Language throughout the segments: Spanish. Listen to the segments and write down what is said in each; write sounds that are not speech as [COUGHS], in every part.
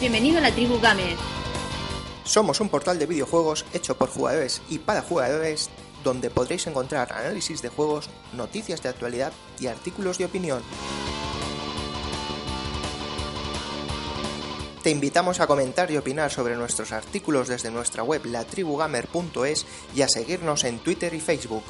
Bienvenido a la tribu Gamer. Somos un portal de videojuegos hecho por jugadores y para jugadores donde podréis encontrar análisis de juegos, noticias de actualidad y artículos de opinión. Te invitamos a comentar y opinar sobre nuestros artículos desde nuestra web latribugamer.es y a seguirnos en Twitter y Facebook.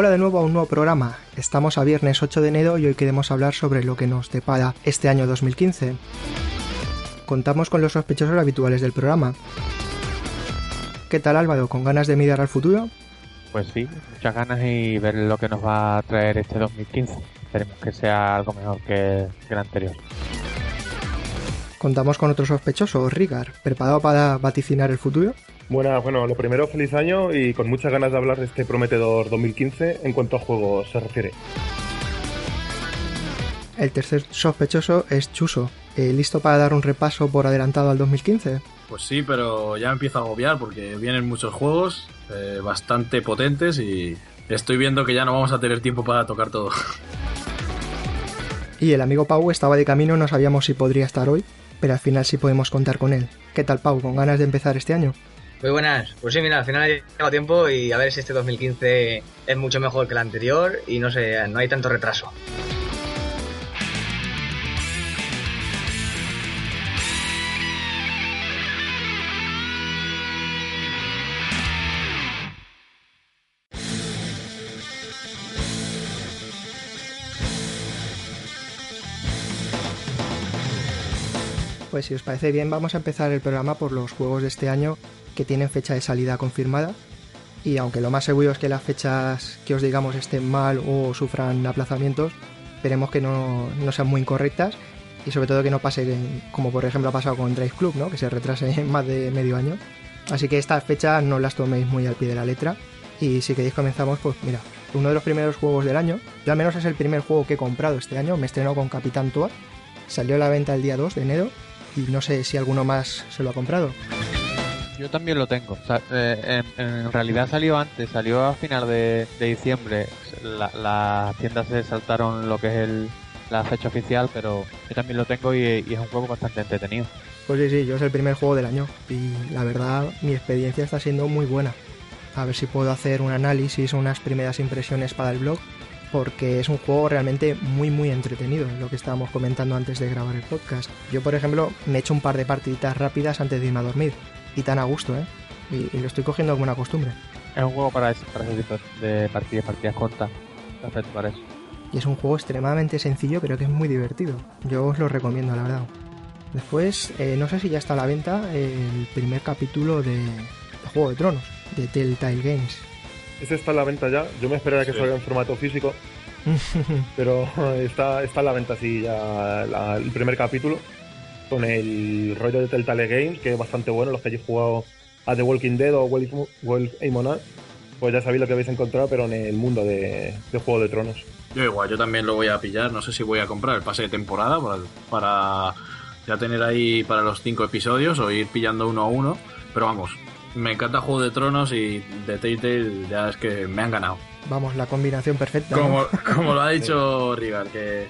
Hola de nuevo a un nuevo programa. Estamos a viernes 8 de enero y hoy queremos hablar sobre lo que nos depara este año 2015. Contamos con los sospechosos habituales del programa. ¿Qué tal Álvaro? ¿Con ganas de mirar al futuro? Pues sí, muchas ganas y ver lo que nos va a traer este 2015. Esperemos que sea algo mejor que, el anterior. Contamos con otro sospechoso, Rigar, ¿preparado para vaticinar el futuro? Bueno, bueno, lo primero, feliz año y con muchas ganas de hablar de este prometedor 2015 en cuanto a juegos se refiere. El tercer sospechoso es Chuso. Eh, ¿Listo para dar un repaso por adelantado al 2015? Pues sí, pero ya me empiezo a agobiar porque vienen muchos juegos eh, bastante potentes y estoy viendo que ya no vamos a tener tiempo para tocar todo. Y el amigo Pau estaba de camino, no sabíamos si podría estar hoy, pero al final sí podemos contar con él. ¿Qué tal Pau? ¿Con ganas de empezar este año? Muy buenas. Pues sí, mira, al final ha llegado tiempo y a ver si este 2015 es mucho mejor que el anterior y no sé, no hay tanto retraso. Pues si os parece bien, vamos a empezar el programa por los juegos de este año que tienen fecha de salida confirmada. Y aunque lo más seguro es que las fechas que os digamos estén mal o sufran aplazamientos, esperemos que no, no sean muy incorrectas y sobre todo que no pase como por ejemplo ha pasado con Drive Club, ¿no? que se retrase [LAUGHS] más de medio año. Así que estas fechas no las toméis muy al pie de la letra. Y si queréis comenzamos, pues mira, uno de los primeros juegos del año, yo al menos es el primer juego que he comprado este año, me estrenó con Capitán Toad, salió a la venta el día 2 de enero y no sé si alguno más se lo ha comprado. Yo también lo tengo. O sea, eh, en, en, realidad salió antes, salió a final de, de diciembre. La, las tiendas se saltaron lo que es el, la fecha oficial, pero yo también lo tengo y, y, es un juego bastante entretenido. Pues sí, sí, yo es el primer juego del año y la verdad mi experiencia está siendo muy buena. A ver si puedo hacer un análisis, unas primeras impresiones para el blog, porque es un juego realmente muy muy entretenido, lo que estábamos comentando antes de grabar el podcast. Yo, por ejemplo, me he hecho un par de partiditas rápidas antes de irme a dormir y tan a gusto, ¿eh? Y, y, lo estoy cogiendo como una costumbre. Es un juego para para ese tipo de partidas, partidas cortas. Perfecto para eso. Y es un juego extremadamente sencillo, pero que es muy divertido. Yo os lo recomiendo, la verdad. Después, eh, no sé si ya está a la venta el primer capítulo de, de Juego de Tronos, de Telltale Games. Ese está a la venta ya. Yo me esperaría que sí. salga en formato físico. [LAUGHS] pero [LAUGHS] está, está a la venta, sí, ya la, el primer capítulo con el rollo de Telltale Games, que es bastante bueno. Los que hayáis jugado a The Walking Dead o Wolf, Us, pues ya sabéis lo que habéis encontrado, pero en el mundo de, de, Juego de Tronos. Yo igual, yo también lo voy a pillar. No sé si voy a comprar el pase de temporada para, para ya tener ahí para los cinco episodios o ir pillando uno a uno. Pero vamos, me encanta Juego de Tronos y de Telltale ya es que me han ganado. Vamos, la combinación perfecta. Como, ¿no? [LAUGHS] como lo ha dicho Rigar, que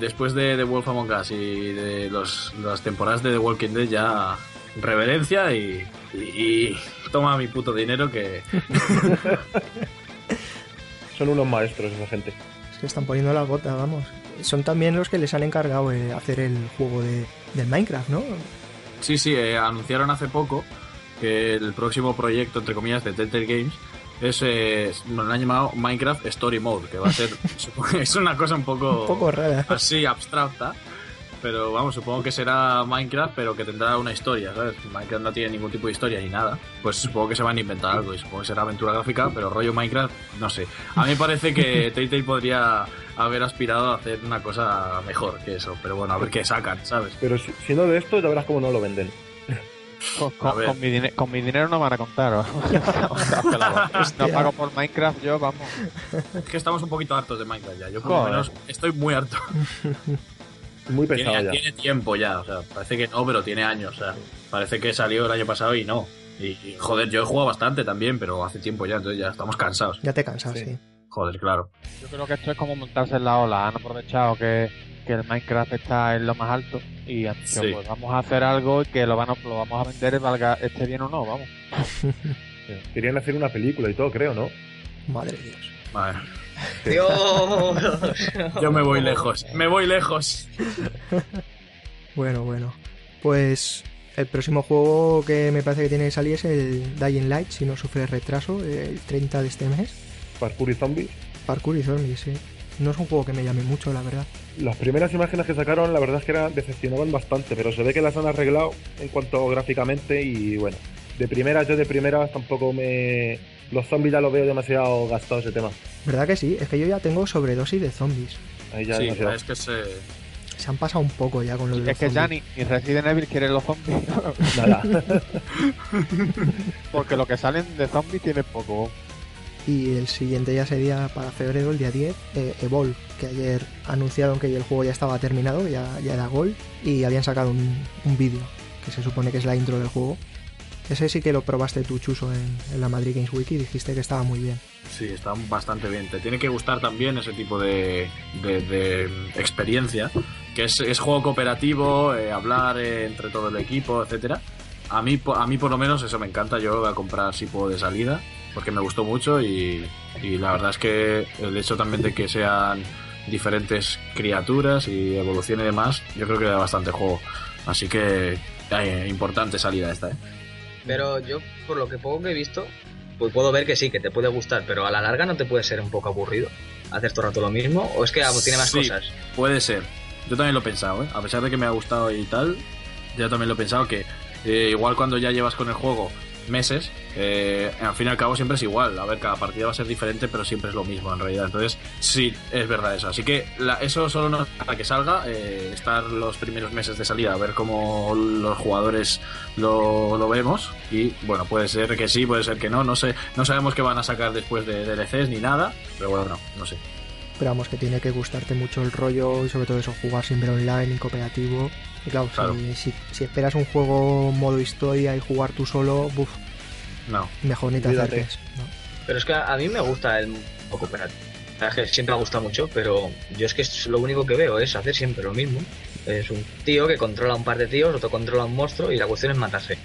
después de The Wolf Among Us y de los, las temporadas de The Walking Dead ya reverencia y, y, y toma mi puto dinero que... [LAUGHS] Son unos maestros esa gente. Es que están poniendo la gota, vamos. Son también los que les han encargado de hacer el juego de, del Minecraft, ¿no? Sí, sí, eh, anunciaron hace poco que el próximo proyecto, entre comillas, de Telltale Games es, eh, lo han llamado Minecraft Story Mode, que va a ser, [LAUGHS] es una cosa un poco, un poco rara, así abstracta, pero vamos, supongo que será Minecraft, pero que tendrá una historia, ¿sabes? Minecraft no tiene ningún tipo de historia ni nada, pues supongo que se van a inventar algo y supongo que será aventura gráfica, pero rollo Minecraft, no sé. A mí me parece que [LAUGHS] Telltale podría haber aspirado a hacer una cosa mejor que eso, pero bueno, a ver qué sacan, ¿sabes? Pero siendo de esto, ya verás cómo no lo venden. Con, con, con, mi con, mi dinero no van a contar. [LAUGHS] no pago por Minecraft, yo vamos. Es que estamos un poquito hartos de Minecraft ya. Yo por lo menos estoy muy harto. [LAUGHS] Muy pesado tiene, ya. tiene tiempo ya, o sea, parece que no, pero tiene años. O sea, parece que salió el año pasado y no. Y, joder, yo he jugado bastante también, pero hace tiempo ya, entonces ya estamos cansados. Ya te cansas, sí. Joder, claro. Yo creo que esto es como montarse en la ola. Han aprovechado que, que el Minecraft está en lo más alto y han dicho, Sí. pues vamos a hacer algo y que lo, van a, lo vamos a vender, valga esté bien o no, vamos. [LAUGHS] Querían hacer una película y todo, creo, ¿no? Madre de Dios. Dios. [LAUGHS] Yo me voy lejos, me voy lejos. [LAUGHS] Bueno, bueno. Pues el próximo juego que me parece que tiene que salir es el Dying Light, si no sufre retraso, el 30 de este mes. Parkour y zombies. Parkour y zombies, sí. No es un juego que me llame mucho, la verdad. Las primeras imágenes que sacaron, la verdad es que eran, decepcionaban bastante, pero se ve que las han arreglado en cuanto gráficamente y bueno, de primeras, yo de primeras tampoco me... Los zombies ya lo veo demasiado gastado ese tema. ¿Verdad que sí? Es que yo ya tengo sobredosis de zombies. Ahí ya Sí, demasiado. es que se... Se han pasado un poco ya con los de Es que los ya zombies. ni, ni Resident Evil quiere los zombies, Nada. [LAUGHS] porque lo que salen de zombies tiene poco. Y el siguiente ya sería para febrero, el día 10, eh, Evolve, que ayer anunciaron que el juego ya estaba terminado, ya, ya era gol, y habían sacado un, un vídeo, que se supone que es la intro del juego. Ese sí que lo probaste tú, Chuso, en, en la Madrid Games Week y dijiste que estaba muy bien. Sí, está bastante bien. Te tiene que gustar también ese tipo de, de- de experiencia, que es, es juego cooperativo, eh, hablar eh, entre todo el equipo, etcétera. A mí, a mí por lo menos eso me encanta. Yo voy a comprar si puedo de salida, porque me gustó mucho y, y la verdad es que el hecho también de que sean diferentes criaturas y evolución y demás, yo creo que da bastante juego. Así que eh, importante salida esta, ¿eh? Pero yo, por lo que poco que he visto, pues puedo ver que sí, que te puede gustar, pero a la larga no te puede ser un poco aburrido hacer todo el rato lo mismo, o es que tiene más Sí. cosas. Puede ser. Yo también lo he pensado, ¿eh? A pesar de que me ha gustado y tal, yo también lo he pensado que eh, igual cuando ya llevas con el juego meses, eh, al fin y al cabo siempre es igual. A ver, cada partida va a ser diferente, pero siempre es lo mismo en realidad. Entonces, sí, es verdad eso. Así que la- eso solo no para que salga, eh, estar los primeros meses de salida, a ver cómo los jugadores lo, lo vemos. Y bueno, puede ser que sí, puede ser que no. No sé, no sabemos qué van a sacar después de DLCs ni nada, pero bueno, no, no sé. Pero vamos, que tiene que gustarte mucho el rollo y sobre todo eso, jugar siempre online y cooperativo. Y claro, si- Claro. Si, si esperas un juego modo historia y jugar tú solo, buf, No. mejor ni te acerques. ¿no? Pero es que a mí me gusta el cooperativo. Siempre me ha gustado mucho, pero yo es que es lo único que veo es hacer siempre lo mismo. Es un tío que controla un par de tíos, otro controla un monstruo y la cuestión es matarse.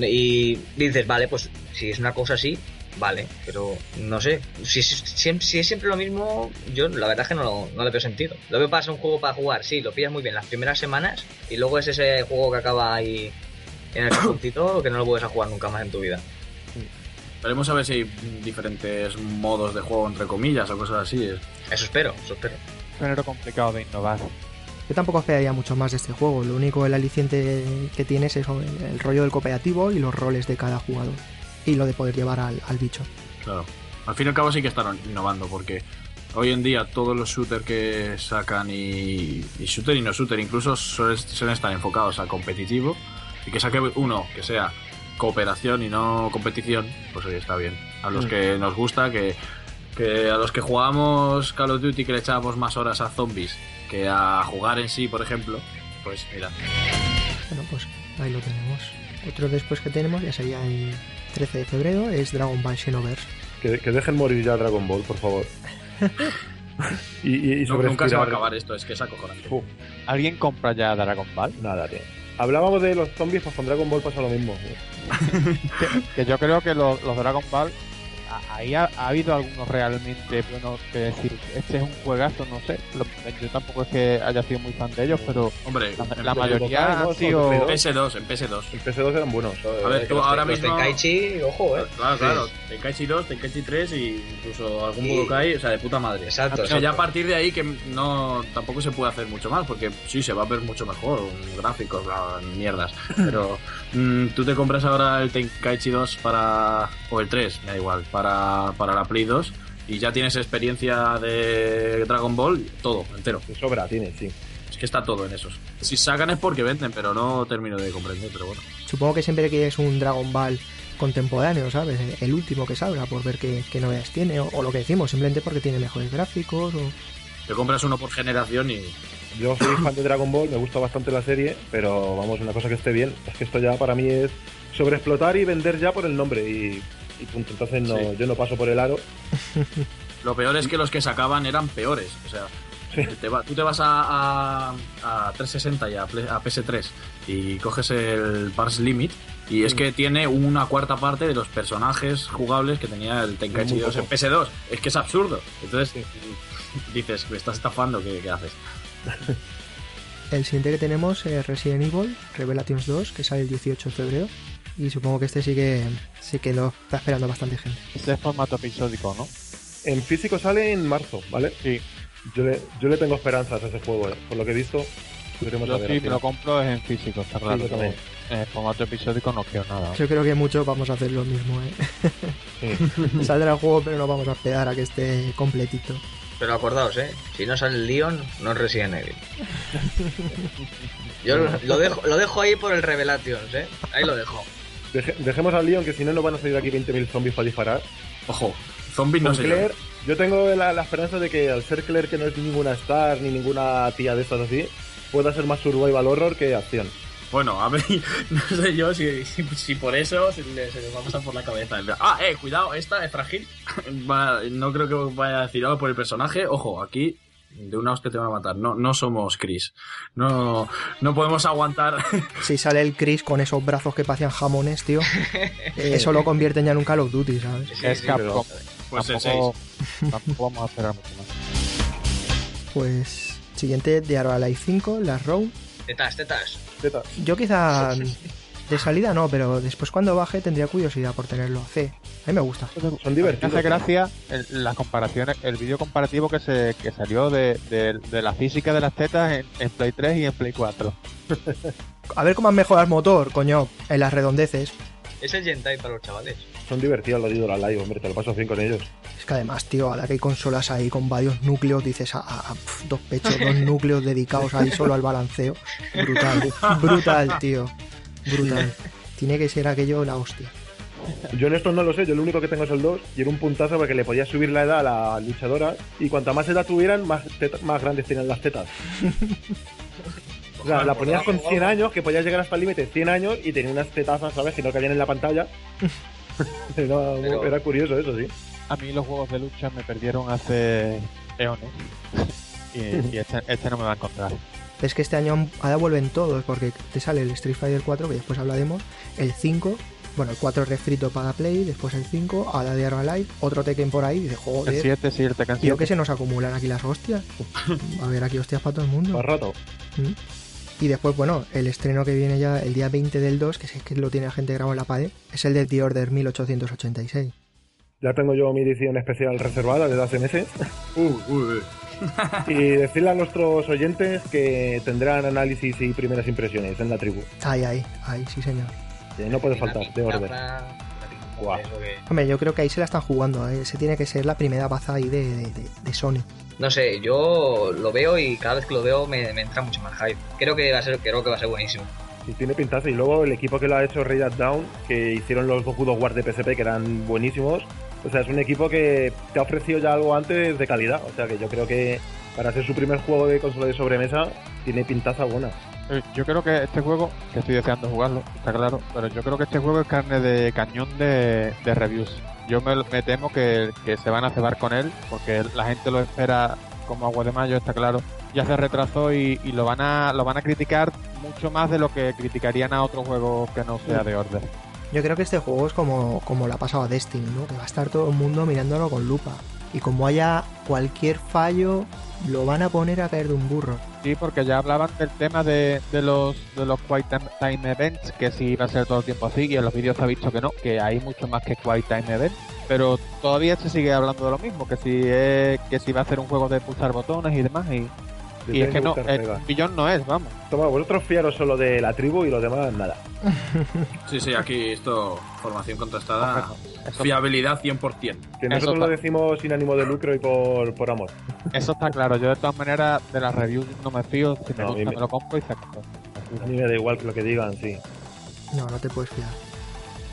Y dices, vale, pues si es una cosa así, vale, pero no sé. Si, si, es siempre lo mismo, yo la verdad es que no, lo- no le veo sentido. Lo veo para ser un juego para jugar, sí, lo pillas muy bien las primeras semanas y luego es ese juego que acaba ahí en el cajoncito que no lo puedes a jugar nunca más en tu vida. Veremos a ver si hay diferentes modos de juego, entre comillas, o cosas así. Eso espero, eso espero. Género complicado de innovar. Yo tampoco esperaría mucho más de este juego. Lo único, el aliciente que tiene es el rollo del cooperativo y los roles de cada jugador. Y lo de poder llevar al, al bicho. Claro. Al fin y al cabo sí que están innovando, porque hoy en día todos los shooters que sacan y, y shooter y no shooter incluso suelen, suelen estar enfocados a competitivo y que saque uno que sea cooperación y no competición, pues oye, está bien. A los Mm. que nos gusta, que, que a los que jugamos Call of Duty que le echábamos más horas a zombies que a jugar en sí, por ejemplo, pues mira, Bueno, pues ahí lo tenemos. Otro después que tenemos ya sería el 13 de febrero, es Dragon Ball Xenoverse. Que, que dejen morir ya Dragon Ball, por favor. [LAUGHS] y, y, y no- sobre nunca se va a acabar esto, es que es acojonante. ¿Alguien compra ya Dragon Ball? nada, tío. Hablábamos de los zombies, pues con Dragon Ball pasa lo mismo. [LAUGHS] Que yo creo que los, los Dragon Ball, ahí ha, ha habido algunos realmente buenos que decir, este es un juegazo, no sé. Lo- yo tampoco es que haya sido muy fan de ellos, pero Hombre, la, en- mayoría han sido... Son PS2, en PS2. En PC2 eran buenos. A ver, tú los- ahora los mismo- Tenkaichi, ojo, eh. Claro, claro. Tenkaichi 2, Tenkaichi 3 y incluso algún Y- Budokai, o sea, de puta madre. Exacto, O sea, ya a partir de ahí que no tampoco se puede hacer mucho más, porque sí, se va a ver mucho mejor, gráficos, bla, mierdas. [LAUGHS] Pero mm, tú te compras ahora el Tenkaichi 2 para. o el 3, me da igual, para, para la Play 2 y ya tienes experiencia de Dragon Ball, todo, entero. De sobra tiene, sí. Es que está todo en esos. Si sacan es porque venden, pero no termino de comprender, pero bueno. Supongo que siempre quieres un Dragon Ball contemporáneo, ¿sabes? El último que salga, por ver qué, qué novedades tiene, o, o lo que decimos, simplemente porque tiene mejores gráficos, o... Te compras uno por generación y. Yo soy fan de Dragon Ball, me gusta bastante la serie, pero vamos, una cosa que esté bien, es que esto ya para mí es sobreexplotar y vender ya por el nombre y, y punto. Entonces no, Sí. yo no paso por el aro. [LAUGHS] Lo peor es que los que sacaban eran peores. O sea, Sí. te va- tú te vas a, a, a 360 y a, a PS3 y coges el Pars Limit. Y es que tiene una cuarta parte de los personajes jugables que tenía el Tenkaichi Muy 2 en poco. PS2. Es que es absurdo. Entonces dices, me estás estafando, ¿qué, qué haces? [LAUGHS] El siguiente que tenemos es Resident Evil Revelations 2, que sale el 18 de febrero. Y supongo que este sí que, sí que lo está esperando bastante gente. Este es formato episódico, ¿no? En físico sale en marzo, ¿vale? Sí. Yo le, yo le tengo esperanzas a ese juego, eh. por lo que he visto. Yo sí me lo compro es en físico, está también. En el formato episódico no quiero nada. Yo creo que muchos vamos a hacer lo mismo, ¿eh? Sí. [LAUGHS] Saldrá el juego, pero no vamos a esperar a que esté completito. Pero acordaos, ¿eh? Si no sale el Leon, no es Resident Evil. Yo lo, lo dejo, lo dejo ahí por el Revelations, ¿eh? Ahí lo dejo. Deje- dejemos al Leon, que si no, nos van a salir aquí 20.000 zombies para disparar. Ojo, zombies no. Claire, yo tengo la, la esperanza de que al ser Claire, que no es ninguna star ni ninguna tía de estas así, pueda ser más survival horror que acción. Bueno, a ver, [LAUGHS] no sé yo si, si, si por eso se le, se le va a pasar por la cabeza. Ah, eh, cuidado, esta es frágil. [LAUGHS] Va- no creo que vaya a decir algo por el personaje. Ojo, aquí de una hostia te van a matar. No, no somos Chris. No, no podemos aguantar. [LAUGHS] Si sale el Chris con esos brazos que parecían jamones, tío, eso lo convierten ya en un Call of Duty, ¿sabes? Sí, es sí, Capcom. Pues el tampoco, tampoco vamos a esperar mucho más. Pues siguiente de Life 5, Last Row. Tetas, tetas. Yo quizá de salida no, pero después cuando baje tendría curiosidad por tenerlo a C. A mí me gusta. Son Me divertidos. hace gracia el- las comparaciones, el vídeo comparativo que se que salió de, de- de la física de las tetas en, en Play 3 y en Play 4. [LAUGHS] A ver cómo han mejorado el motor, coño, en las redondeces. Es el Gentai para los chavales. Son divertidos los de la live, hombre, te lo paso bien con ellos. Es que además, tío, ahora que hay consolas ahí con varios núcleos, dices, pf, dos pechos, dos [LAUGHS] núcleos dedicados ahí solo al balanceo. Brutal, brutal, tío. Brutal. Tiene que ser aquello la hostia. Yo en estos no lo sé, yo lo único que tengo es el 2 y era un puntazo porque le podías subir la edad a la luchadora y cuanta más edad tuvieran, más, teta- más grandes tenían las tetas. [LAUGHS] O sea, la ponías con 100 años, que podías llegar hasta el límite 100 años y tenía unas tetazas, ¿sabes? Que no cabían en la pantalla. [LAUGHS] era, Pero- era curioso eso, sí. A mí los juegos de lucha me perdieron hace eones. y y este, este no me va a encontrar. Es que este año ahora vuelven todos, porque te sale el Street Fighter 4, que después hablaremos, el 5, bueno, el 4 es refrito para Play, después el 5, ahora de Live, otro Tekken por ahí, dice, El joder, 7, sí, el Tekken tío, 7. que se nos acumulan aquí las hostias. [LAUGHS] A ver, aquí hostias para todo el mundo. Más rato. Mm. Y después, bueno, el estreno que viene ya el día 20 del 2, que sé que lo tiene la gente grabado en la pared, es el de The Order 1886. Ya tengo yo mi edición especial reservada desde hace meses. [LAUGHS] Uh, uy, uy. [LAUGHS] Y decirle a nuestros oyentes que tendrán análisis y primeras impresiones en la tribu. Ay, ay, ay, sí señor. No puede faltar, de que- Hombre, yo creo que ahí se la están jugando, ¿eh? ese tiene que ser la primera baza ahí de, de- de- de Sony. No sé, yo lo veo y cada vez que lo veo me, me entra mucho más hype. Creo que va a ser, creo que va a ser buenísimo. Y tiene pintaza. Y luego el equipo que lo ha hecho Ray Down, que hicieron los of War de PSP, que eran buenísimos. O sea, es un equipo que te ha ofrecido ya algo antes de calidad. O sea, que yo creo que para ser su primer juego de consola de sobremesa, tiene pintaza buena. Eh, Yo creo que este juego, que estoy deseando jugarlo, está claro, pero yo creo que este juego es carne de cañón de, de reviews. Yo me, me temo que, que se van a cebar con él, porque la gente lo espera como agua de mayo, está claro. Ya se retrasó y, y lo van a lo van a criticar mucho más de lo que criticarían a otro juego que no sea de Order. Yo creo que este juego es como, como la ha pasado a Destiny, ¿no? Que va a estar todo el mundo mirándolo con lupa. Y como haya cualquier fallo, lo van a poner a caer de un burro. Sí, porque ya hablaban del tema de, de los de los Quiet Time- Events, que si iba a ser todo el tiempo así, y en los vídeos se ha visto que no, que hay mucho más que Quiet Time Events, pero todavía se sigue hablando de lo mismo, que si es, que si va a ser un juego de pulsar botones y demás, y, y es que no, el billón no es, vamos. Toma, vosotros fiaros solo de la tribu y los demás nada. [LAUGHS] Sí, sí, aquí esto, formación contrastada, Eso, fiabilidad 100%. Que Eso nosotros lo decimos sin ánimo de lucro y por, por amor. eso está claro, yo de todas maneras de las reviews no me fío, si me No, a mí gusta me- me lo compro y se acabó. A mí me da igual que lo que digan, sí. No, no te puedes fiar.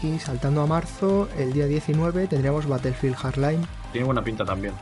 Y saltando a marzo, el día 19 tendríamos Battlefield Hardline. Tiene buena pinta también.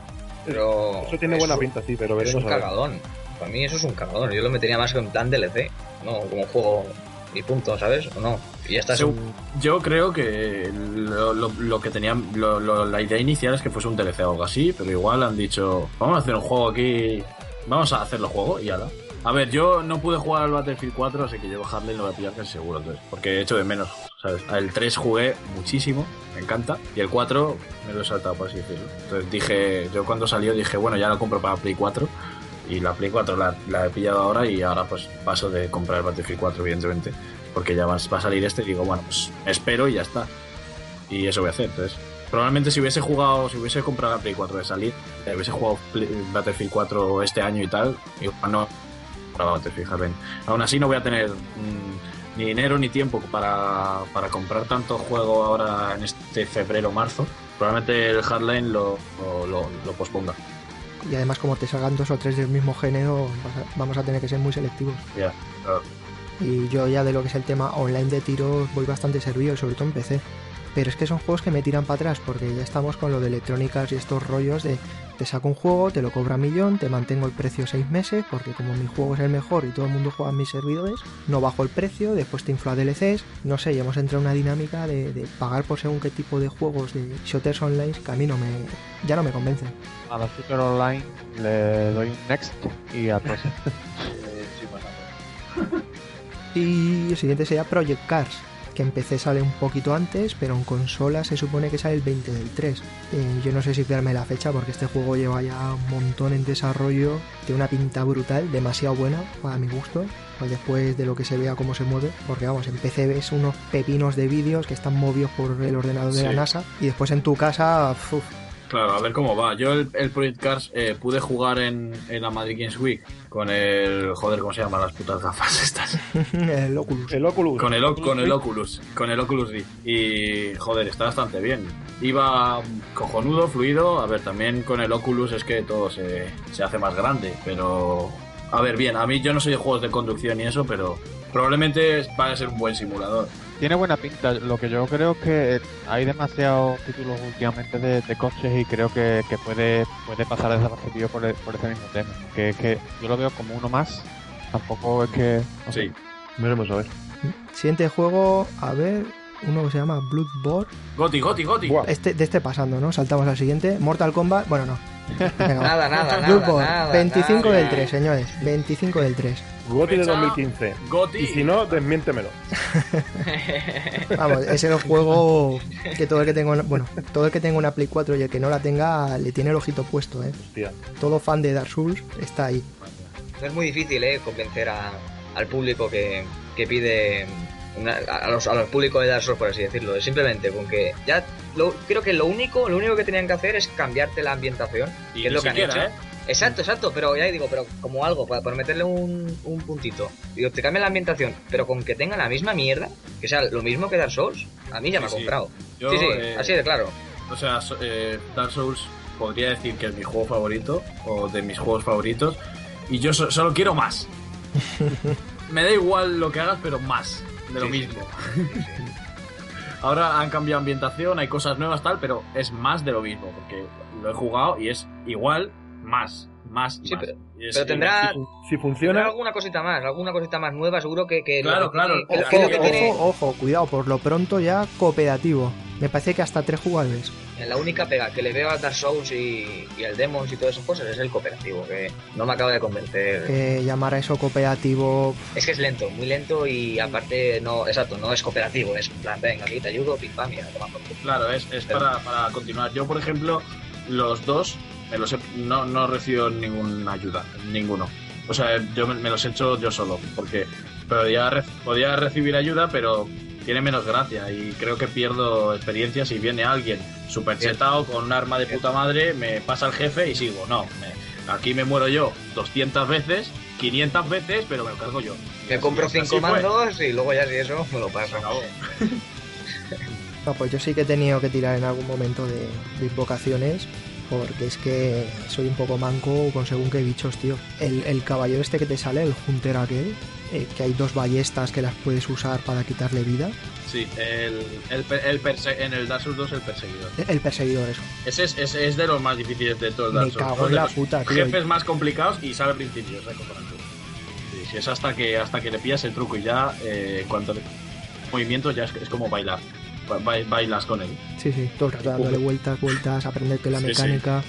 Pero Eso tiene es buena un- pinta, sí, pero Es veremos un a ver. cagadón. Para mí eso es un cagadón. Yo lo metería más en plan DLC, no como juego y punto, ¿sabes? ¿O no? Y ya está. Segu- Yo creo que lo, lo- lo que tenían, lo- la idea inicial es que fuese un DLC o algo así, pero igual han dicho, vamos a hacer un juego aquí, vamos a hacerlo juego y ya A ver, yo no pude jugar al Battlefield 4, así que yo Harley lo voy a pillar casi seguro, entonces, porque he hecho de menos, ¿sabes? El 3 jugué muchísimo, me encanta, y el 4 me lo he saltado, por así decirlo. Entonces dije, yo cuando salió dije, bueno, ya lo compro para Play 4, y la Play 4 la, la he pillado ahora y ahora pues paso de comprar el Battlefield 4, evidentemente porque ya va, va a salir este y digo, bueno, pues espero y ya está. Y eso voy a hacer. Entonces, probablemente si hubiese jugado, si hubiese comprado la Play 4 de salir, eh, hubiese jugado Battlefield 4 este año y tal, igual no compraba Battlefield. Aún así no voy a tener mm, ni dinero ni tiempo para, para comprar tanto juego ahora en este febrero marzo. Probablemente el Hardline lo, lo, lo- lo posponga. Y además, como te salgan dos o tres del mismo género, a- vamos a tener que ser muy selectivos. Claro. Y yo ya de lo que es el tema online de tiros voy bastante servido, sobre todo en PC. Pero es que son juegos que me tiran para atrás, porque ya estamos con lo de electrónicas y estos rollos de te saco un juego, te lo cobra millón, te mantengo el precio seis meses, porque como mi juego es el mejor y todo el mundo juega en mis servidores, no bajo el precio, después te infla DLCs, no sé, y hemos entrado en una dinámica de, de pagar por según qué tipo de juegos de shooters online que a mí no me, ya no me convencen. A la Super Online le doy un next y a todos. [LAUGHS] Y el siguiente sería Project Cars, que en PC sale un poquito antes, pero en consola se supone que sale el 20 del 3. Eh, yo no sé si fiarme la fecha porque este juego lleva ya un montón en desarrollo, tiene una pinta brutal, demasiado buena para mi gusto, pues después de lo que se vea cómo se mueve, porque vamos, en PC ves unos pepinos de vídeos que están movidos por el ordenador de la. NASA y después en tu casa, uf, Claro, a ver cómo va. Yo el, el Project Cars eh, pude jugar en, en la Madrid Games Week con el... Joder, ¿cómo se llaman las putas gafas [LAUGHS] estas? [LAUGHS] el Oculus. El Oculus. Con el, o- con el Oculus. Con el Oculus Rift. Y, joder, está bastante bien. Iba cojonudo, fluido. A ver, también con el Oculus es que todo se, se hace más grande. Pero... A ver, bien, a mí yo no soy de juegos de conducción y eso, pero probablemente va a ser un buen simulador. Tiene buena pinta. Lo que yo creo es que hay demasiados títulos últimamente de, de coches y creo que, que puede, puede pasar desapercibido por, el- por ese mismo tema. Que es que yo lo veo como uno más. Tampoco es que. no sé. Sí. Veremos a ver. Siguiente juego, a ver, uno que se llama Bloodborne. Goti, Goti, Goti. Buah. Este, de este pasando, ¿no? Saltamos al siguiente. Mortal Kombat, bueno, no. [LAUGHS] Venga. Nada, nada, nada. Bloodborne, nada, 25 nada. del 3, señores. 25 del 3. GOTY de Fecha, 2015. Goti. Y si no, desmiéntemelo. [LAUGHS] Vamos, es el juego que todo el que tenga, una- bueno, todo el que tenga una Play 4 y el que no la tenga le tiene el ojito puesto, ¿eh? Hostia. Todo fan de Dark Souls está ahí. No es muy difícil, ¿eh? Convencer a- al público que, que pide. una- a, los, a los públicos de Dark Souls, por así decirlo. Simplemente con que ya. Lo, creo que lo único, lo único que tenían que hacer es cambiarte la ambientación. Y que es lo que han siquiera, hecho. ¿eh? Exacto, exacto, pero ya digo, pero como algo, para, para meterle un, un puntito. Digo, te cambia la ambientación, pero con que tenga la misma mierda, que sea lo mismo que Dark Souls, a mí ya me ha Sí, sí. comprado. Yo, sí, sí, eh, así de claro. O sea, so- eh, Dark Souls podría decir que es mi juego favorito o de mis juegos favoritos y yo so- solo quiero más. [LAUGHS] Me da igual lo que hagas, pero más de lo Sí, sí. mismo. [LAUGHS] Ahora han cambiado ambientación, hay cosas nuevas tal, pero es más de lo mismo porque lo he jugado y es igual, más, más y Sí, más. pero- Y es- pero tendrá- Si Tendrá funciona, alguna cosita más, alguna cosita más nueva, seguro que. que lo Claro, claro. que Ojo, que tiene- ojo, cuidado, por lo pronto ya cooperativo. Me parece que hasta tres jugadores. La única pega que le veo a Dark Souls y, y al Demons y todas esas cosas es el cooperativo, que no me acaba de convencer. Que llamar a eso cooperativo. Es que es lento, muy lento y aparte no, exacto, no es cooperativo, es en plan, venga, aquí te ayudo, pim pam, mira, toma por culo. Claro, es, es para, para continuar. Yo, por ejemplo, los dos me los he- no, no recibo ninguna ayuda, ninguno. O sea, yo me, me los he hecho yo solo, porque podía, podía recibir ayuda, pero tiene menos gracia y creo que pierdo experiencia si viene alguien super chetado con un arma de puta madre, me pasa el jefe y sigo. No, me- aquí me muero yo 200 veces, 500 veces, pero me lo cargo yo. Me así- compro así cinco fue. mandos y luego ya si eso me lo paso. No, pues yo sí que he tenido que tirar en algún momento de, de invocaciones. Porque es que soy un poco manco con según qué bichos, tío. El, el caballero este que te sale, el Hunter aquel, eh, que hay dos ballestas que las puedes usar para quitarle vida. Sí, el, el, el perse- en el Dark Souls 2 el perseguidor. El perseguidor, eso. Ese es, ese es de los más difíciles de todo el Dark Me Souls. cago en de la los puta, tío. Jefes más complicados y sale al principio, es. Sí, sí, es hasta que hasta que le pillas el truco y ya eh, en cuanto le, movimientos ya es, es como bailar. Ba- ba- bailas con él. Sí, sí, todo el rato dándole vueltas, vueltas, aprenderte la Sí, sí. mecánica.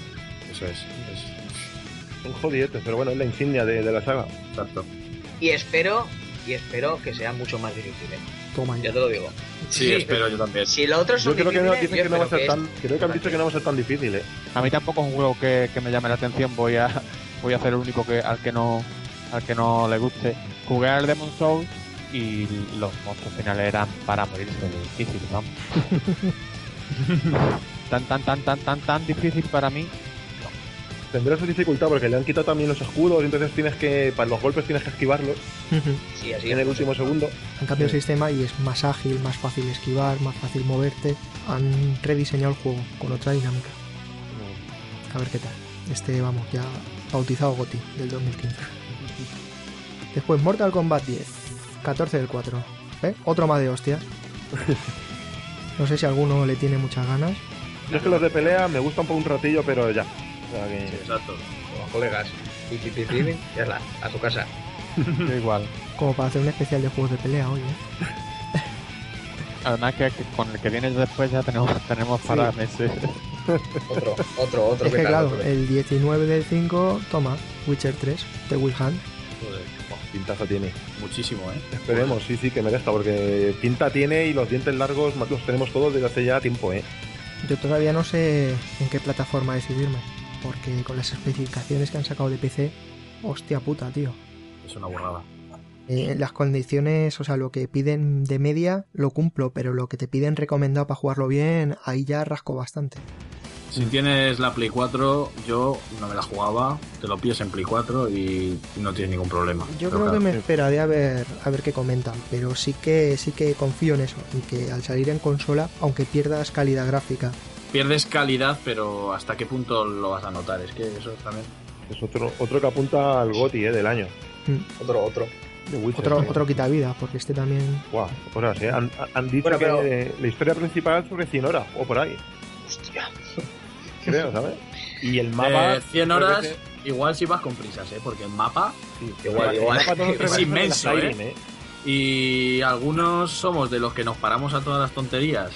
Eso es. es Un jodietes, pero bueno, es la insignia de, de la saga. exacto. Y espero, y espero que sea mucho más difícil. ¿eh? Toma Ya ya. te lo digo. Sí, espero yo también. Si los otros Yo son creo que no, dicen que no va a ser que tan. este- Creo que han dicho que no va a ser tan difícil, eh. A mí tampoco es un juego que, que me llame la atención. Voy a voy a ser el único que al que no al que no le guste. Jugué al Demon Souls y los monstruos finales eran para morirse de difícil, vamos. [LAUGHS] tan tan tan tan tan tan difícil para mí. Tendrá su dificultad porque le han quitado también los escudos, y entonces tienes que. Para los golpes tienes que esquivarlos. Sí, así en el último segundo. Han cambiado el sistema y es más ágil, más fácil esquivar, más fácil moverte. Han rediseñado el juego con otra dinámica. A ver qué tal. Este, vamos, ya bautizado GOTI del 2015. [LAUGHS] Después Mortal Kombat 10, 14 del 4. ¿Eh? Otro más de hostias. No sé si alguno le tiene muchas ganas. Yo es que los de pelea me gustan por un ratillo, pero ya. O sea que- Sí, exacto. Como colegas. Ya está, a su casa. Yo igual. Como para hacer un especial de juegos de pelea hoy, ¿eh? Además que, con el que viene después ya tenemos tenemos para meses. Otro, otro, otro. Es claro, Otro. el 19 del 5, toma, Witcher 3, de Will Hunt. Pintaza tiene. muchísimo, ¿eh? Esperemos, sí, sí, que merezca, porque pinta tiene y los dientes largos los tenemos todos desde hace ya tiempo, ¿eh? Yo todavía no sé en qué plataforma decidirme, porque con las especificaciones que han sacado de PC, hostia puta, tío. Es una burrada. Eh, las condiciones, o sea, lo que piden de media lo cumplo, pero lo que te piden recomendado para jugarlo bien, ahí ya rasco bastante. Si tienes la Play 4, yo no me la jugaba, te lo pillas en Play 4 y no tienes ningún problema. Yo creo que me esperaré a ver a ver qué comentan, pero sí que sí que confío en eso, y que al salir en consola, aunque pierdas calidad gráfica, Pierdes calidad, pero ¿hasta qué punto lo vas a notar? Es que eso también... Es otro, otro que apunta al GOTI, ¿eh? Del año. Otro, otro. De Witcher, otro otro quita vida, porque este también Guau, cosas, ¿eh? Han, han dicho Bueno, pero- que la historia principal es sobre 100 horas, o por ahí, Hostia. Creo, ¿sabes? Y el mapa... Eh, 100 creo horas, que- igual si vas con prisas, ¿eh? Porque el mapa... sí, Igual, el mapa [LAUGHS] Es inmenso, ¿eh? Skyrim, Y algunos somos de los que nos paramos a todas las tonterías.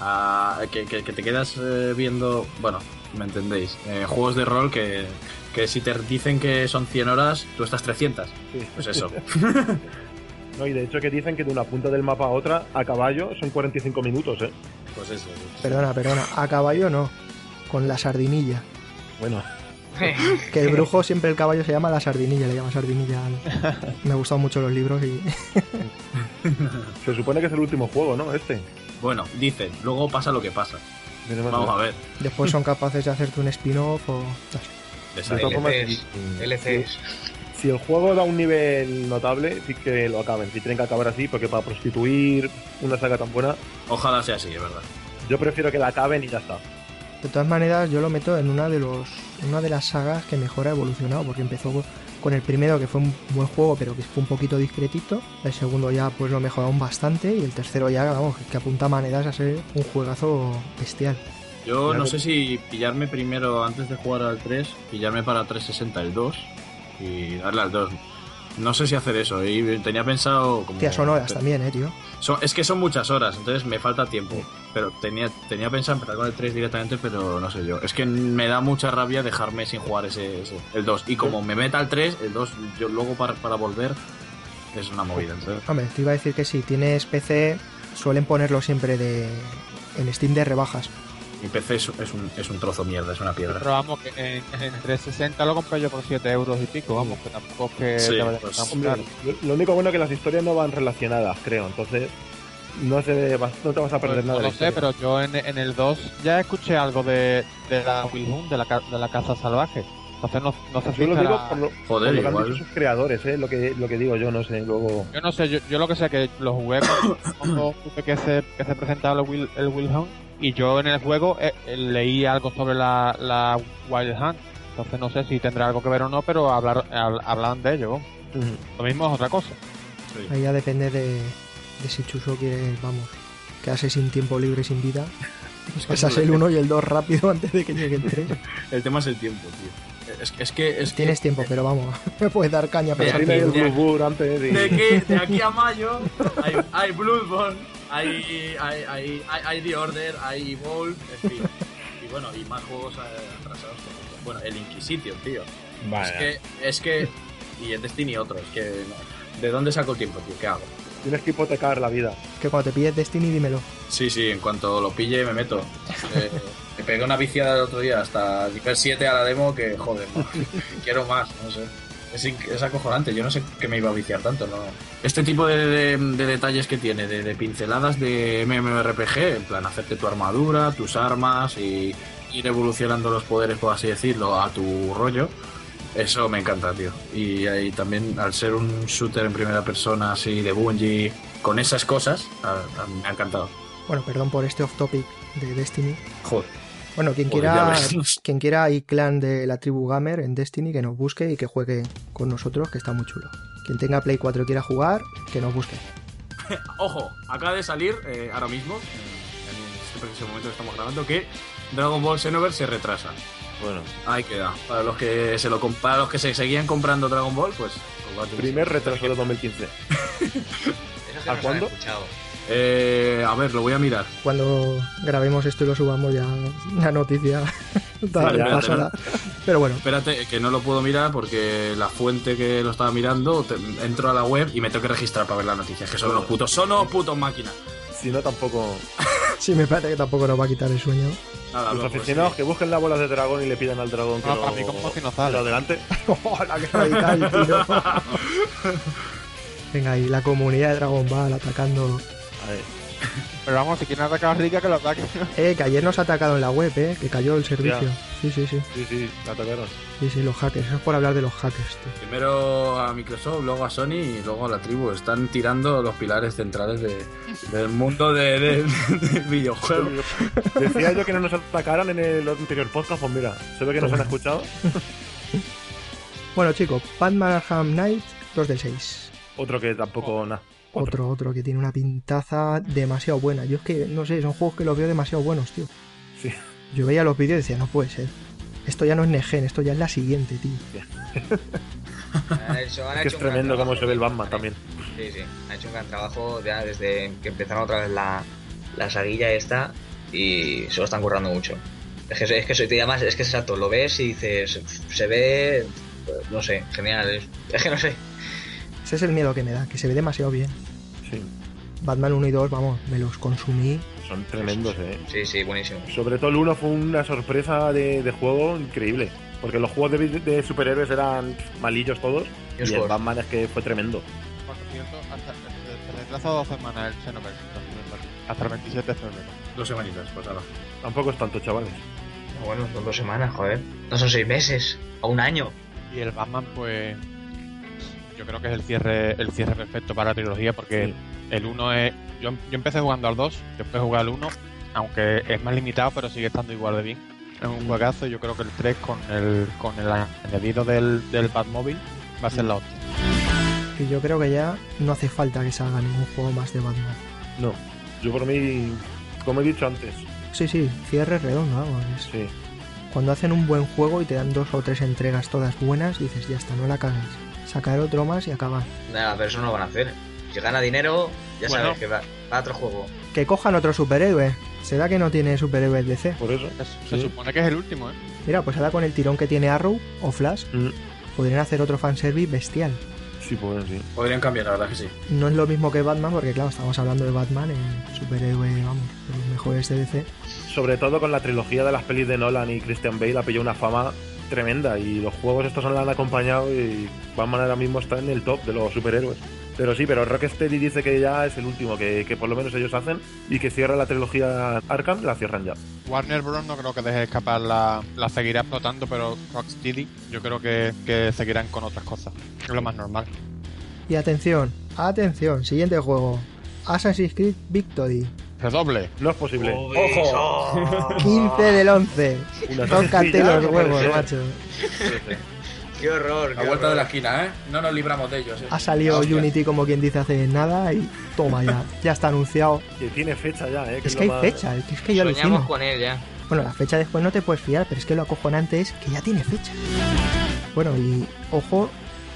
a- que, que- que te quedas eh, viendo, bueno, me entendéis, eh, juegos de rol que, que si te dicen que son 100 horas, tú estás 300. Sí. Pues eso. [LAUGHS] No, y de hecho que dicen que de una punta del mapa a otra, a caballo, son 45 minutos, ¿eh? Pues eso. Perdona, perdona, a caballo no, con la sardinilla. Bueno, Que el brujo siempre el caballo se llama la sardinilla, le llama sardinilla. [LAUGHS] Me han gustado mucho los libros y se supone que es el último juego, ¿no? Este. Bueno, dicen, luego pasa lo que pasa. Vamos a ver. después son capaces de hacerte un spin-off o... de LCs. Si el juego da un nivel notable, sí que lo acaben. Si tienen que acabar así, porque para prostituir una saga tan buena, Ojalá sea así, es verdad. yo prefiero que la acaben y ya está. De todas maneras, yo lo meto en una de los una de las sagas que mejor ha evolucionado, porque empezó con el primero que fue un buen juego, pero que fue un poquito discretito. El segundo ya pues lo mejoraron bastante y el tercero ya, vamos, que apunta maneras a ser un juegazo bestial. Yo no sé si pillarme primero antes de jugar al 3, pillarme para 360 el 2 y darle al 2. No sé si hacer eso. Y tenía pensado. Como, Tía, son horas también, eh, tío. Son- es que son muchas horas, entonces me falta tiempo. Pero tenía, tenía pensado empezar con el 3 directamente, pero no sé yo. Es que me da mucha rabia dejarme sin jugar ese, ese- el 2. Y como me meta al 3, el 2, yo luego para, para volver es una movida. Entonces, Hombre, te iba a decir que si tienes PC, suelen ponerlo siempre de en Steam de rebajas. mi PC es, es un, es un trozo mierda, es una piedra. Pero vamos, que en, en 360 lo compré yo por 7 euros y pico, vamos, que tampoco es que Sí, pues, Hombre, lo único bueno es que las historias no van relacionadas, creo. Entonces, no, se, no te vas a perder Pues nada. no de lo la sé, pero yo en, en el 2 ya escuché algo de, de la Will Hunt, de la, ca- de la caza salvaje. Entonces no, no sé si lo digo por lo, Joder, por lo que han igual. dicho sus creadores, ¿eh? Lo que, lo que digo yo, no sé. Luego, Yo no sé, yo, yo lo que sé que lo jugué cuando, [COUGHS] que se, que se presentaba el Will, el Will Hunt y yo en el juego eh, eh, leí algo sobre la, la Wild Hunt. Entonces no sé si tendrá algo que ver o no, pero hablar, hab- hablan de ello. Lo mismo es otra cosa. Sí. Ahí ya depende de, de si Chuso quiere, vamos, quedarse sin tiempo libre y sin vida. [LAUGHS] Pasas el 1 y el 2 rápido antes de que llegue el [LAUGHS] 3. El tema es el tiempo, tío. Es, es que. Es Tienes que, tiempo, pero vamos, [LAUGHS] me puedes dar caña De pero aquí- Tiene el de antes que, de aquí a mayo hay, hay Bloodborne, hay, hay, hay, hay, hay The Order, hay Evolve, en fin. Y bueno, y más juegos eh, atrasados. que- Bueno, el Inquisition, tío. Vale. Es que, es que. Y el Destiny otro, es que. no. ¿De dónde saco el tiempo, tío? ¿Qué hago? Tienes que hipotecar la vida. que cuando te pilles Destiny dímelo. Sí, sí, en cuanto lo pille me meto. Eh, me pegué una viciada el otro día hasta nivel 7 a la demo que, joder, no. [LAUGHS] quiero más, no sé. Es, acojonante, yo no sé que me iba a viciar tanto, ¿no? Este tipo de, de- de detalles que tiene, de, de pinceladas de MMORPG, en plan hacerte tu armadura, tus armas y ir evolucionando los poderes, por así decirlo, a tu rollo, eso me encanta, tío. Y ahí también, al ser un shooter en primera persona así de Bungie, con esas cosas, a- a- me ha encantado. Bueno, perdón por este off topic de Destiny. Joder. Bueno, quien Joder, quiera, [LAUGHS] quien quiera y clan de la tribu Gamer en Destiny, que nos busque y que juegue con nosotros, que está muy chulo. Quien tenga Play 4 y quiera jugar, que nos busque. [LAUGHS] Ojo, acaba de salir eh, ahora mismo, en este preciso momento que estamos grabando, que Dragon Ball Xenoverse se retrasa. Bueno, Ahí queda. Para los que se lo comp- para los que se seguían comprando Dragon Ball, pues. primer retraso de 2015. [LAUGHS] Eso que ¿A cuándo? Eh, a ver, lo voy a mirar. Cuando grabemos esto y lo subamos ya la noticia Vale, ya pasará. Pero bueno, Espérate, que no lo puedo mirar porque la fuente que lo estaba mirando, te- entro a la web y me tengo que registrar para ver las noticias. Que son unos putos, son unos putos máquinas. Si no, tampoco. [LAUGHS] sí me parece que tampoco nos va a quitar el sueño. Nada, Los aficionados sí. que busquen las bolas de dragón y le pidan al dragón que No, lo, para mí como si no que sale. lo adelante. [LAUGHS] ¡Hola, qué radical, tío! [LAUGHS] Venga, ahí la comunidad de Dragon Ball atacando. A ver, Pero vamos, si quieren atacar a Rica, que lo ataquen. Eh, que ayer nos ha atacado en la web, eh, que cayó el servicio. Sí, sí, sí. Sí, sí, la atacaron. Sí, sí, los hackers. Eso es por hablar de los hackers, tío. Primero a Microsoft, luego a Sony y luego a la tribu. Están tirando los pilares centrales de- del mundo de, de- de videojuegos. [LAUGHS] Decía yo que no nos atacaran en el anterior podcast, pues mira, se ve que nos han escuchado. [LAUGHS] Bueno, chicos, Batman Arkham Knight 2 del 6. Otro que tampoco, nada. Otro, otro que tiene una pintaza demasiado buena. Yo es que, no sé, son juegos que los veo demasiado buenos, tío. Sí. Yo veía los vídeos y decía, no puede ser. Esto ya no es Negen, esto ya es la siguiente, tío. Han hecho- han Es que tremendo cómo se ve el. Batman también. Sí, sí. Ha hecho un gran trabajo ya desde que empezaron otra vez la, la saguilla esta y se lo están currando mucho. Es que, es que soy además, es que es exacto, lo ves y dices, se ve, no sé, genial. Es, es que no sé. Ese es el miedo que me da, que se ve demasiado bien. Sí, Batman 1 y 2, vamos, me los consumí. son tremendos, eh. Sí, sí, buenísimo. Sobre todo el 1 fue una sorpresa de, de juego increíble. Porque los juegos de, de superhéroes eran malillos todos. Y el. Batman es que fue tremendo. Por cierto, hasta, se retrasa dos semanas el Xenoverse. Hasta el 27 de febrero. Dos semanitas, pues ahora. Tampoco es tanto, chavales. Bueno, son dos semanas, joder. No son seis meses, o un año. Y el Batman, pues. Yo creo que es el cierre el cierre perfecto para la trilogía porque Sí. el 1 es. Yo, yo empecé jugando al 2, después jugué al 1, aunque es más limitado, pero sigue estando igual de bien. Es un juegazo. Yo creo que el 3 con el, con el añadido del, del Batmóvil va a ser la hostia. Y yo creo que ya no hace falta que salga ningún juego más de Batman. No, yo por mí, como he dicho antes, Sí, sí, cierre redondo, es- sí. Cuando hacen un buen juego y te dan dos o tres entregas todas buenas, dices, ya está, no la cagues. Sacar otro más y acabar. Nada, pero eso no lo van a hacer. Si gana dinero, ya Bueno. sabes que va, va a otro juego. Que cojan otro superhéroe. ¿Será que no tiene superhéroes DC? Por eso. Es- Se Sí. supone que es el último, ¿eh? Mira, pues ahora con el tirón que tiene Arrow o Flash, Mm, podrían hacer otro fanservice bestial. Sí, pues sí. Podrían cambiar, la verdad que sí. No es lo mismo que Batman, porque claro, estamos hablando de Batman, el superhéroe, vamos, de los mejores de DC. Sobre todo con la trilogía de las pelis de Nolan y Christian Bale ha pillado una fama tremenda y los juegos estos la han acompañado y Batman ahora mismo está en el top de los superhéroes. Pero sí, pero Rocksteady dice que ya es el último, que, que por lo menos ellos hacen y que cierra la trilogía Arkham, la cierran ya. Warner Bros. no creo que deje escapar la, la seguirá explotando, pero Rocksteady yo creo que, que seguirán con otras cosas. Es lo más normal. Y atención, atención, siguiente juego. Assassin's Creed Victory. Redoble. No es posible. ¡Ojo! 15 del 11. Una Tócate los huevos, macho. Qué horror, La vuelta de la esquina, ¿eh? No nos libramos de ellos, ¿eh? Ha salido Hostia. Unity como quien dice hace nada y toma ya. Ya está anunciado. Que tiene fecha ya, ¿eh? Que Es que hay más- fecha, es que yo Soñamos alucino. con él ya. Bueno, la fecha después no te puedes fiar, pero es que lo acojonante es que ya tiene fecha. Bueno, y ojo,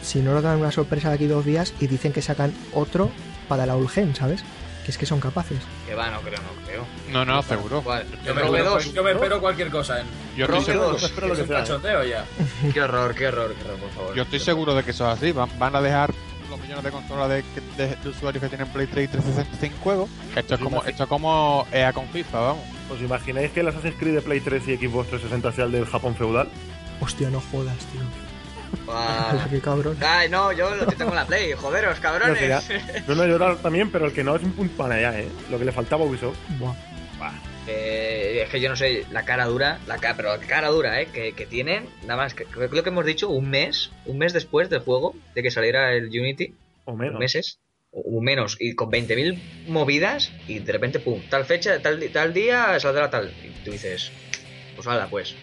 si no nos dan una sorpresa de aquí dos días y dicen que sacan otro para la Ulgen, ¿sabes? Que es que son capaces. Que va, no creo, no creo. No, no, seguro. Yo me, Robe espero, dos. yo me espero cualquier cosa. ¿eh? Yo estoy, seguro, dos. espero lo Es que un ¿eh? cachoteo ya. [LAUGHS] Qué horror, qué horror, qué horror, por favor. yo estoy seguro de que eso es así. Van, van a dejar los millones de consolas de, de- de usuarios que tienen Play 3 y 360 sin juego. Esto es como, esto es como EA con FIFA, vamos. ¿Os imagináis que el Assassin's Creed de Play 3 y Xbox 360 sea el del Japón feudal? Hostia, no jodas, tío. Buah. [LAUGHS] Qué cabrón. Ay, no, yo lo que tengo en la Play, joderos, cabrones. ya- no, no, yo también, pero el que no es un punto para allá, ¿eh? Lo que le faltaba a Ubisoft. Buah. Eh, es que yo no sé, la cara dura, la cara, pero la cara dura, ¿eh? Que, que tienen, nada más, que, creo que hemos dicho un mes, un mes después del juego, de que saliera el Unity, O menos. meses, o, menos, y con 20.000 movidas, y de repente, pum, tal fecha, tal, tal día, saldrá tal. Y tú dices, pues hala, pues.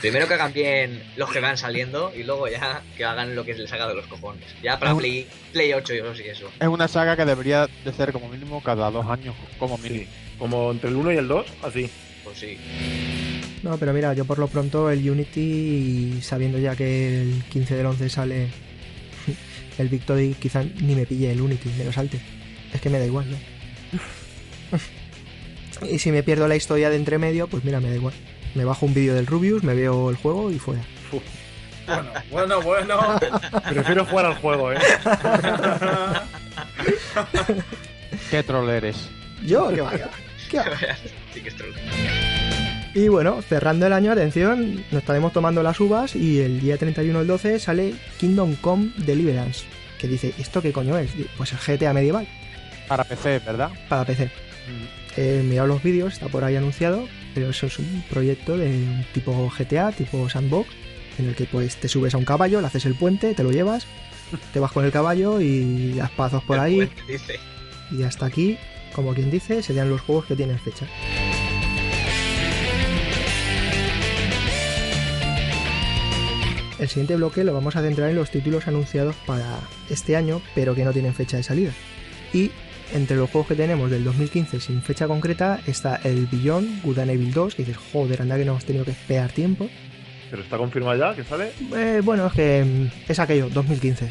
Primero que hagan bien los que van saliendo, y luego ya que hagan lo que les haga de los cojones. Ya para. Play, Play 8 y eso sí, eso. Es una saga que debería de ser como mínimo cada dos años, como mínimo. Sí. Como entre el 1 y el 2, así. Pues sí. No, pero mira, yo por lo pronto el Unity, sabiendo ya que el 15 del 11 sale [LAUGHS] el Victory, quizá ni me pille el Unity, me lo salte. Es que me da igual, ¿no? [LAUGHS] y si me pierdo la historia de entre medio, pues mira, me da igual. Me bajo un vídeo del Rubius, me veo el juego y fuera. Bueno, bueno, bueno. [LAUGHS] Prefiero jugar al juego, ¿eh? [LAUGHS] ¿Qué troll eres? Yo, que vaya. ¿Qué va? [LAUGHS] sí que es troll. Y bueno, cerrando el año, atención, nos estaremos tomando las uvas y el día 31 del 12 sale Kingdom Come Deliverance. Que dice, ¿esto qué coño es? Pues el GTA medieval Para PC, ¿verdad? para PC. He mirado los vídeos, está por ahí anunciado, pero eso es un proyecto de un tipo GTA, tipo sandbox, en el que pues te subes a un caballo, le haces el puente, te lo llevas, te vas con el caballo y das pazos por El ahí puente, dice. y hasta aquí, como quien dice, serían los juegos que tienen fecha. El siguiente bloque lo vamos a centrar en los títulos anunciados para este año, pero que no tienen fecha de salida. Y entre los juegos que tenemos del 2015 sin fecha concreta está el Beyond Good and Evil 2, que dices, joder, anda que no hemos tenido que esperar tiempo. Pero está confirmado ya que sale. Eh, bueno, es que mm, es aquello, 2015,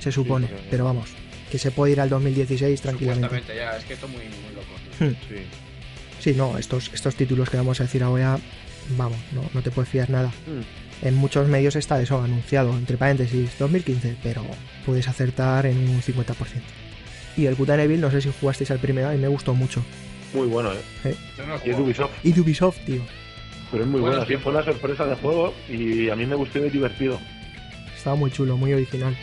se supone, pero vamos, que se puede ir al 2016 tranquilamente. Supuestamente, ya, es que esto es muy, muy loco. Sí. Sí, no, estos, estos títulos que vamos a decir ahora, vamos, no, no te puedes fiar nada. Mm. En muchos medios está eso anunciado, entre paréntesis, 2015, pero puedes acertar en un 50%. Y el Good Evil, no sé si jugasteis al primero y me gustó mucho. Muy bueno, ¿eh? No Y es. Ubisoft. Y de Ubisoft, tío, Pero es muy bueno. Sí, fue una sorpresa de juego y a mí me gustó y divertido. estaba muy chulo, muy original.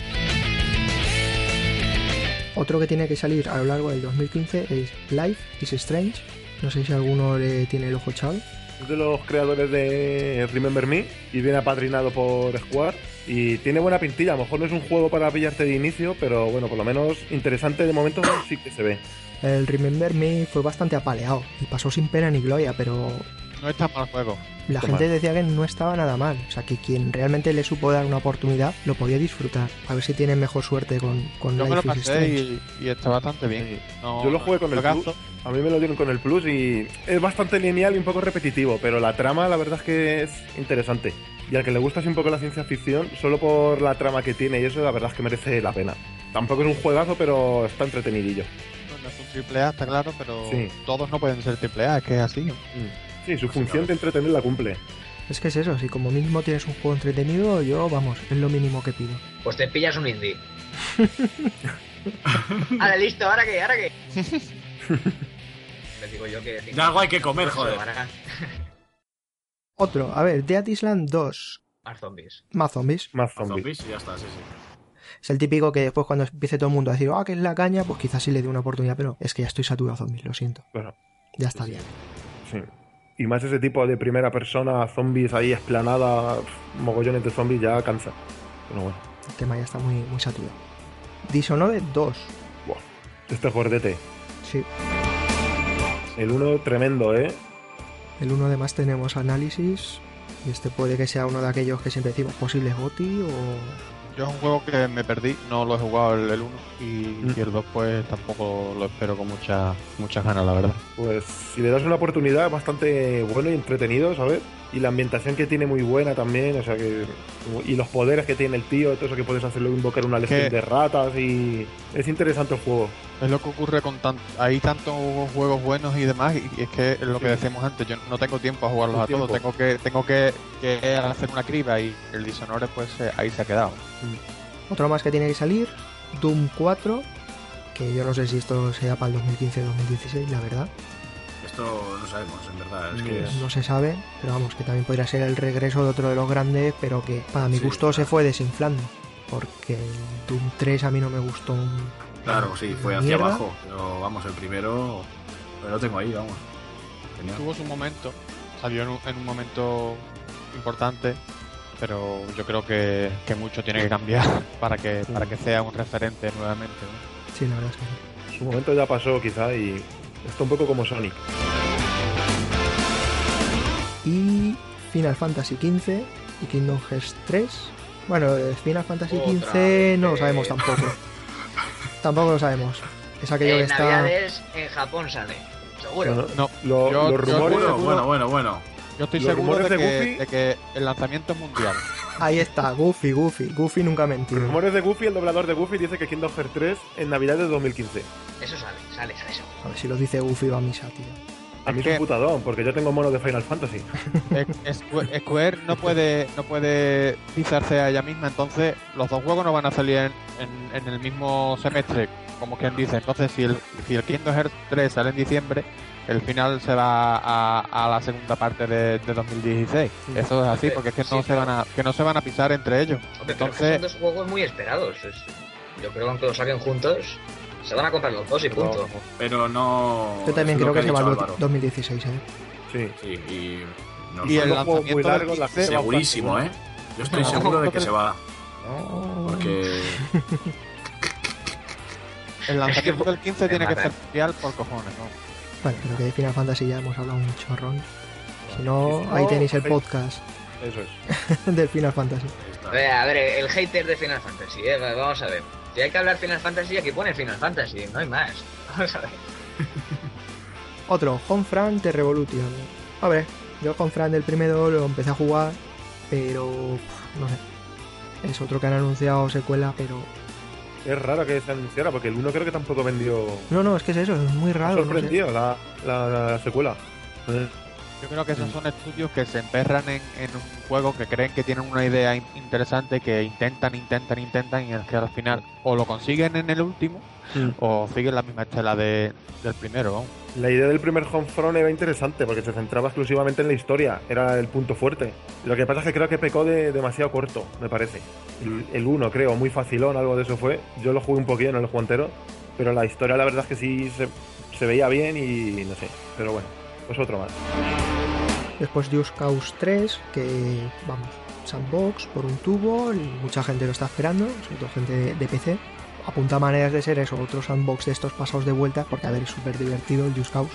Otro que tiene que salir a lo largo del 2015 es Life is Strange. No sé si alguno le tiene el ojo echado. Es de los creadores de Remember Me y viene apadrinado por Square. Y tiene buena pintilla. A lo mejor no es un juego para pillarte de inicio, pero bueno, por lo menos interesante de momento sí que se ve. El Remember Me fue bastante apaleado y pasó sin pena ni gloria, pero No es tan mal juego. la gente decía que no estaba nada mal. O sea, que quien realmente le supo dar una oportunidad lo podía disfrutar. A ver si tienen mejor suerte con, con Yo me lo pasé y, y está bastante bien. Sí. No- Yo lo jugué con el juegazo. Plus. A mí me lo dieron con el Plus y es bastante lineal y un poco repetitivo, pero la trama la verdad es que es interesante. Y al que le gusta así un poco la ciencia ficción, solo por la trama que tiene y eso, la verdad es que merece la pena. Tampoco es un juegazo, pero está entretenidillo. No es un triple A, está claro, pero Sí. todos no pueden ser triple A, es que es así. Sí, su función de entretener la cumple. Es que es eso, si como mínimo tienes un juego entretenido, yo, vamos, es lo mínimo que pido. Pues te pillas un indie. [LAUGHS] Ahora listo, ¿ahora qué? ¿Ahora qué? [LAUGHS] Les digo yo que... De algo hay que comer, joder. Ahora, [LAUGHS] Otro, a ver, Dead Island 2, Más zombies. más zombies. Más zombies. zombies y ya está, sí, sí. Es el típico que después cuando empiece todo el mundo a decir, ah, que es la caña, pues quizás sí le dé una oportunidad, pero es que ya estoy saturado de zombies, lo siento. Bueno, Ya está bien. sí. Y más ese tipo de primera persona, zombies ahí esplanada, mogollones de zombies, ya cansa. Pero bueno, El tema ya está muy, muy saturado. Dishonored 2, buah. Este es gordete. sí. El uno tremendo, ¿eh? El uno además tenemos análisis. Y este puede que sea uno de aquellos que siempre decimos posibles GOTI o yo es un juego que me perdí, no lo he jugado el, 1 y, Mm. y el 2 pues tampoco lo espero con mucha, muchas ganas, la verdad. Pues si le das una oportunidad, es bastante bueno y entretenido, ¿sabes? Y la ambientación que tiene muy buena también, o sea que. Y los poderes que tiene el tío, todo eso que puedes hacerlo invocar una legión de ratas y. Es interesante el juego. Es lo que ocurre con tan, hay tantos juegos buenos y demás y, es que es lo que decíamos antes, yo no tengo tiempo a jugarlos a todos, tengo que tengo que, que hacer una criba y el Dishonored pues eh, ahí se ha quedado. Otro más que tiene que salir, Doom 4, que yo no sé si esto sea para el 2015-2016, la verdad. Esto no sabemos, en verdad. Es Ni que idea. es- No se sabe, pero vamos, que también podría ser el regreso de otro de los grandes, pero que para mi Sí, gusto se fue desinflando. Porque el Doom 3 a mí no me gustó un... Claro, sí, fue hacia mierda. abajo. Pero vamos, el primero lo tengo ahí, vamos. Genial. Tuvo su momento, salió en un, en un momento importante, pero yo creo que, que mucho tiene que cambiar [LAUGHS] para que para que sea un referente nuevamente. ¿no? Sí, la verdad es que sí. Su momento ya pasó, quizá, y. Está un poco como Sonic. Y Final Fantasy XV y Kingdom Hearts 3. Bueno, eh, Final Fantasy XV no lo sabemos tampoco. Tampoco lo sabemos. Es aquello que En está... Navidades en Japón sale. Seguro. No, lo- yo- los yo rumores. Bueno, seguro- bueno, bueno, bueno. Yo estoy Los seguro de rumores de que, Goofy- de que el lanzamiento es mundial. Ahí está, Goofy, Goofy. Goofy nunca mentido. Los rumores de Goofy, el doblador de Goofy, dice que Kingdom Hearts 3 en Navidad de 2015. Eso sale, sale, sale seguro. A ver si lo dice Goofy va a misa, tío. A mí Es un putadón, porque yo tengo mono de Final Fantasy. Es- Squ- Square no puede no puede pisarse a ella misma, entonces los dos juegos no van a salir en, en- en el mismo semestre, como quien dice. Entonces, si el, si el Kingdom Hearts 3 sale en diciembre, el final se va a, a la segunda parte de, de 2016. Eso es así, porque es que sí, no se van a que no se van a pisar entre ellos. Hombre, pero es que Entonces, son dos juegos muy esperados. es- Yo creo que aunque los saquen juntos, se van a comprar los dos y punto. Pero no. Yo también creo que, se va al Álvaro. 2016, ¿eh? Sí. Sí, y. no Y el muy lanzamiento del largos, la 15, gente va segurísimo. ¿eh? Yo estoy No, seguro de que se va. No. Porque. [LAUGHS] el lanzamiento del 15 tiene que ser mundial por cojones, ¿no? Bueno, pero que de Final Fantasy ya hemos hablado un chorrón. Si no, ahí no, tenéis el podcast Eso es. [LAUGHS] del Final Fantasy. A ver, a ver, el hater de Final Fantasy, ¿eh? vamos a ver. Si hay que hablar Final Fantasy, aquí pone Final Fantasy, no hay más. [LAUGHS] Vamos a ver. Otro, Homefront de Revolution. A ver, yo Homefront del primero lo empecé a jugar, pero no sé. Es otro que han anunciado secuela, pero... Es raro que se anunciara, porque el 1 creo que tampoco vendió. No, no, es que es eso, es muy Me raro. no sé. sorprendió la, la, la secuela. Yo creo que esos son estudios que se emperran en, en un juego que creen que tienen una idea in- interesante, que intentan, intentan, intentan y es que al final o lo consiguen en el último Mm. o siguen la misma estela de, del primero. vamos. La idea del primer Homefront era interesante porque se centraba exclusivamente en la historia, era el punto fuerte. Lo que pasa es que creo que pecó de demasiado corto, me parece. El- El 1, creo, muy facilón, algo de eso fue. Yo lo jugué un poquillo, no lo jugué entero, pero la historia la verdad es que sí se, se veía bien y no sé. Pero bueno, pues otro más. Después Just Cause 3, que vamos, sandbox por un tubo, y mucha gente lo está esperando, sobre todo gente de, de PC. Apunta maneras de ser eso, otro sandbox de estos pasados de vuelta, porque a ver, es súper divertido el Just Cause,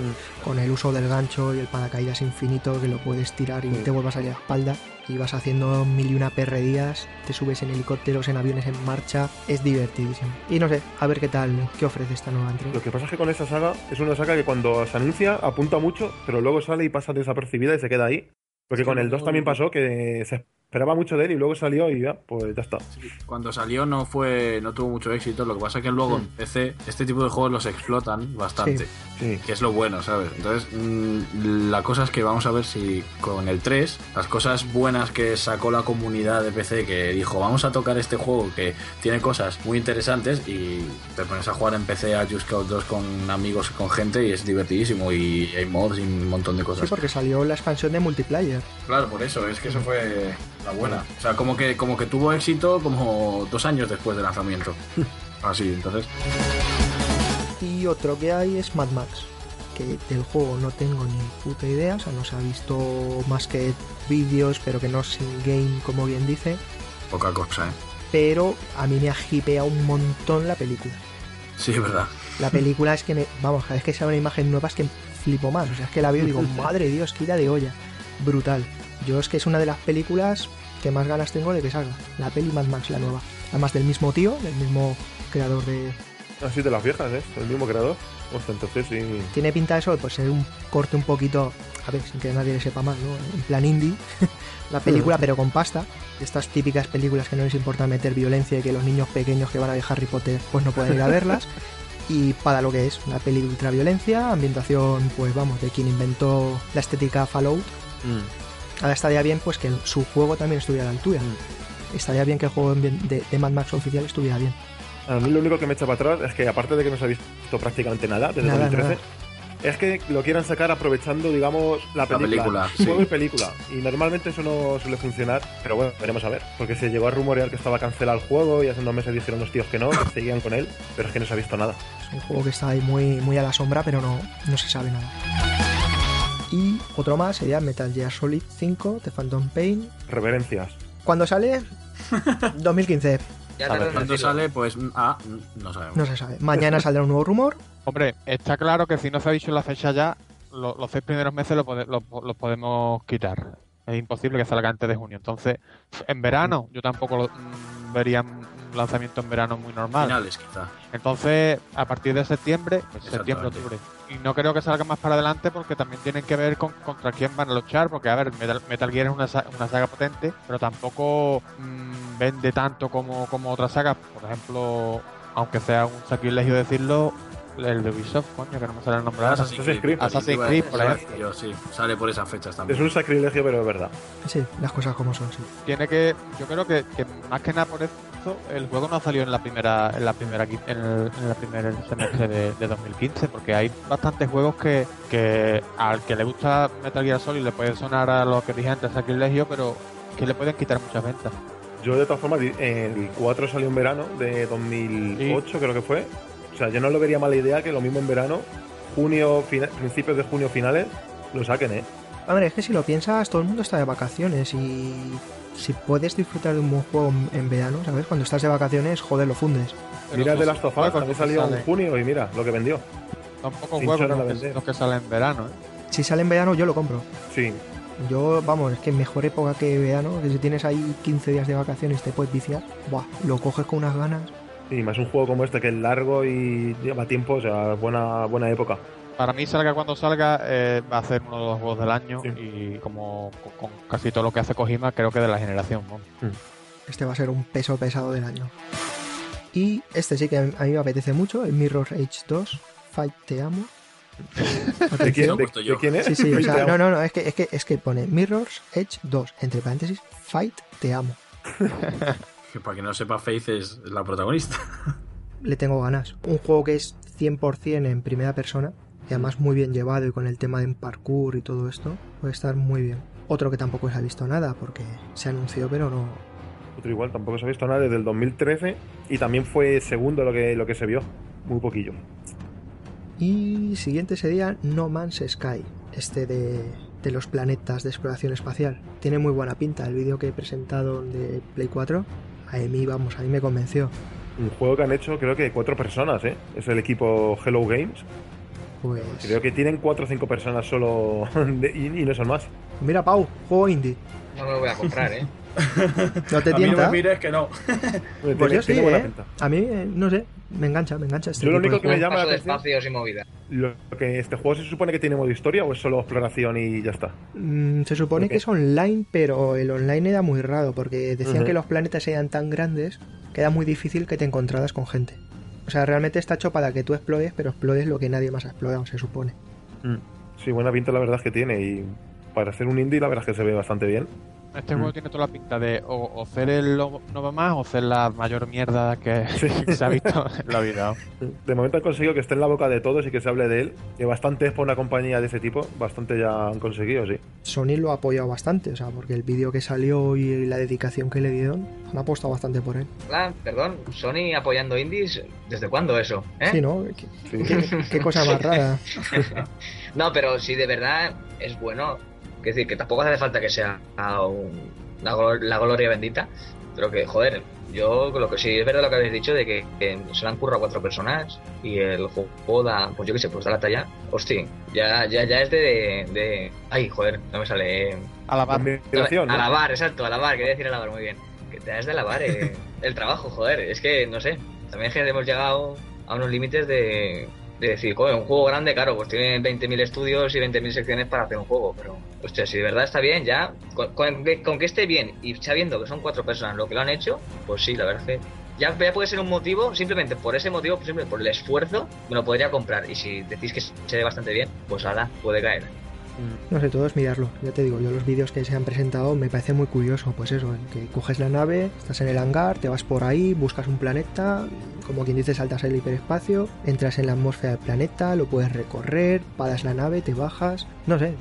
con el uso del gancho y el paracaídas infinito, que lo puedes tirar y Sí. te vuelvas a la espalda, y vas haciendo mil y una perredías, te subes en helicópteros, en aviones en marcha, es divertidísimo. Y no sé, a ver qué tal, qué ofrece esta nueva entrega. Lo que pasa es que con esta saga es una saga que cuando se anuncia apunta mucho, pero luego sale y pasa desapercibida y se queda ahí. Porque con el 2 no- también pasó que se esperaba mucho de él y luego salió y ya, pues ya está. Cuando salió no fue no tuvo mucho éxito, lo que pasa es que luego en PC este tipo de juegos los explotan bastante, Sí. que es lo bueno, ¿sabes? Entonces, mm, la cosa es que vamos a ver si con el 3, las cosas buenas que sacó la comunidad de PC, que dijo, vamos a tocar este juego que tiene cosas muy interesantes y te pones a jugar en PC a Just Cause 2 con amigos, con gente y es divertidísimo y hay mods y un montón de Sí, cosas. porque salió la expansión de multiplayer. Claro, por eso, es que eso fue la buena. O sea, como que, como que tuvo éxito como dos años después del lanzamiento. [LAUGHS] Así, entonces. Y otro que hay es Mad Max, que del juego no tengo ni puta idea, o sea, no se ha visto más que vídeos, pero que no es in-game, como bien dice. Poca cosa, ¿eh? Pero a mí me ha hipeado un montón la película. Sí, es verdad. La [LAUGHS] película es que me. Vamos, cada vez que sale una imagen nueva es que flipo más. O sea, es que la veo y digo, [LAUGHS] madre Dios, que ira de olla. Brutal. Yo es que es una de las películas que más ganas tengo de que salga. La peli Mad Max, la nueva. Además del mismo tío, del mismo creador de... Así de las viejas, ¿eh? El mismo creador. Hostia, entonces sí. Tiene pinta eso pues, ser un corte un poquito, a ver, sin que nadie le sepa más, ¿no? En plan indie, [LAUGHS] la película, pero con pasta. Estas típicas películas que no les importa meter violencia y que los niños pequeños que van a ver Harry Potter pues no pueden ir a verlas. [LAUGHS] y para lo que es, una peli ultraviolencia, ambientación, pues vamos, de quien inventó la estética Fallout. Ahora estaría bien pues que su juego también estuviera a la altura. Estaría bien que el juego de, de Mad Max oficial estuviera bien. A mí lo único que me echa para atrás es que aparte de que no se ha visto prácticamente nada desde Nada, 2013, nada. es que lo quieran sacar aprovechando, digamos, la película. película, Juego sí. y película. Y normalmente eso no suele funcionar, pero bueno, veremos a ver. Porque se llegó a rumorear que estaba cancelado el juego y hace unos meses dijeron los tíos que no, que [COUGHS] seguían con él, pero es que no se ha visto nada. Es un juego que está ahí muy, muy a la sombra, pero no, no se sabe nada. Y otro más sería Metal Gear Solid 5 de Phantom Pain. Reverencias. ¿Cuándo sale? [LAUGHS] 2015, Ya te lo ¿Cuándo sale? Pues ah, no sabemos. no se sabe. Mañana saldrá un nuevo rumor. Hombre, está claro que si no se ha dicho la fecha ya, lo- los seis primeros meses los los- los podemos quitar. Es imposible que salga antes de junio. Entonces, en verano, yo tampoco lo- mm, vería un lanzamiento en verano muy normal. Finales, quizá. Entonces, a partir de septiembre, pues septiembre, octubre. Y no creo que salga más para adelante porque también tienen que ver con contra quién van a luchar. Porque, a ver, Metal, Metal Gear es una, una saga potente, pero tampoco mm, vende tanto como, como otras sagas. Por ejemplo, aunque sea un sacrilegio decirlo, el de Ubisoft, coño, que no me sale el nombre ahora. Assassin's Creed. Assassin's Creed, por ejemplo. Yo sí, sale por esas fechas Es también. un sacrilegio, pero es verdad. Sí, las cosas como son, sí. Tiene que, yo creo que, que más que nada por eso, el juego no salió en la primera, en la primera, en el, en la primera semestre de, de 2015, porque hay bastantes juegos que, que al que le gusta Metal Gear Solid le puede sonar a lo que dije antes sacrilegio, pero que le pueden quitar muchas ventas. Yo, de todas formas, el 4 salió en verano de 2008, creo que fue. O sea, yo no lo vería mala idea que lo mismo en verano, junio, principios de junio finales, lo saquen, ¿eh? Hombre, es que si lo piensas, todo el mundo está de vacaciones y si puedes disfrutar de un buen juego en- verano, ¿sabes? Cuando estás de vacaciones, joder, lo fundes. Pero Mira de Us, juegos también que salió en junio y mira lo que vendió. Sin juegos los los que salen en verano. ¿eh? Si sale en verano, yo lo compro. Sí, Yo, vamos, es que mejor época que verano, que si tienes ahí 15 días de vacaciones te puedes viciar, buah, lo coges con unas ganas. y más un juego como este que es largo y lleva tiempo, o sea, buena, buena época. Para mí, salga cuando salga, eh, va a ser uno de los juegos del año Sí. y como con, con casi todo lo que hace Kojima, creo que de la generación. ¿no? Este va a ser un peso pesado del año. Y este sí que a mí me apetece mucho, el Mirror Age 2, Fight Te Amo. [LAUGHS] ¿De quién, de- puesto yo. de quién es? Sí, sí, o sea, no, no, no, es que, es que, es que pone Mirror's Edge 2, entre paréntesis, Fight Te Amo. [LAUGHS] Que para que no sepa, Faith es la protagonista. Le tengo ganas. Un juego que es 100% en primera persona, y además muy bien llevado y con el tema de parkour y todo esto, puede estar muy bien. Otro que tampoco se ha visto nada, porque se anunció, pero no, Otro igual, tampoco se ha visto nada desde el 2013 y también fue segundo lo que, lo que se vio, muy poquillo. Y siguiente sería No Man's Sky, este de, de los planetas de exploración espacial. Tiene muy buena pinta el vídeo que he presentado de Play 4. A mí, vamos, a mí me convenció. Un juego que han hecho creo que cuatro personas, ¿eh? Es el equipo Hello Games. Pues Creo que tienen cuatro o cinco personas solo [LAUGHS] de- y, y no son más. mira, Pau, juego indie. No me lo voy a comprar, ¿eh? [LAUGHS] ¿No te a mí no tienta? me mires que no. Pues Tiene- yo sí, ¿eh? A mí, eh, no sé, me engancha, me engancha este Yo lo único que me llama la atención, espacios y movida. lo que este juego se supone que tiene modo historia o es solo exploración y ya está. Mm, se supone que es online, pero el online era muy raro, porque decían que los planetas eran tan grandes que era muy difícil que te encontraras con gente. O sea, realmente está hecho para que tú explores, pero explores lo que nadie más ha explorado, se supone. Sí, buena pinta la verdad es que tiene y para hacer un indie la verdad es que se ve bastante bien. Este Mm. juego tiene toda la pinta de o, o ser el no más o ser la mayor mierda que, [LAUGHS] se ha visto en la vida. De momento han conseguido que esté en la boca de todos y que se hable de él. Que bastante es para una compañía de ese tipo, bastante ya han conseguido, sí. Sony lo ha apoyado bastante, o sea, porque el vídeo que salió y la dedicación que le dieron, han apostado bastante por él. Ah, perdón, Sony apoyando indies, ¿desde cuándo eso? ¿Eh? Sí, ¿no? ¿Qué, Sí. qué- qué cosa más rara. [LAUGHS] No, pero si de verdad es bueno, es decir, que tampoco hace falta que sea un- la, la gloria bendita, pero que, joder, Yo lo que sí es verdad lo que habéis dicho de que, que se le han currado cuatro personas y el juego da, pues yo qué sé, pues da la talla. Hostia, ya, ya, ya es de, de... Ay, joder, no me sale... Alabar. Combinación, ¿no? Alabar, exacto, alabar, quería decir alabar, muy bien. Que te has de alabar eh, el trabajo, joder, es que, no sé, también es que hemos llegado a unos límites de, de decir, joder, un juego grande, claro, pues tiene 20.000 estudios y 20.000 secciones para hacer un juego, pero, hostia, si de verdad está bien, ya, con, que- esté bien y sabiendo que son cuatro personas lo que lo han hecho, pues sí, la verdad es que ya, puede ser un motivo, simplemente por ese motivo, simplemente por el esfuerzo, me lo podría comprar. Y si decís que se ve bastante bien, pues ala, puede caer. No sé, todo es mirarlo. Ya te digo, yo los vídeos que se han presentado me parece muy curioso. Pues eso, que coges la nave, estás en el hangar, te vas por ahí, buscas un planeta, como quien dice, saltas el hiperespacio, entras en la atmósfera del planeta, lo puedes recorrer, paras la nave, te bajas. No sé,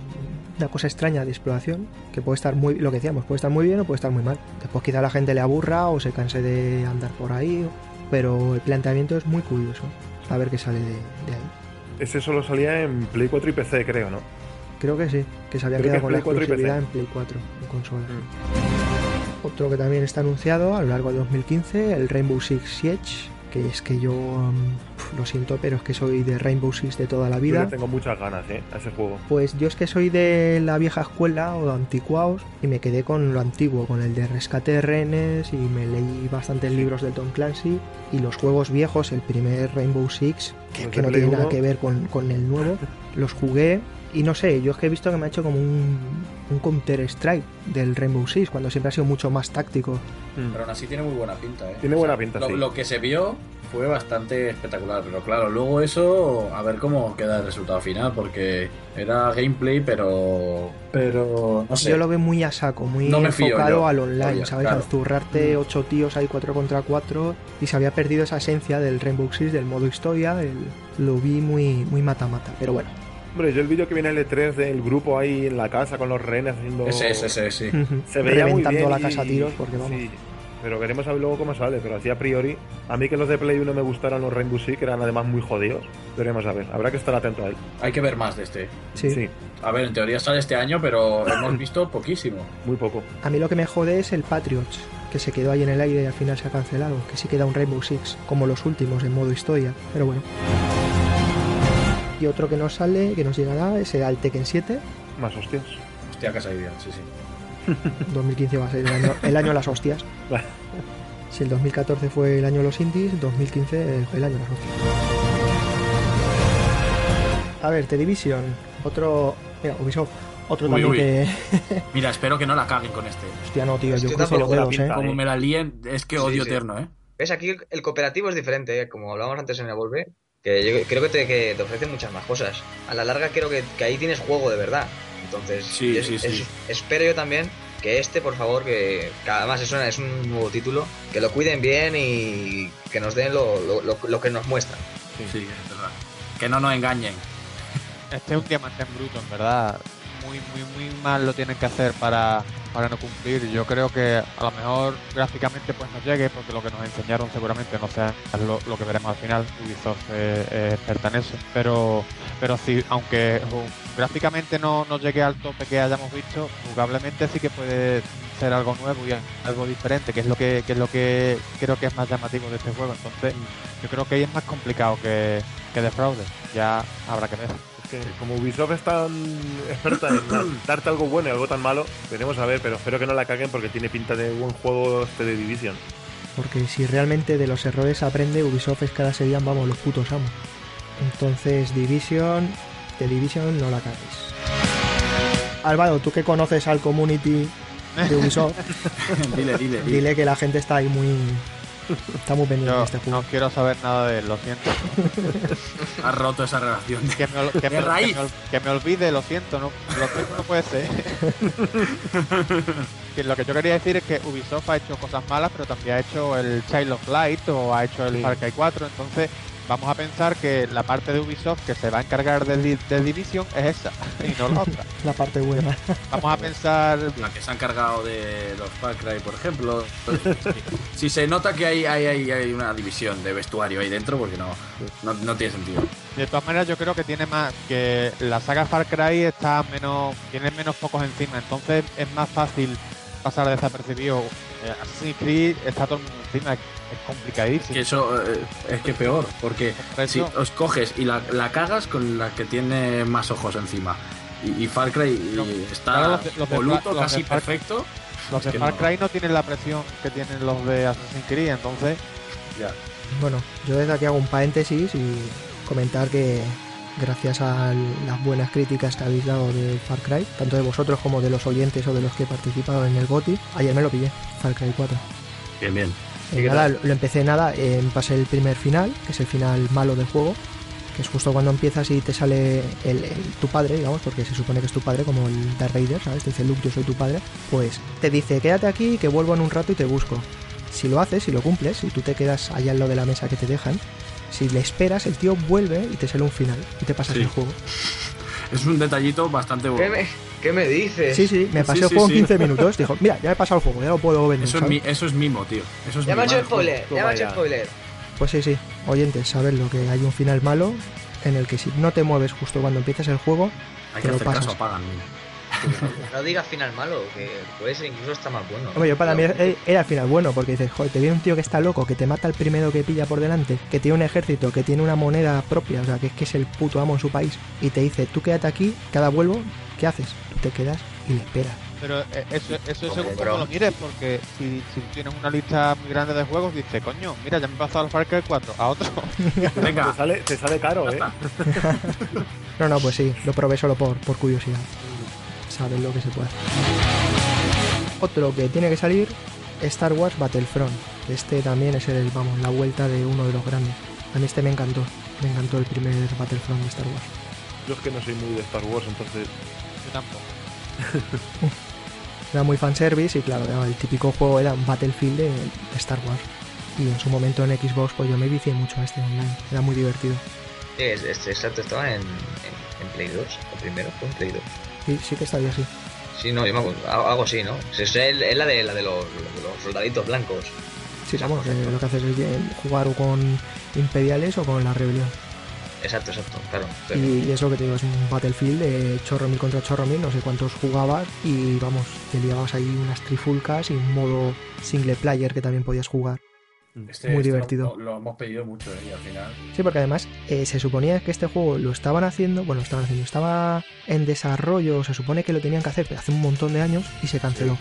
una cosa extraña de exploración que puede estar muy, lo que decíamos, puede estar muy bien o puede estar muy mal. Después quizá la gente le aburra o se canse de andar por ahí, pero el planteamiento es muy curioso. A ver qué sale de, de ahí. Ese solo salía en Play 4 y PC, creo, ¿no? Creo que sí, que se había Creo quedado con la Play 4 y exclusividad en Play 4, en consola. Otro que también está anunciado a lo largo de 2015, el Rainbow Six Siege, que es que yo lo siento, pero es que soy de Rainbow Six de toda la Yo vida. le tengo muchas ganas, ¿eh? A ese juego. Pues yo es que soy de la vieja escuela o de anticuaos y me quedé con lo antiguo, con el de rescate de rehenes y me leí bastantes libros del Tom Clancy y los juegos viejos, el primer Rainbow Six, que, que no tiene nada 1. que ver con, con el nuevo, [LAUGHS] los jugué y no sé, yo es que he visto que me ha hecho como un, un Counter Strike del Rainbow Six, cuando siempre ha sido mucho más táctico. Pero aún así tiene muy buena pinta, ¿eh? Tiene buena pinta, lo, sí. lo que se vio fue bastante espectacular, pero claro, luego eso, a ver cómo queda el resultado final, porque era gameplay, pero. Pero. No sé. Yo lo veo muy a saco, muy No enfocado al online, Oye, ¿sabes? claro. Al zurrarte ocho tíos ahí cuatro contra cuatro y se había perdido esa esencia del Rainbow Six, del modo historia, el- lo vi muy muy mata-mata, pero bueno. Hombre, yo el vídeo que viene el E3 del grupo ahí en la casa con los rehenes haciendo... Ese, ese, ese, sí. Se veía muy Reventando bien la casa a tiros, porque vamos. Sí, pero veremos a ver luego cómo sale. Pero así a priori, a mí que los de Play 1 me gustaron los Rainbow Six, que eran además muy jodidos. Veremos a ver, habrá que estar atento a él. Hay que ver más de este. Sí. Sí, A ver, en teoría sale este año, pero hemos [COUGHS] visto poquísimo. muy poco. A mí lo que me jode es el Patriots, que se quedó ahí en el aire y al final se ha cancelado, que sí queda un Rainbow Six, como los últimos en modo historia, pero bueno. Y otro que nos sale, que nos llegará, será el Tekken 7. Más hostias. Hostia, que ha salido, sí, sí. [LAUGHS] 2015 va a ser el año, el año de las hostias. Si el 2014 fue el año de los indies, 2015 el, el año de las hostias. A ver, The Division, otro. Mira, Ubisoft, otro Uy, también uy. que. [LAUGHS] [LAUGHS] Mira, espero que no la caguen con este. Hostia, no, tío, Es yo que cruzo los dedos, eh. Como Ahí. me la líen, es que Sí, odio sí. eterno, ¿eh? ¿Ves? Aquí el cooperativo es diferente, ¿eh? como hablábamos antes en el Volve, que yo creo que te, que te ofrecen muchas más cosas. A la larga creo que, que ahí tienes juego de verdad. Entonces, Sí, es- sí, sí. es- espero yo también que este, por favor, que, que además es, una- es un nuevo título, que lo cuiden bien y que nos den lo, lo- lo- lo que nos muestran. Sí, es verdad. Que no nos engañen. Este es un diamante en bruto, en verdad. Muy, muy, muy mal lo tienen que hacer para, para no cumplir. Yo creo que a lo mejor gráficamente pues no llegue, porque lo que nos enseñaron seguramente no sea lo, lo que veremos al final. Ubisoft es, es experta en eso. Pero, pero sí, aunque gráficamente no, no llegue al tope que hayamos visto, jugablemente sí que puede ser algo nuevo y algo diferente, que es lo que, que es lo que creo que es más llamativo de este juego. Entonces, yo creo que ahí es más complicado que, que defraude. Ya habrá que ver. Que como Ubisoft es tan experta en da- [COUGHS] darte algo bueno y algo tan malo, veremos a ver, pero espero que no la caguen porque tiene pinta de buen juego este de Division. Porque si realmente de los errores aprende, Ubisoft es cada serían, vamos, los putos amos. Entonces, Division, de Division no la cagues. Álvaro, tú que conoces al community de Ubisoft, [LAUGHS] dile, dile, dile. dile que la gente está ahí muy. De Yo este juego. no quiero saber nada de él, lo siento. Has roto esa relación. Que me, ol- que me- De raíz. que me ol- que me olvide, lo siento, no, lo siento, no puede ser. [LAUGHS] que lo que yo quería decir es que Ubisoft ha hecho cosas malas, pero también ha hecho el Child of Light o ha hecho el Sí. Far Cry 4, entonces vamos a pensar que la parte de Ubisoft que se va a encargar del Di- del Division es esa y no la otra. [LAUGHS] La parte buena. Vamos a pensar La que se ha encargado de los Far Cry, por ejemplo. [LAUGHS] Si se nota que hay, hay, hay, hay una división de vestuario ahí dentro, porque no, no, no tiene sentido. De todas maneras, yo creo que tiene más que la saga Far Cry está menos, tiene menos focos encima, entonces es más fácil pasar desapercibido. Eh, Assassin's Creed está todo el mundo encima, es, complicadísimo. Que eso eh, es que peor, porque Por si os coges y la, la cagas con la que tiene más ojos encima. Y, y Far Cry y está claro, los de- los de voluto, Far- los casi Far- perfecto. Los de Far no. Cry no tienen la presión que tienen los de Assassin's Creed, entonces Ya. Bueno, yo desde aquí hago un paréntesis y comentar que gracias a las buenas críticas que habéis dado de Far Cry, tanto de vosotros como de los oyentes o de los que he participado en el GOTI, ayer me lo pillé, Far Cry 4. Bien, bien. Eh, lo empecé nada, eh, pasé el primer final, que es el final malo del juego, que es justo cuando empiezas y te sale el, el- tu padre, digamos, porque se supone que es tu padre, como el Darth Vader, ¿sabes? Te dice Luke, yo soy tu padre, pues te dice, quédate aquí, que vuelvo en un rato y te busco. Si lo haces, si lo cumples, y tú te quedas allá al lado de la mesa que te dejan, si le esperas, el tío vuelve y te sale un final y te pasas Sí. el juego. Es un detallito bastante ¿Qué bueno. Me, qué me dices? Sí, sí, me pasé Sí, el juego sí. en 15 minutos. Dijo, mira, ya me he pasado el juego, ya lo puedo vender. Eso es, mi- eso es mimo, tío. Eso es Ya me ha hecho spoiler, ya me ha hecho spoiler. Pues sí, sí, oyentes, saberlo, que hay un final malo en el que si no te mueves justo cuando empiezas el juego, Hay te que lo hacer caso, pasas. apagan. [LAUGHS] No digas final malo, que puede ser incluso está más bueno. Hombre, yo para mí Pero- era era el final bueno, porque dices, joder, te viene un tío que está loco, que te mata al primero que pilla por delante, que tiene un ejército, que tiene una moneda propia, o sea, que es que es el puto amo en su país, y te dice, tú quédate aquí, cada vuelvo, ¿qué haces? Tú te quedas y le esperas. Pero eh, eso, eso es Como según como lo mires, porque si, si tienes una lista muy grande de juegos, dices, coño, mira, ya me he pasado al Far Cry 4, a otro. [LAUGHS] Te Venga, sale, te sale caro, ¿eh? [LAUGHS] No, no, pues sí, lo probé solo por, por curiosidad. Sabes lo que se puede hacer. Otro que tiene que salir, Star Wars Battlefront. Este también es el, vamos, la vuelta de uno de los grandes. A mí este me encantó. Me encantó el primer Battlefront de Star Wars. Yo es que no soy muy de Star Wars, entonces. Tampoco. [LAUGHS] Era muy fanservice y claro, el típico juego era un Battlefield de, de Star Wars. Y en su momento en Xbox pues yo me vicié mucho a este online. Era muy divertido. Sí, es, es- exacto, estaba en, en, en Play 2. El primero fue en Play 2. Sí, sí que estaría así. Sí, no, yo me acuerdo, algo así, ¿no? Es, la de, la de los, soldaditos blancos. Sí, vamos, eh, lo que haces es bien jugar o con Imperiales o con la Rebelión. Exacto, exacto, claro. Pero- Y, y es lo que te digo, es un Battlefield de chorro mil contra chorro mil, no sé cuántos jugabas y vamos, te liabas ahí unas trifulcas y un modo single player que también podías jugar. Este- Muy este divertido. Lo, lo hemos pedido mucho ¿eh? y al final. Sí, porque además eh, se suponía que este juego lo estaban haciendo, bueno, lo estaban haciendo, estaba en desarrollo, se supone que lo tenían que hacer pero hace un montón de años y se canceló.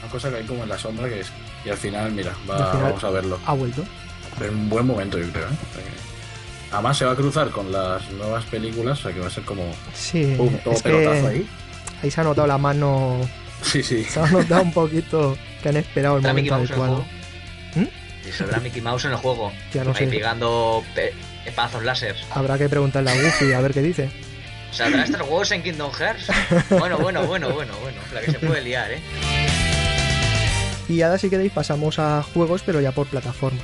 Una cosa que hay como en la sombra que es. Y al final, mira, va- Y al final- vamos a verlo. Ha vuelto. En un buen momento, yo creo. ¿eh? Además, se va a cruzar con las nuevas películas, o sea que va a ser como. Sí, Pum, todo es pelotazo que ahí. ahí se ha notado la mano, Sí, sí. se ha notado un poquito que han esperado el ¿Saldrá Mickey momento adecuado. juego? ¿Mm? Y saldrá Mickey Mouse en el juego. Ya no ahí sé, pegando pe- espazos láser. habrá que preguntarle a Goofy a ver qué dice. ¿Saldrá Star Wars en Kingdom Hearts? Bueno, bueno, bueno, bueno, bueno. La que se puede liar, ¿eh? Y ahora si queréis pasamos a juegos pero ya por plataforma.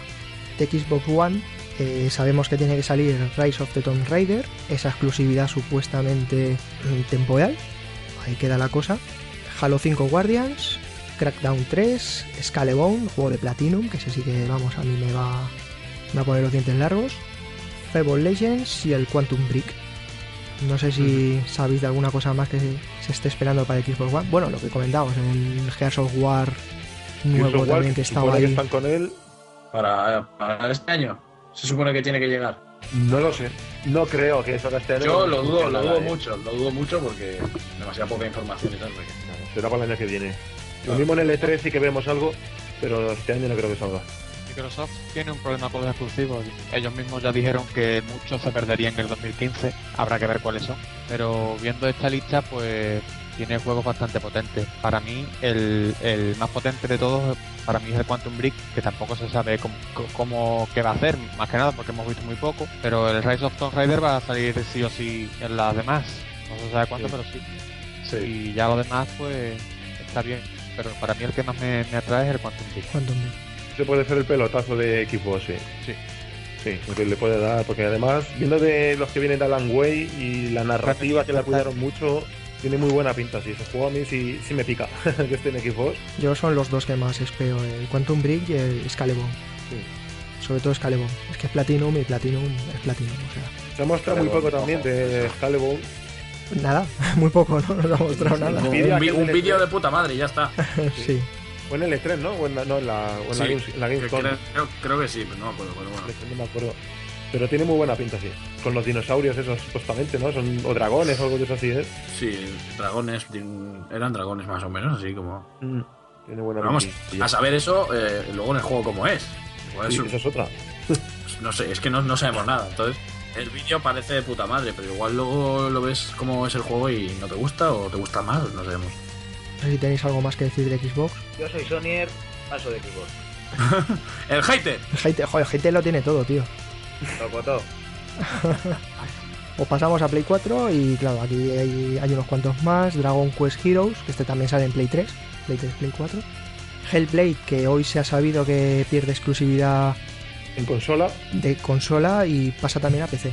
De Xbox One eh, sabemos que tiene que salir Rise of the Tomb Raider, esa exclusividad supuestamente mm, temporal, ahí queda la cosa. Halo 5 Guardians, Crackdown 3, Scalebone, juego de Platinum, que ese sí que vamos a mí me va, me va a poner los dientes largos. Fable Legends y el Quantum Break. No sé si sabéis de alguna cosa más que se, se esté esperando para el Xbox One. Bueno, lo que comentábamos, el Gears of War nuevo también que estaba que ahí. están con él. Para, para este año, se supone que tiene que llegar. No lo sé. No creo que eso este año. Yo lo dudo, lo dudo mucho, lo dudo mucho porque demasiada poca información y tal. porque- Será para el año que viene. Lo mismo en el E3 sí que vemos algo, pero este año no creo que salga. Microsoft tiene un problema con los exclusivos. Ellos mismos ya dijeron que muchos se perderían en el 2015. Habrá que ver cuáles son. Pero viendo esta lista, pues tiene juegos bastante potentes. Para mí, el, el más potente de todos, para mí es el Quantum Break, que tampoco se sabe cómo, cómo- qué va a hacer, más que nada porque hemos visto muy poco. Pero el Rise of Tomb Raider va a salir sí o sí en las demás. No se sabe cuánto, Sí. pero sí. Sí. Y ya lo demás, pues está bien. Pero para mí el que más me, me atrae es el Quantum Break. Quantum Break. Ese puede ser el pelotazo de Xbox, sí. Sí. Sí, porque le puede dar, porque además, viendo de los que vienen de Alan Way y la narrativa que la cuidaron mucho, tiene muy buena pinta. Sí, ese juego a mí sí, sí me pica [LAUGHS] que esté en Xbox. Yo son los dos que más espero, el Quantum Break y el Scalebone. Sobre todo Scalebone. Es que es Platinum y Platinum es Platinum. O sea, Se ha mostrado muy poco también de Scalebone. nada, [LAUGHS] muy poco, no nos ha mostrado nada. Un, vídeo de puta madre, y ya está. [LAUGHS] sí. O en el E3, ¿no? O en la, no, en la, o en Sí, la, Games- la Gamescom. creo, creo que sí, pero no me acuerdo. Pero bueno. No me acuerdo. Pero tiene muy buena pinta, sí. Con los dinosaurios esos, supuestamente, ¿no? Son, o dragones o algo de eso así, ¿eh? Sí, dragones, eran dragones más o menos, así como... Mm. Tiene buena Pero vamos, pinta. a saber eso eh, luego en el juego cómo es. Igual Sí, es un- esa es otra. [LAUGHS] no sé, es que no, no sabemos nada. Entonces, el vídeo parece de puta madre, pero igual luego lo ves cómo es el juego y no te gusta o te gusta más, no sabemos. No sé si tenéis algo más que decir de Xbox. Yo soy Sonyer, paso de Xbox. [LAUGHS] ¡El hater! El Hater, joder, el Hater lo tiene todo, tío. Tocotó. O [LAUGHS] pasamos a Play 4 y claro, aquí hay, hay unos cuantos más. Dragon Quest Heroes, que este también sale en Play 3. Play 3, Play 4. Hellblade, que hoy se ha sabido que pierde exclusividad En consola. de consola y pasa también a PC.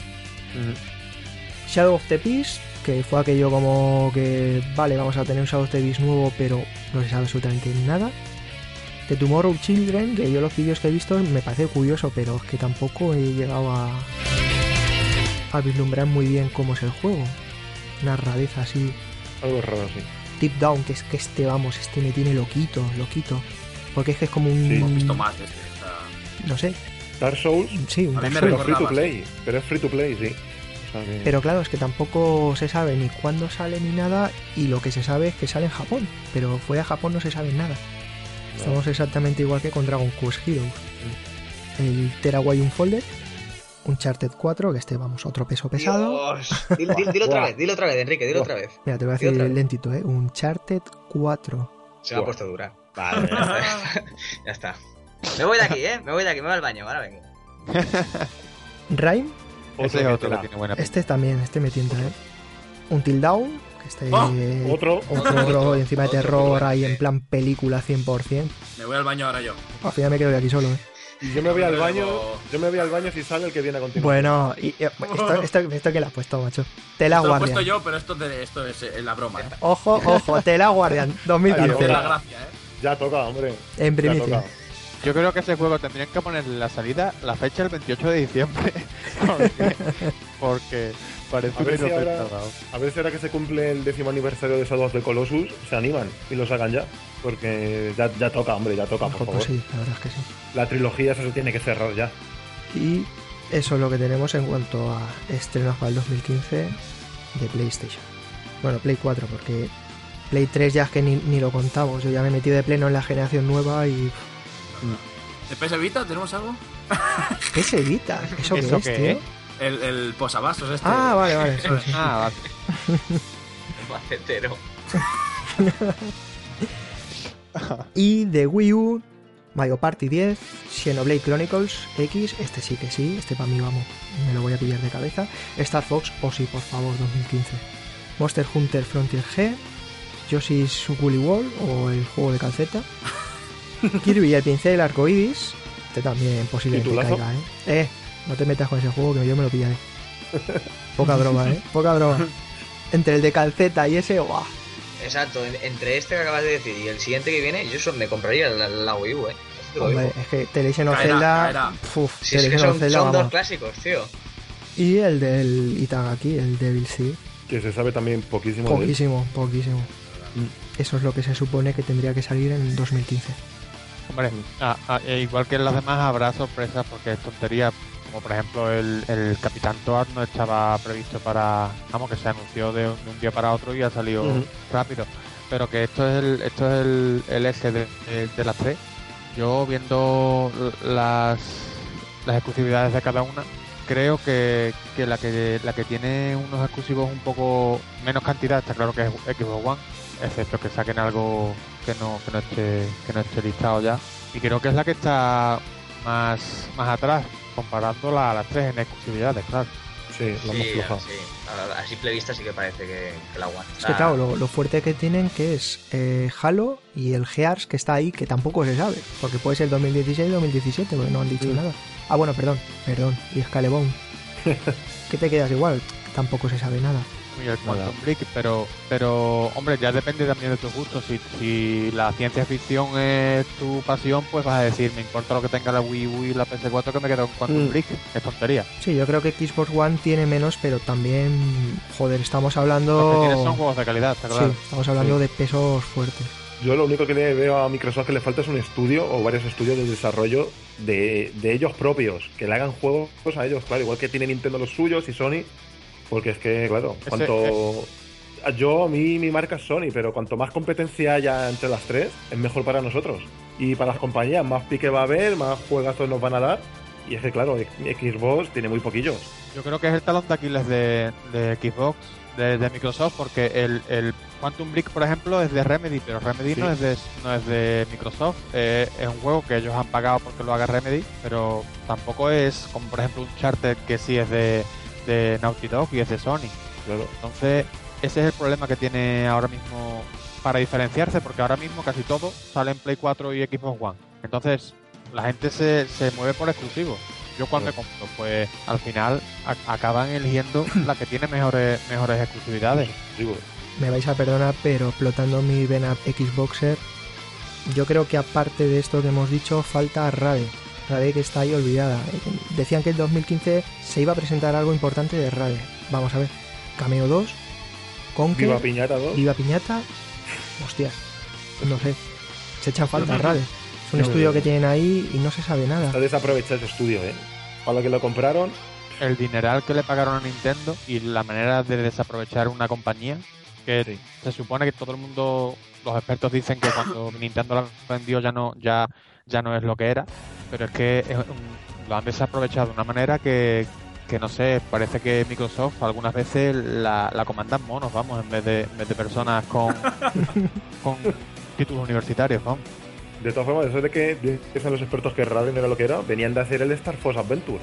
Shadow of the Beast, que fue aquello como que, vale, vamos a tener un Shadow of the Beast nuevo, pero no se sabe absolutamente nada. The Tomorrow Children, que yo los vídeos que he visto me parece curioso, pero es que tampoco he llegado a, a vislumbrar muy bien cómo es el juego. Una rareza así. Algo raro, sí. Deep Down, que es que este, vamos, este me tiene loquito, loquito. Porque es que es como un... Sí. Hemos visto más de este. No sé, Dark Souls, sí, un Dark Souls. pero free to play. Pero es free to play, sí. O sea que- Pero claro, es que tampoco se sabe ni cuándo sale ni nada y lo que se sabe es que sale en Japón, pero fuera de Japón no se sabe nada. No. Estamos exactamente igual que con Dragon Quest Heroes. El Terawai Unfolded, Uncharted 4, que este vamos, otro peso pesado. Dios. [LAUGHS] Dilo, dilo- dilo otra vez, dilo otra vez, Enrique, dilo otra vez. Mira, te voy a decir otra vez. lentito, ¿eh? Uncharted 4. Se me ha puesto dura. Vale, ya está. [LAUGHS] ya está. Me voy de aquí, ¿eh? Me voy de aquí, me voy al baño, ahora vengo. Rhyme, Ese es que otro te que la- tiene buena pinta. este también, este me tienta, ¿eh? Until que este... Oh, otro. Otro, [LAUGHS] Otro, y encima de terror ahí en plan película 100%. me voy al baño ahora yo. Al final me quedo de aquí solo, ¿eh? Y yo me voy al baño. Yo me voy al baño si sale el que viene a continuación. Bueno, y, y- [LAUGHS] esto, esto, esto que le has puesto, macho. Tela Esto lo he puesto Guardian. yo, pero esto, te- esto es eh, la broma, ¿eh? Ojo, ojo, Tela Guardian Esta 2015. es la gracia, ¿eh? Ya toca, hombre. En primicia. Yo creo que ese juego tendrían que poner la salida, la fecha el 28 de diciembre. [LAUGHS] porque, porque parece A ver, si ahora, a ver si ahora que se cumple el décimo aniversario de Shadow of the Colossus, se animan y lo sacan ya. Porque ya, ya toca, hombre, ya toca, por Ojo, favor. pues sí, la verdad es que sí. La trilogía eso se tiene que cerrar ya. Y eso es lo que tenemos en cuanto a estrenos para el 2015 de PlayStation. Bueno, Play 4, porque Play 3 ya es que ni, ni lo contamos. Yo ya me he metido de pleno en la generación nueva y. ¿De PS Vita tenemos algo? [LAUGHS] ¿Qué se evita? ¿Eso, ¿Eso qué es, qué tío? El, el posavasos este. Ah, vale, vale. [LAUGHS] sí. Ah, vale. [LAUGHS] Macetero. [LAUGHS] Y de Wii U, Mario Party 10, Xenoblade Chronicles X, este sí que sí, este para mí vamos, me lo voy a pillar de cabeza. Star Fox, o sí, por favor, 2015. Monster Hunter Frontier G, Yoshi's Woolly World o el juego de calceta. Kirby y el pincel del arco iris, este también posiblemente caiga, ¿eh? Eh, no te metas con ese juego que yo me lo pillaré. Poca broma, ¿eh? Poca broma. Entre el de calceta y ese, ¡guau! Exacto, en- entre este que acabas de decir y el siguiente que viene, yo me compraría la, la Wii U, ¿eh? Eso te lo Hombre, es que The Legend of Zelda. Uf, es que son, Zelda, son dos clásicos, tío. Y el del Itagaki, el Devil Sea. Que se sabe también poquísimo de él. Poquísimo, poquísimo. Eso es lo que se supone que tendría que salir en 2015. Hombre, e igual que en las demás habrá sorpresas porque es tontería. Como por ejemplo el, el Capitán Toad no estaba previsto para... Vamos, que se anunció de un, de un día para otro y ha salido rápido. Pero que esto es el, esto es el, el S de, de- de las tres. Yo viendo las, las exclusividades de cada una, creo que, que la que la que tiene unos exclusivos un poco menos cantidad, está claro que es Xbox One, excepto que saquen algo que no, que no esté, que no esté listado ya. Y creo que es la que está más, más atrás, comparándola a las tres en exclusividades, claro. Sí, más Sí, floja. sí. A, a simple vista sí que parece que, que la aguanta. Es que claro, lo, lo fuerte que tienen que es eh, Halo y el Gears que está ahí, que tampoco se sabe. Porque puede ser 2016-2017, porque no han dicho nada. Ah, bueno, perdón, perdón. Y Scalebone. [LAUGHS] ¿Qué te quedas igual? Tampoco se sabe nada. Y el Quantum Nada. Break, pero, pero, hombre, ya depende también de tus gustos. Si, si la ciencia ficción es tu pasión, pues vas a decir, me importa lo que tenga la Wii U y la PS4 que me quedo con Quantum Mm. Break. Es tontería. Sí, yo creo que Xbox One tiene menos, pero también, joder, estamos Lo que tienes son hablando... juegos de calidad, está Sí, claro. estamos hablando Sí. de pesos fuertes. Yo lo único que le veo a Microsoft que le falta es un estudio o varios estudios de desarrollo de, de ellos propios, que le hagan juegos a ellos, claro, igual que tiene Nintendo los suyos y Sony, porque es que, claro, cuanto... Yo, a mí, mi marca es Sony, pero cuanto más competencia haya entre las tres, es mejor para nosotros. Y para las compañías, más pique va a haber, más juegazos nos van a dar. Y es que, claro, Xbox tiene muy poquillos. Yo creo que es el talón de Aquiles de, de Xbox, de, de Microsoft, porque el, el Quantum Break, por ejemplo, es de Remedy, pero Remedy Sí. no, es de, no es de Microsoft. Eh, es un juego que ellos han pagado porque lo haga Remedy, pero tampoco es como, por ejemplo, un Charter que sí es de, de Naughty Dog y es de Sony. Claro. Entonces, ese es el problema que tiene ahora mismo para diferenciarse, porque ahora mismo casi todo sale en Play 4 y Xbox One. Entonces, la gente se, se mueve por exclusivos. Yo cuando Claro. compro, pues al final a- acaban eligiendo la que tiene mejores mejores exclusividades. Digo, Me vais a perdonar, pero explotando mi vena Xboxer, yo creo que aparte de esto que hemos dicho, falta Rade. Rade que está ahí olvidada. Decían que el 2015 se iba a presentar algo importante de Rade. Vamos a ver. Cameo 2, Conker, Viva Piñata 2. Viva Piñata. Hostias, no sé. Se echan falta Rade. Es un No, estudio no. que tienen ahí y no se sabe nada. Está desaprovechado ese estudio, ¿eh? Para lo que lo compraron, El dineral que le pagaron a Nintendo y la manera de desaprovechar una compañía que Sí. se supone que todo el mundo, los expertos dicen que cuando Nintendo la vendió ya no ya ya no es lo que era, pero es que es un- lo han desaprovechado de una manera que, que no sé, parece que Microsoft algunas veces la, la comandan monos, vamos, en vez de, en vez de personas con, [LAUGHS] con títulos universitarios, vamos. de todas formas, eso de que dicen los expertos que Raven era lo que era, venían de hacer el Star Fox Adventure.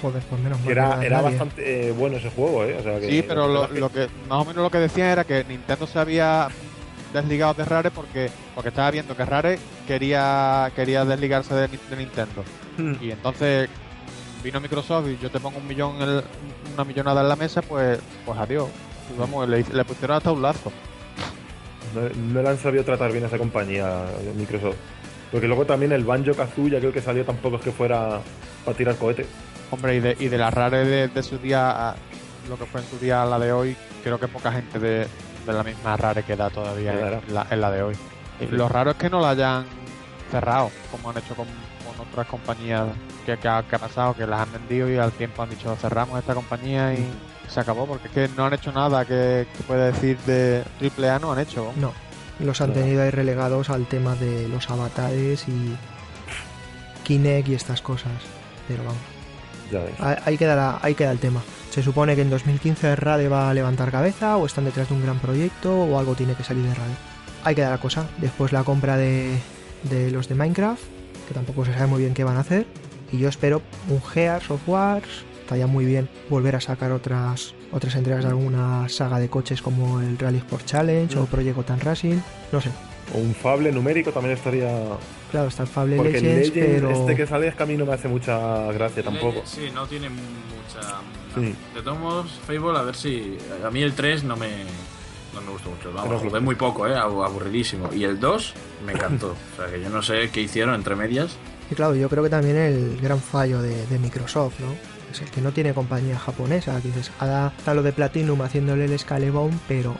Joder, pues menos mal. Era, era bastante eh, bueno ese juego, ¿eh? O sea, que, Sí, pero lo, que- lo que más o menos lo que decían era que Nintendo se había desligado de Rare porque porque estaba viendo que Rare quería quería desligarse de, Ni- de Nintendo Hmm. y entonces vino Microsoft y yo te pongo un millón en el- una millonada en la mesa pues pues adiós Y vamos le, le pusieron hasta un lazo No, no le han sabido tratar bien a esa compañía, eh, Microsoft. Porque luego también el Banjo Kazooie, aquel que salió, tampoco es que fuera para tirar cohetes. hombre y de, y de la Rare de, de su día a lo que fue en su día a la de hoy creo que poca gente de, de la misma Rare queda todavía Quedará. en la, en la de hoy Y lo raro es que no la hayan cerrado como han hecho con, con otras compañías que, que ha, que ha pasado que las han vendido y al tiempo han dicho cerramos esta compañía y se acabó porque es que no han hecho nada que, que pueda decir de AAA no han hecho. No, los han Claro. tenido ahí relegados al tema de los avatares y Kinect y estas cosas. Pero vamos, Ya ves. ahí ahí queda, la- ahí queda el tema. Se supone que en 2015 Rade va a levantar cabeza o están detrás de un gran proyecto o algo tiene que salir de Rade. Ahí queda la cosa. Después la compra de, de los de Minecraft, que tampoco se sabe muy bien qué van a hacer. Y yo espero un Gears of Wars. Estaría muy bien volver a sacar otras otras entregas de alguna saga de coches como el Rally Sport Challenge o Mm. Project Gotham Racing. No sé, O un Fable numérico también estaría. Claro, está el Fable Porque el Legends, Legend, pero... este que sale es que a mí no me hace mucha gracia tampoco. Sí, no tiene mucha. Sí. De todos modos, Fable, a ver si. A mí el 3 no me. No me gustó mucho. Vamos, jugué muy poco, ¿eh? Abu- Aburridísimo. Y el 2 me encantó. [LAUGHS] o sea, que yo no sé qué hicieron entre medias. Y claro, yo creo que también el gran fallo de, de Microsoft, ¿no? Es el que no tiene compañía japonesa. Que dices, ahora está lo de Platinum haciéndole el Scalebound, pero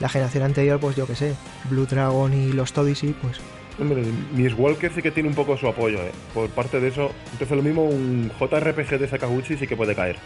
la generación anterior, pues yo que sé, Blue Dragon y los Odyssey, pues Hombre, Miss Walker sí que tiene un poco su apoyo, ¿eh? Por parte de eso, entonces lo mismo un JRPG de Sakaguchi sí que puede caer.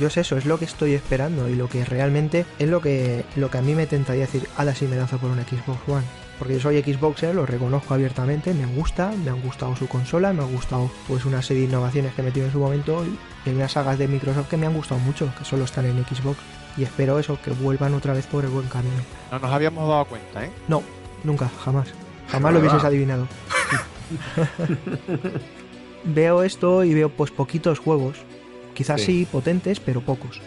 yo es eso, es lo que estoy esperando y lo que realmente es lo que, lo que a mí me tentaría decir, ahora sí me lanzo por una Xbox One. Porque yo soy Xboxer, lo reconozco abiertamente, me gusta, me han gustado su consola, me han gustado pues una serie de innovaciones que metido en su momento y hay unas sagas de Microsoft que me han gustado mucho, que solo están en Xbox. Y espero eso, que vuelvan otra vez por el buen camino. no nos habíamos dado cuenta ¿eh? No, nunca, jamás. Jamás lo hubieses adivinado. [LAUGHS] veo esto y veo pues poquitos juegos. Quizás sí, Sí. potentes, pero pocos.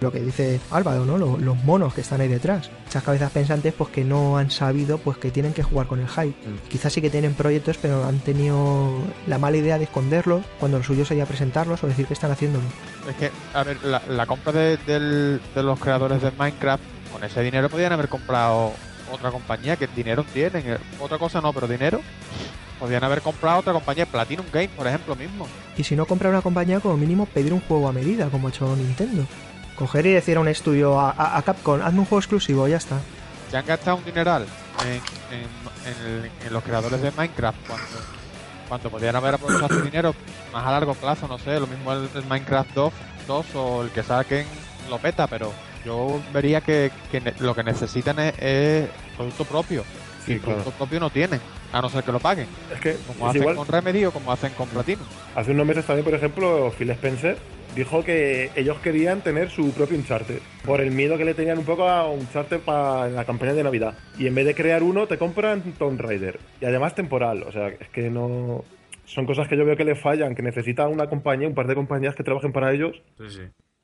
Lo que dice Álvaro, ¿no? Lo- Los, monos que están ahí detrás. Esas cabezas pensantes pues que no han sabido pues que tienen que jugar con el hype. Mm. Quizás sí que tienen proyectos, pero han tenido la mala idea de esconderlos cuando lo suyo sería presentarlos o decir que están haciéndolo. es que a ver la, la compra de, del- de los creadores de Minecraft con ese dinero podían haber comprado otra compañía que dinero tienen otra cosa no pero dinero podían haber comprado otra compañía Platinum Game por ejemplo mismo Y si no comprar una compañía, como mínimo pedir un juego a medida, como ha hecho Nintendo. Coger y decir a un estudio, a, a- a Capcom, hazme un juego exclusivo, ya está. se han gastado un dineral en, los creadores de Minecraft cuando, cuando podían haber aprovechado su dinero más a largo plazo, no sé, lo mismo el, Minecraft 2, 2 o el que saquen lo peta, pero yo vería que, lo que necesitan es, producto propio. y el producto propio no tienen, a no ser que lo paguen. Es que como hacen con Remedy o como hacen con Platino. Hace unos meses también, por ejemplo, Phil Spencer dijo que ellos querían tener su propio Uncharted, por el miedo que le tenían un poco a Uncharted para la campaña de Navidad. Y en vez de crear uno, te compran Tomb Raider. Y además temporal, o sea, es que no... Son cosas que yo veo que le fallan, que necesitan una compañía, un par de compañías que trabajen para ellos. Sí, sí.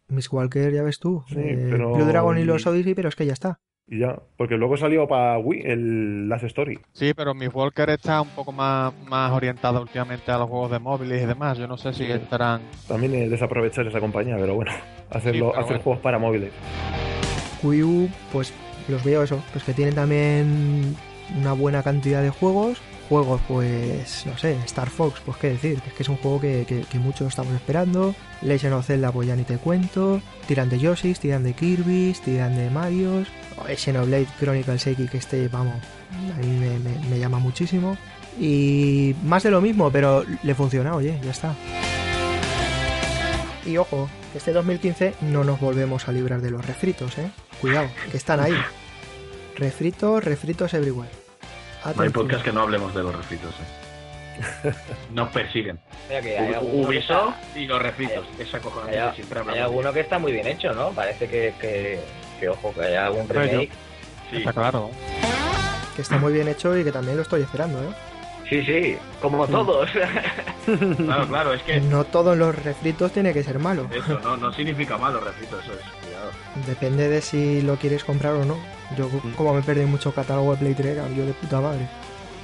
Miss Walker, ya ves tú. Sí, eh, pero... Blue Dragon y los Odyssey, pero es que ya está. Y ya, porque luego salió para Wii el Last Story. Sí, pero mi Walker está un poco más, más orientada últimamente a los juegos de móviles y demás. Yo no sé si estarán. También es desaprovechar esa compañía, pero bueno, hacerlo, [LAUGHS] hacer juegos para móviles. Wii U, pues los veo eso, pues que tienen también una buena cantidad de juegos juegos, pues no sé, Star Fox, pues qué decir, es que es un juego que, que, muchos estamos esperando. Legend of Zelda, pues ya ni te cuento. Tiran de Yoshi, tiran de Kirby, tiran de Mario. Xenoblade Chronicles X, que este, vamos, a mí me, llama muchísimo. Y más de lo mismo, pero le funciona, oye, ya está. Y ojo, que este 2015 no nos volvemos a librar de los refritos, ¿eh? Cuidado, que están ahí. [LAUGHS] Refritos, refritos everywhere. No hay podcast que no hablemos de los refritos. ¿eh? [LAUGHS] Nos persiguen. Ubisoft y los refritos. Esa cojonada siempre Hay alguno que está muy bien hecho, ¿no? Parece que, que, ojo, que haya algún remake. Sí. Está claro. Que está muy bien hecho y que también lo estoy esperando, ¿eh? Sí, sí, como todos. [LAUGHS] claro, claro, es que. No todos los refritos tiene que ser malo. Eso, no, no significa malo refrito, eso es. Cuidado. Depende de si lo quieres comprar o no. Yo, como me perdí mucho catálogo de Play 3, yo de puta madre.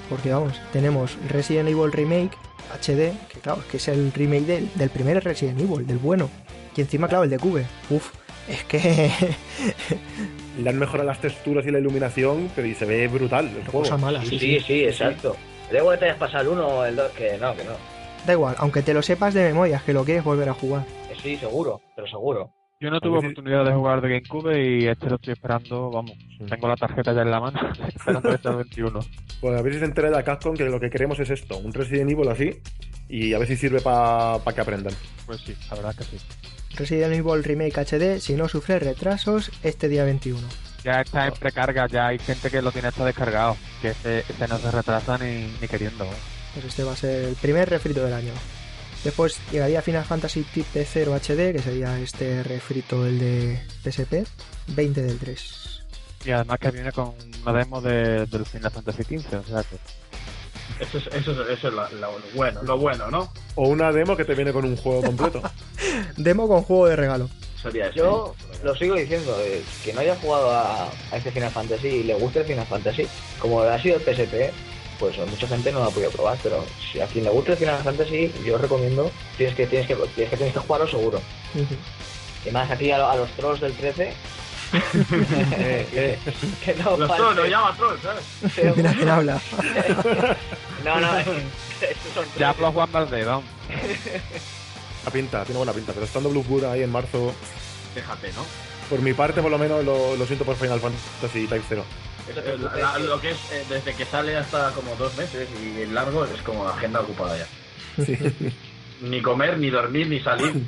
Porque vamos, tenemos Resident Evil Remake HD, que claro, que es el remake del, del primer Resident Evil, del bueno. Y encima, claro, el de Cube. Uf, es que. [LAUGHS] Le han mejorado las texturas y la iluminación, pero y se ve brutal el juego. Cosa mala, sí, sí, sí, exacto. Luego que te hayas pasado el 1 o el 2, que no, que no. Da igual, aunque te lo sepas de memoria, que lo quieres volver a jugar. Sí, seguro, pero seguro. Yo no tuve oportunidad de jugar de GameCube y este lo estoy esperando, vamos, tengo la tarjeta ya en la mano, [LAUGHS] esperando este 21. Pues a ver si se entera de Capcom que lo que queremos es esto, un Resident Evil así, y a ver si sirve para que aprendan. Pues sí, la verdad que sí. Resident Evil Remake HD, si no sufre retrasos, este día 21. Ya está en precarga, ya hay gente que lo tiene hasta descargado, que este, este no se retrasa ni, ni queriendo. Pues este va a ser el primer refrito del año. Después llegaría Final Fantasy Type 0 HD, que sería este refrito el de PSP, 20 del 3. Y además que viene con una demo de, del Final Fantasy XV, o sea que... Eso es, eso es, lo, bueno, lo bueno, ¿no? O una demo que te viene con un juego completo. [LAUGHS] demo con juego de regalo. Yo lo sigo diciendo, eh, que no haya jugado a, a, este Final Fantasy y le guste el Final Fantasy, como ha sido el PSP, pues mucha gente no lo ha podido probar, pero si a quien le guste el Final Fantasy, yo recomiendo, tienes que tienes que tienes que, tienes que jugarlo seguro. Y más aquí a, los trolls del 13. [LAUGHS] [LAUGHS] que, no los trolls, lo llama trolls, ¿sabes? [LAUGHS] Mira quién habla. no, no, Ya hablo Juan Valdez, vamos. La pinta, tiene buena pinta, pero estando Blue ahí en marzo. Déjate, ¿no? Por mi parte, por lo menos, lo, lo siento por Final Fantasy Type 0 lo que es eh, desde que sale hasta como dos meses y el largo es como agenda ocupada ya. [LAUGHS] ni comer, ni dormir, ni salir.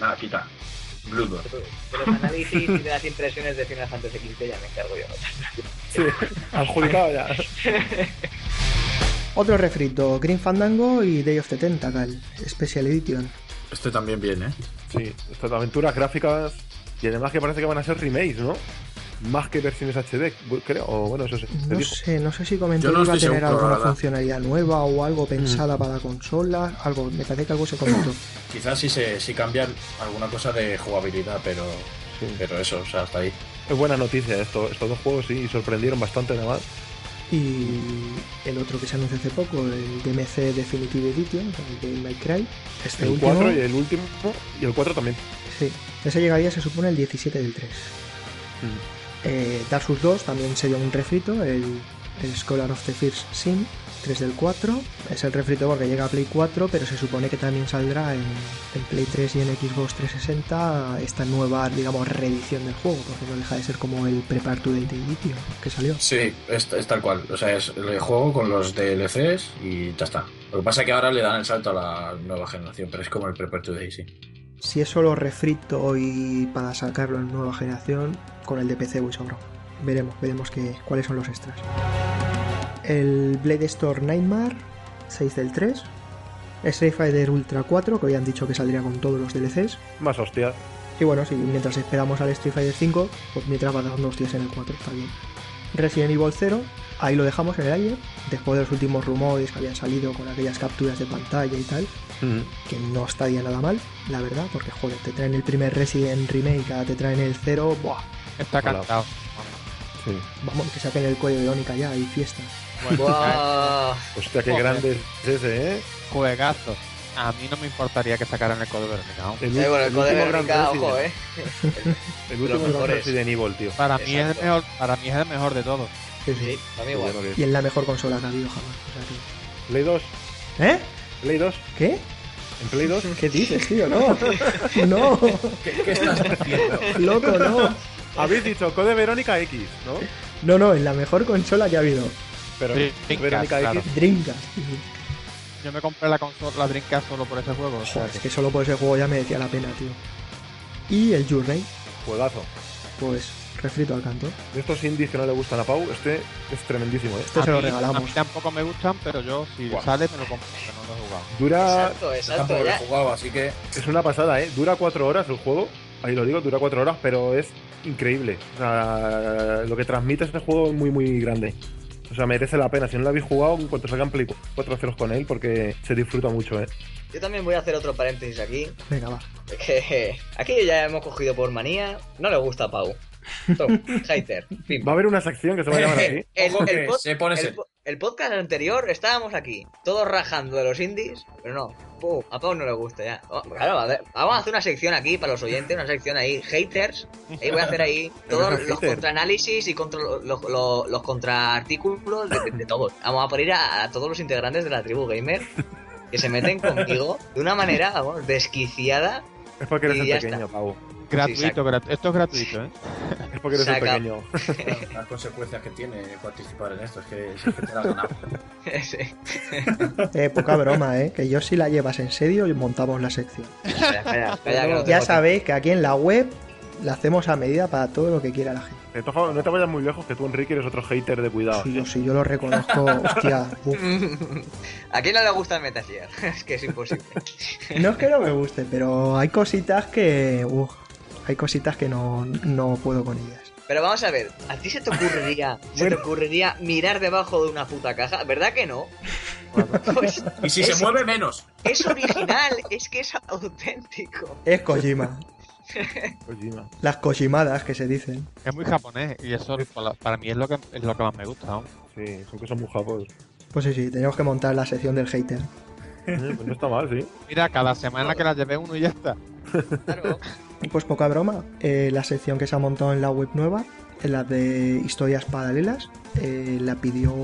Nada, quita. Bludo. De los análisis y de las impresiones de Final Fantasy XV ya me encargo yo. sí, adjudicado ya. [LAUGHS] Otro refrito, Green Fandango y Day of the Tentacle, Special Edition. Este también viene, ¿eh? Sí, estas aventuras gráficas y además que parece que van a ser remakes, ¿no? Más que versiones HD, creo, o bueno, eso No sé, no sé si comentó que iba a tener alguna funcionalidad nueva o algo pensada mm. para consola, algo, me parece que algo se comentó. [CLEARS THROAT] Quizás sí, se, sí cambian alguna cosa de jugabilidad, pero, pero eso, o sea, hasta ahí. Es buena noticia esto, estos dos juegos sí sorprendieron bastante además. Y el otro que se anunció hace poco, el DMC Definitive Edition, el de My Cry. Este el 4 y el último, y el 4 también. Sí, ese llegaría, se supone, el 17 del 3. Eh, Dark Souls 2 también sería un refrito, el el Scholar of the First Sin, 3 del 4. Es el refrito porque llega a Play 4, pero se supone que también saldrá en, en, Play 3 y en Xbox 360 esta nueva, digamos, reedición del juego, porque no deja de ser como el Prepare to Date Edition que salió. Sí, es, es, tal cual. O sea, es el juego con los DLCs y ya está. Lo que pasa es que ahora le dan el salto a la nueva generación, pero es como el Prepare to Date, sí. Si es solo refrito y para sacarlo en nueva generación, con el de PC voy sobrado. Veremos, veremos que, cuáles son los extras el Blade Store Nightmare 6 del 3, Street Fighter Ultra 4, que habían dicho que saldría con todos los DLCs. Más hostia. Y bueno, sí, mientras esperamos al Street Fighter 5, pues mientras va dando hostias en el 4, está bien. Resident Evil 0, ahí lo dejamos en el aire, después de los últimos rumores que habían salido con aquellas capturas de pantalla y tal, que no estaría nada mal, la verdad, porque joder, te traen el primer Resident Remake, ahora te traen el 0, ¡buah! Está cantado. Sí. Vamos, que saquen el cuello de Ónica ya y fiesta. Hostia, qué grande es ese, ¿eh? Juegazo. A mí no me importaría que sacaran el código Verónica. El, eh, bueno, el, el Verónica, ojo, eh. el último gran Resident Evil, tío. Para mí, es el mejor, para mí es el mejor de todos. Sí, sí. para mí igual. Y es la mejor consola que ha habido jamás. O sea, que... Play 2. ¿Eh? Play 2. ¿Qué? ¿En Play 2? ¿Qué dices, tío? No. [LAUGHS] no. ¿Qué, ¿Qué, estás diciendo? Loco, no. Habéis dicho Code Verónica X, ¿no? No, no, es la mejor consola que ha habido. Pero Dreamcast, Verónica claro. X. Dreamcast. Yo me compré la consola, la Dreamcast solo por ese juego. o sea es que solo por ese juego ya merecía la pena, tío. Y el Journey, Juegazo. pues refrito al canto. De estos indies que no le gustan a Pau, este es tremendísimo, ¿eh? Este a se lo mí- A regalamos. mí tampoco me gustan, pero yo si sale me lo compro, que no lo he jugado. Dura. Exacto, exacto. Tampoco lo he Ya. jugado, así que. Es una pasada, ¿eh? Dura cuatro horas el juego. Ahí lo digo, dura cuatro horas, pero es increíble. O sea, lo que transmite este juego es muy, muy grande. O sea, merece la pena. Si no lo habéis jugado, en cuanto salgan Play 4 ceros con él, porque se disfruta mucho, ¿eh? Yo también voy a hacer otro paréntesis aquí. Venga, va. [LAUGHS] Es que aquí ya hemos cogido por manía. No le gusta a Pau. Tom, hater. Va a haber una sección que se va a llamar así. [LAUGHS] El, Ojo el que pod- se pone el serio. po- el podcast anterior estábamos aquí, todos rajando de los indies, pero no, Pum, a Pau no le gusta ya. Oh, Claro, a ver, vamos a hacer una sección aquí para los oyentes, una sección ahí, haters. Ahí voy a hacer ahí [LAUGHS] todos los contraanálisis y contra, los, los, los contraartículos de, de, de todos. Vamos a poner a, a todos los integrantes de la tribu gamer que se meten conmigo de una manera, vamos, desquiciada. Es porque eres Y ya pequeño, está. Pau. Gratuito, grat- esto es gratuito, ¿eh? [LAUGHS] Es porque eres Saca. pequeño. [LAUGHS] Las consecuencias que tiene participar en esto es que, es que te las ganas. [LAUGHS] Sí. Eh, poca broma, ¿eh? Que yo si la llevas en serio, montamos la sección. Calla, que no Ya sabéis que aquí en la web la hacemos a medida para todo lo que quiera la gente. De todas formas, no te vayas muy lejos, que tú, Enrique, eres otro hater de cuidado. Yo, si yo lo reconozco, hostia. uf. ¿A quién no le gusta el Metal Gear? Es que es imposible. No es que no me guste, pero hay cositas que. uf, hay cositas que no, no puedo con ellas. Pero vamos a ver, ¿a ti se te ocurriría, [LAUGHS] se te ocurriría mirar debajo de una puta caja? ¿Verdad que no? [LAUGHS] Pues Y si es, se mueve menos. es original, es que es auténtico. Es Kojima. [LAUGHS] Kojima. Las Kojimadas que se dicen. Es muy japonés y eso para, mí es lo que es lo que más me gusta. ¿no? Sí, son cosas muy japos. Pues sí, sí, tenemos que montar la sección del hater. Eh, pues no está mal, sí. Mira, cada semana que la llevé uno y ya está. Claro. Pues poca broma, eh, la sección que se ha montado en la web nueva, en la de historias paralelas, eh, la pidió.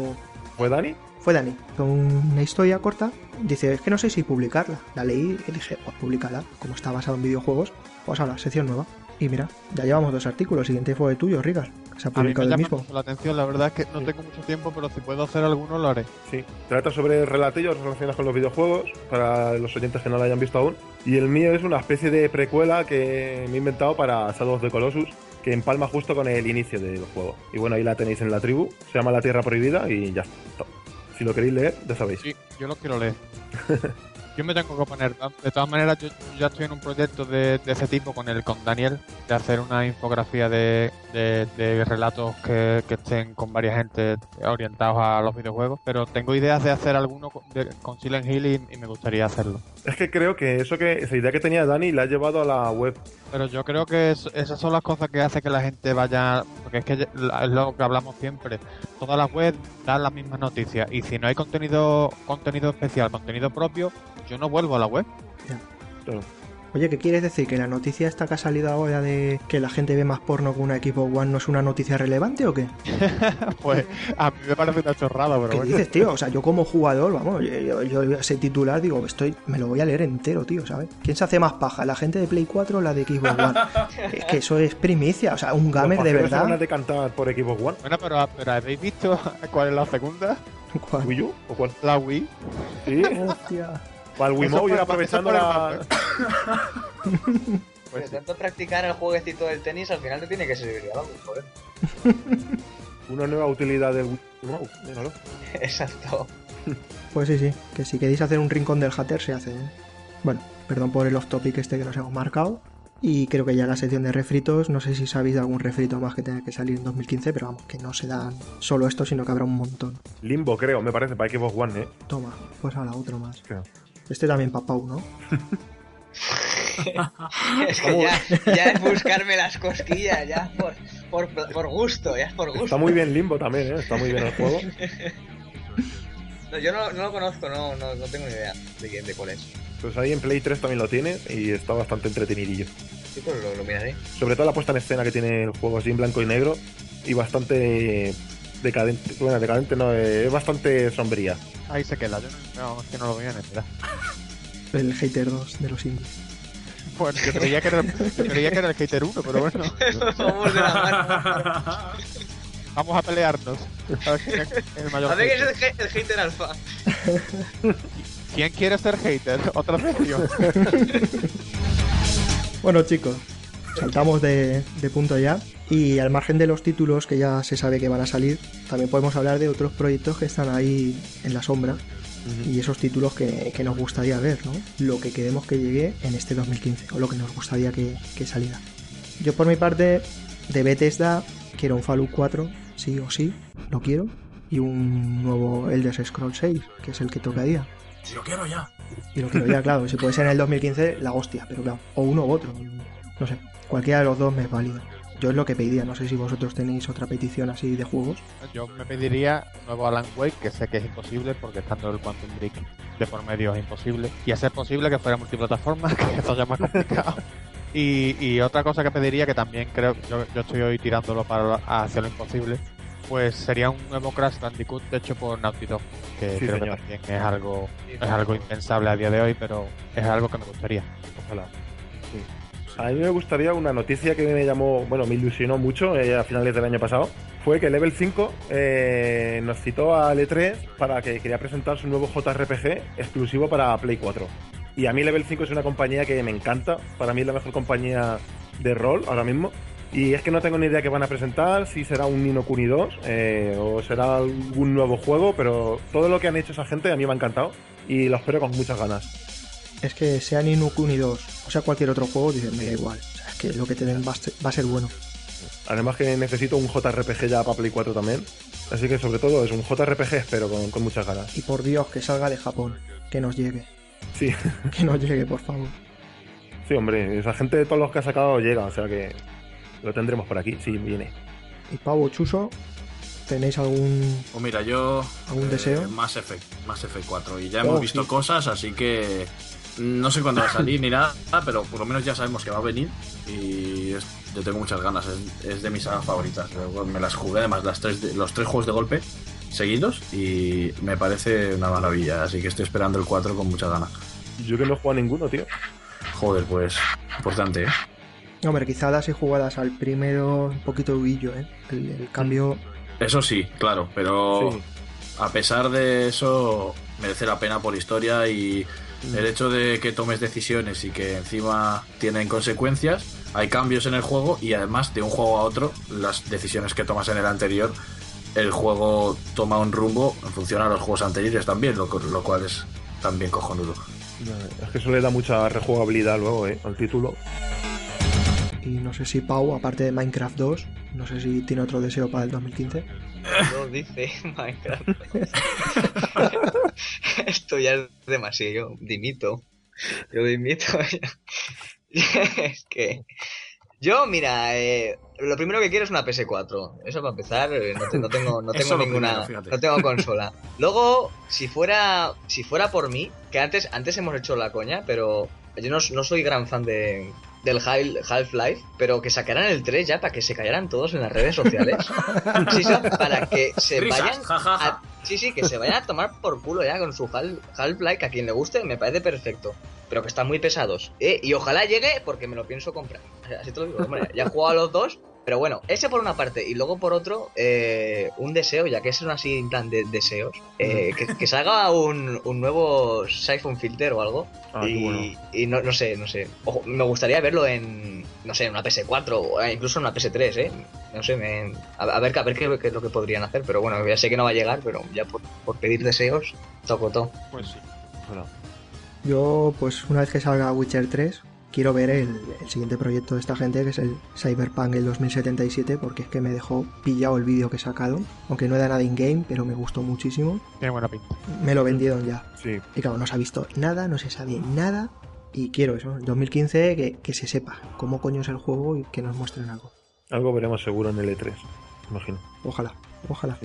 ¿Fue Dani? Fue Dani, con una historia corta. Dice, es que no sé si publicarla. La leí y dije, pues públicala. Como está basado en videojuegos, pues ahora, sección nueva. Y mira, ya llevamos dos artículos. El siguiente fue el tuyo, Rigas, se ha A mí me publicado el llama mismo. mucho la atención, la verdad es que no tengo mucho tiempo, pero si puedo hacer alguno lo haré. Sí. Trata sobre relatillos relacionados con los videojuegos, para los oyentes que no lo hayan visto aún. Y el mío es una especie de precuela que me he inventado para Shadow of the Colossus, que empalma justo con el inicio del juego. Y bueno, ahí la tenéis en la tribu. Se llama La Tierra Prohibida y ya está. Si lo queréis leer, ya sabéis. Sí, yo lo quiero leer. [LAUGHS] Yo me tengo que poner. De todas maneras, yo ya estoy en un proyecto de, de ese tipo con el con Daniel, de hacer una infografía de, de, de relatos que, que estén con varias gente orientados a los videojuegos. Pero tengo ideas de hacer alguno con, de- con Silent Hill y, y me gustaría hacerlo. Es que creo que eso que esa idea que tenía Dani la ha llevado a la web. Pero yo creo que es- esas son las cosas que hace que la gente vaya. Porque es que es lo que hablamos siempre. Todas las webs dan las mismas noticias. Y si no hay contenido contenido especial, contenido propio, yo no vuelvo a la web. Claro. Oye, ¿qué quieres decir? ¿Que la noticia esta que ha salido ahora de que la gente ve más porno con una Xbox One no es una noticia relevante o qué? [LAUGHS] pues a mí me parece una chorrada, pero ¿Qué bueno. dices, tío? O sea, yo como jugador, vamos, yo, yo, yo ese titular digo, estoy, me lo voy a leer entero, tío, ¿sabes? ¿Quién se hace más paja, la gente de Play 4 o la de Xbox One? [LAUGHS] es que eso es primicia, o sea, un gamer de pajeros se van a verdad. decantar por Xbox One. Bueno, pero, pero ¿habéis visto [LAUGHS] cuál es la segunda? ¿Cuál? ¿Wii U? ¿O cuál? La Wii. Sí. Hostia. Para el Wiimote ir aprovechando la... Pues de sí. tanto practicar el jueguecito del tenis, al final te tiene que servir de algo, joder. [LAUGHS] Una nueva utilidad del Wiimote. Míralo. [LAUGHS] Exacto. Pues sí, sí, que si queréis hacer un rincón del hater se hace. ¿eh? Bueno, perdón por el off topic este que nos hemos marcado. Y creo que ya la sección de refritos, no sé si sabéis de algún refrito más que tenga que salir en 2015, pero vamos, que no se dan solo esto, sino que habrá un montón. Limbo, creo, me parece, para Xbox One, ¿eh? Toma, pues a la otro más. Creo. Este también para Pau, ¿no? [LAUGHS] Es que ya, ya es buscarme las cosquillas, ya por, por, por gusto, ya es por gusto. Está muy bien Limbo también, ¿eh? Está muy bien el juego. No, yo no, no lo conozco, no, no, no tengo ni idea de, quién- de cuál es. Pues ahí en Play 3 también lo tiene y está bastante entretenidillo. Sí, pues lo, lo miraré. Sobre todo la puesta en escena que tiene el juego así en blanco y negro y bastante decadente. Bueno, decadente no, eh, es bastante sombría. Ahí se queda. Yo no, no, es que no lo voy a necesitar. El hater 2 de los indies. Bueno, yo creía que era, yo creía que era el hater 1, pero bueno. Vamos de la mano. Vamos a pelearnos. A ver quién es el mayor A ver quién hater. es el, hater alfa. ¿Quién quiere ser hater? Otra sección. [LAUGHS] Bueno, chicos, saltamos de, de punto ya. Y al margen de los títulos que ya se sabe que van a salir, también podemos hablar de otros proyectos que están ahí en la sombra. Y esos títulos que, que nos gustaría ver, ¿no? Lo que queremos que llegue en este 2015, o lo que nos gustaría que, que saliera. Yo por mi parte, de Bethesda, quiero un Fallout 4, sí o sí, lo quiero. Y un nuevo Elder Scrolls 6, que es el que tocaría. Si lo quiero ya. Y lo quiero ya, [LAUGHS] claro. Si puede ser en el 2015, la hostia, pero claro. O uno u otro. No sé. Cualquiera de los dos me es válido. Yo es lo que pediría. No sé si vosotros tenéis otra petición así de juegos. Yo me pediría un nuevo Alan Wake, que sé que es imposible porque estando el Quantum Break de por medio es imposible. Y a ser posible que fuera multiplataforma, [LAUGHS] que esto ya es más complicado. Y, y otra cosa que pediría, que también creo, yo, yo estoy hoy tirándolo para hacer lo imposible, pues sería un nuevo Crash Bandicoot hecho por Naughty Dog, que Sí, creo señor. que también es algo, es algo impensable a día de hoy, pero es algo que me gustaría. Ojalá. A mí me gustaría una noticia que me llamó, bueno, me ilusionó mucho eh, a finales del año pasado. Fue que Level 5 eh, nos citó al E3 para que quería presentar su nuevo JRPG exclusivo para Play 4. Y a mí Level 5 es una compañía que me encanta. Para mí es la mejor compañía de rol ahora mismo. Y es que no tengo ni idea qué van a presentar, si será un Nino Kuni 2 eh, o será algún nuevo juego, pero todo lo que han hecho esa gente a mí me ha encantado y lo espero con muchas ganas. Es que sea Ni Kuni 2 o sea cualquier otro juego, dices, me da igual. O sea, es que lo que te den va a ser, va a ser bueno. Además que necesito un JRPG ya para Play 4 también. Así que sobre todo es un JRPG, espero, con, con muchas ganas. Y por Dios, que salga de Japón. Que nos llegue. Sí, [LAUGHS] Que nos llegue, por favor. sí, hombre, esa gente de todos los que ha sacado llega, o sea que lo tendremos por aquí, sí, viene. Y Pavo Chuso, ¿tenéis algún Pues mira, yo. ¿Algún deseo? Mass Effect, Mass Effect 4. Y ya Oh, hemos visto sí. cosas, así que. No sé cuándo va a salir ni nada, pero por lo menos ya sabemos que va a venir. Y es- yo tengo muchas ganas, es, es de mis sagas favoritas. Luego Me las jugué además las tres de- los tres juegos de golpe seguidos y me parece una maravilla. Así que estoy esperando el 4 con muchas ganas. Yo que no he jugado a ninguno, tío. Joder, pues importante, ¿eh? Hombre, quizá das y jugadas al primero un poquito huillo, ¿eh? El, el cambio... Eso sí, claro, pero Sí. a pesar de eso merece la pena por historia y el hecho de que tomes decisiones y que encima tienen consecuencias, hay cambios en el juego y además de un juego a otro, las decisiones que tomas en el anterior, el juego toma un rumbo en función a los juegos anteriores también, lo cual es también cojonudo. Es que eso le da mucha rejugabilidad luego, eh, al título. Y no sé si Pau, aparte de Minecraft 2, no sé si tiene otro deseo para el 2015. [LAUGHS] No dice Minecraft. [LAUGHS] Esto ya es demasiado. Yo dimito. Yo dimito. [LAUGHS] es que. Yo, mira, eh, lo primero que quiero es una PS4. Eso para empezar, eh, no, te- no tengo, no tengo ninguna. primero, no tengo consola. Luego, si fuera. Si fuera por mí, que antes, antes hemos hecho la coña, pero yo no, no soy gran fan de, del Half-Life, pero que sacaran el 3 ya para que se cayeran todos en las redes sociales. [LAUGHS] sí, sí, para que se vayan a, sí, sí, que se vayan a tomar por culo ya con su Half-Life, que a quien le guste me parece perfecto, pero que están muy pesados. ¿eh? Y ojalá llegue porque me lo pienso comprar. Así te lo digo, ya he jugado a los dos pero bueno, ese por una parte. Y luego por otro, eh, un deseo, ya que es así en plan de deseos, eh, que, salga un, un nuevo Siphon Filter o algo. Ah, y, y no, no, sé, no sé. me gustaría verlo en, no sé, en una PS4 o incluso en una PS3, ¿eh? No sé, a, ver, a ver qué, es lo que podrían hacer. Pero bueno, ya sé que no va a llegar, pero ya por, por pedir deseos, toco todo. Pues sí. Bueno. Yo, pues una vez que salga Witcher 3, quiero ver el, siguiente proyecto de esta gente, que es el Cyberpunk el 2077, porque es que me dejó pillado el vídeo que he sacado, aunque no era nada in-game, pero me gustó muchísimo. Tiene buena pinta. Me lo vendieron ya. Sí. Y claro, no se ha visto nada, no se sabe nada, y quiero eso, en 2015 que, que se sepa cómo coño es el juego y que nos muestren algo. Algo veremos seguro en el E3, imagino. Ojalá, ojalá.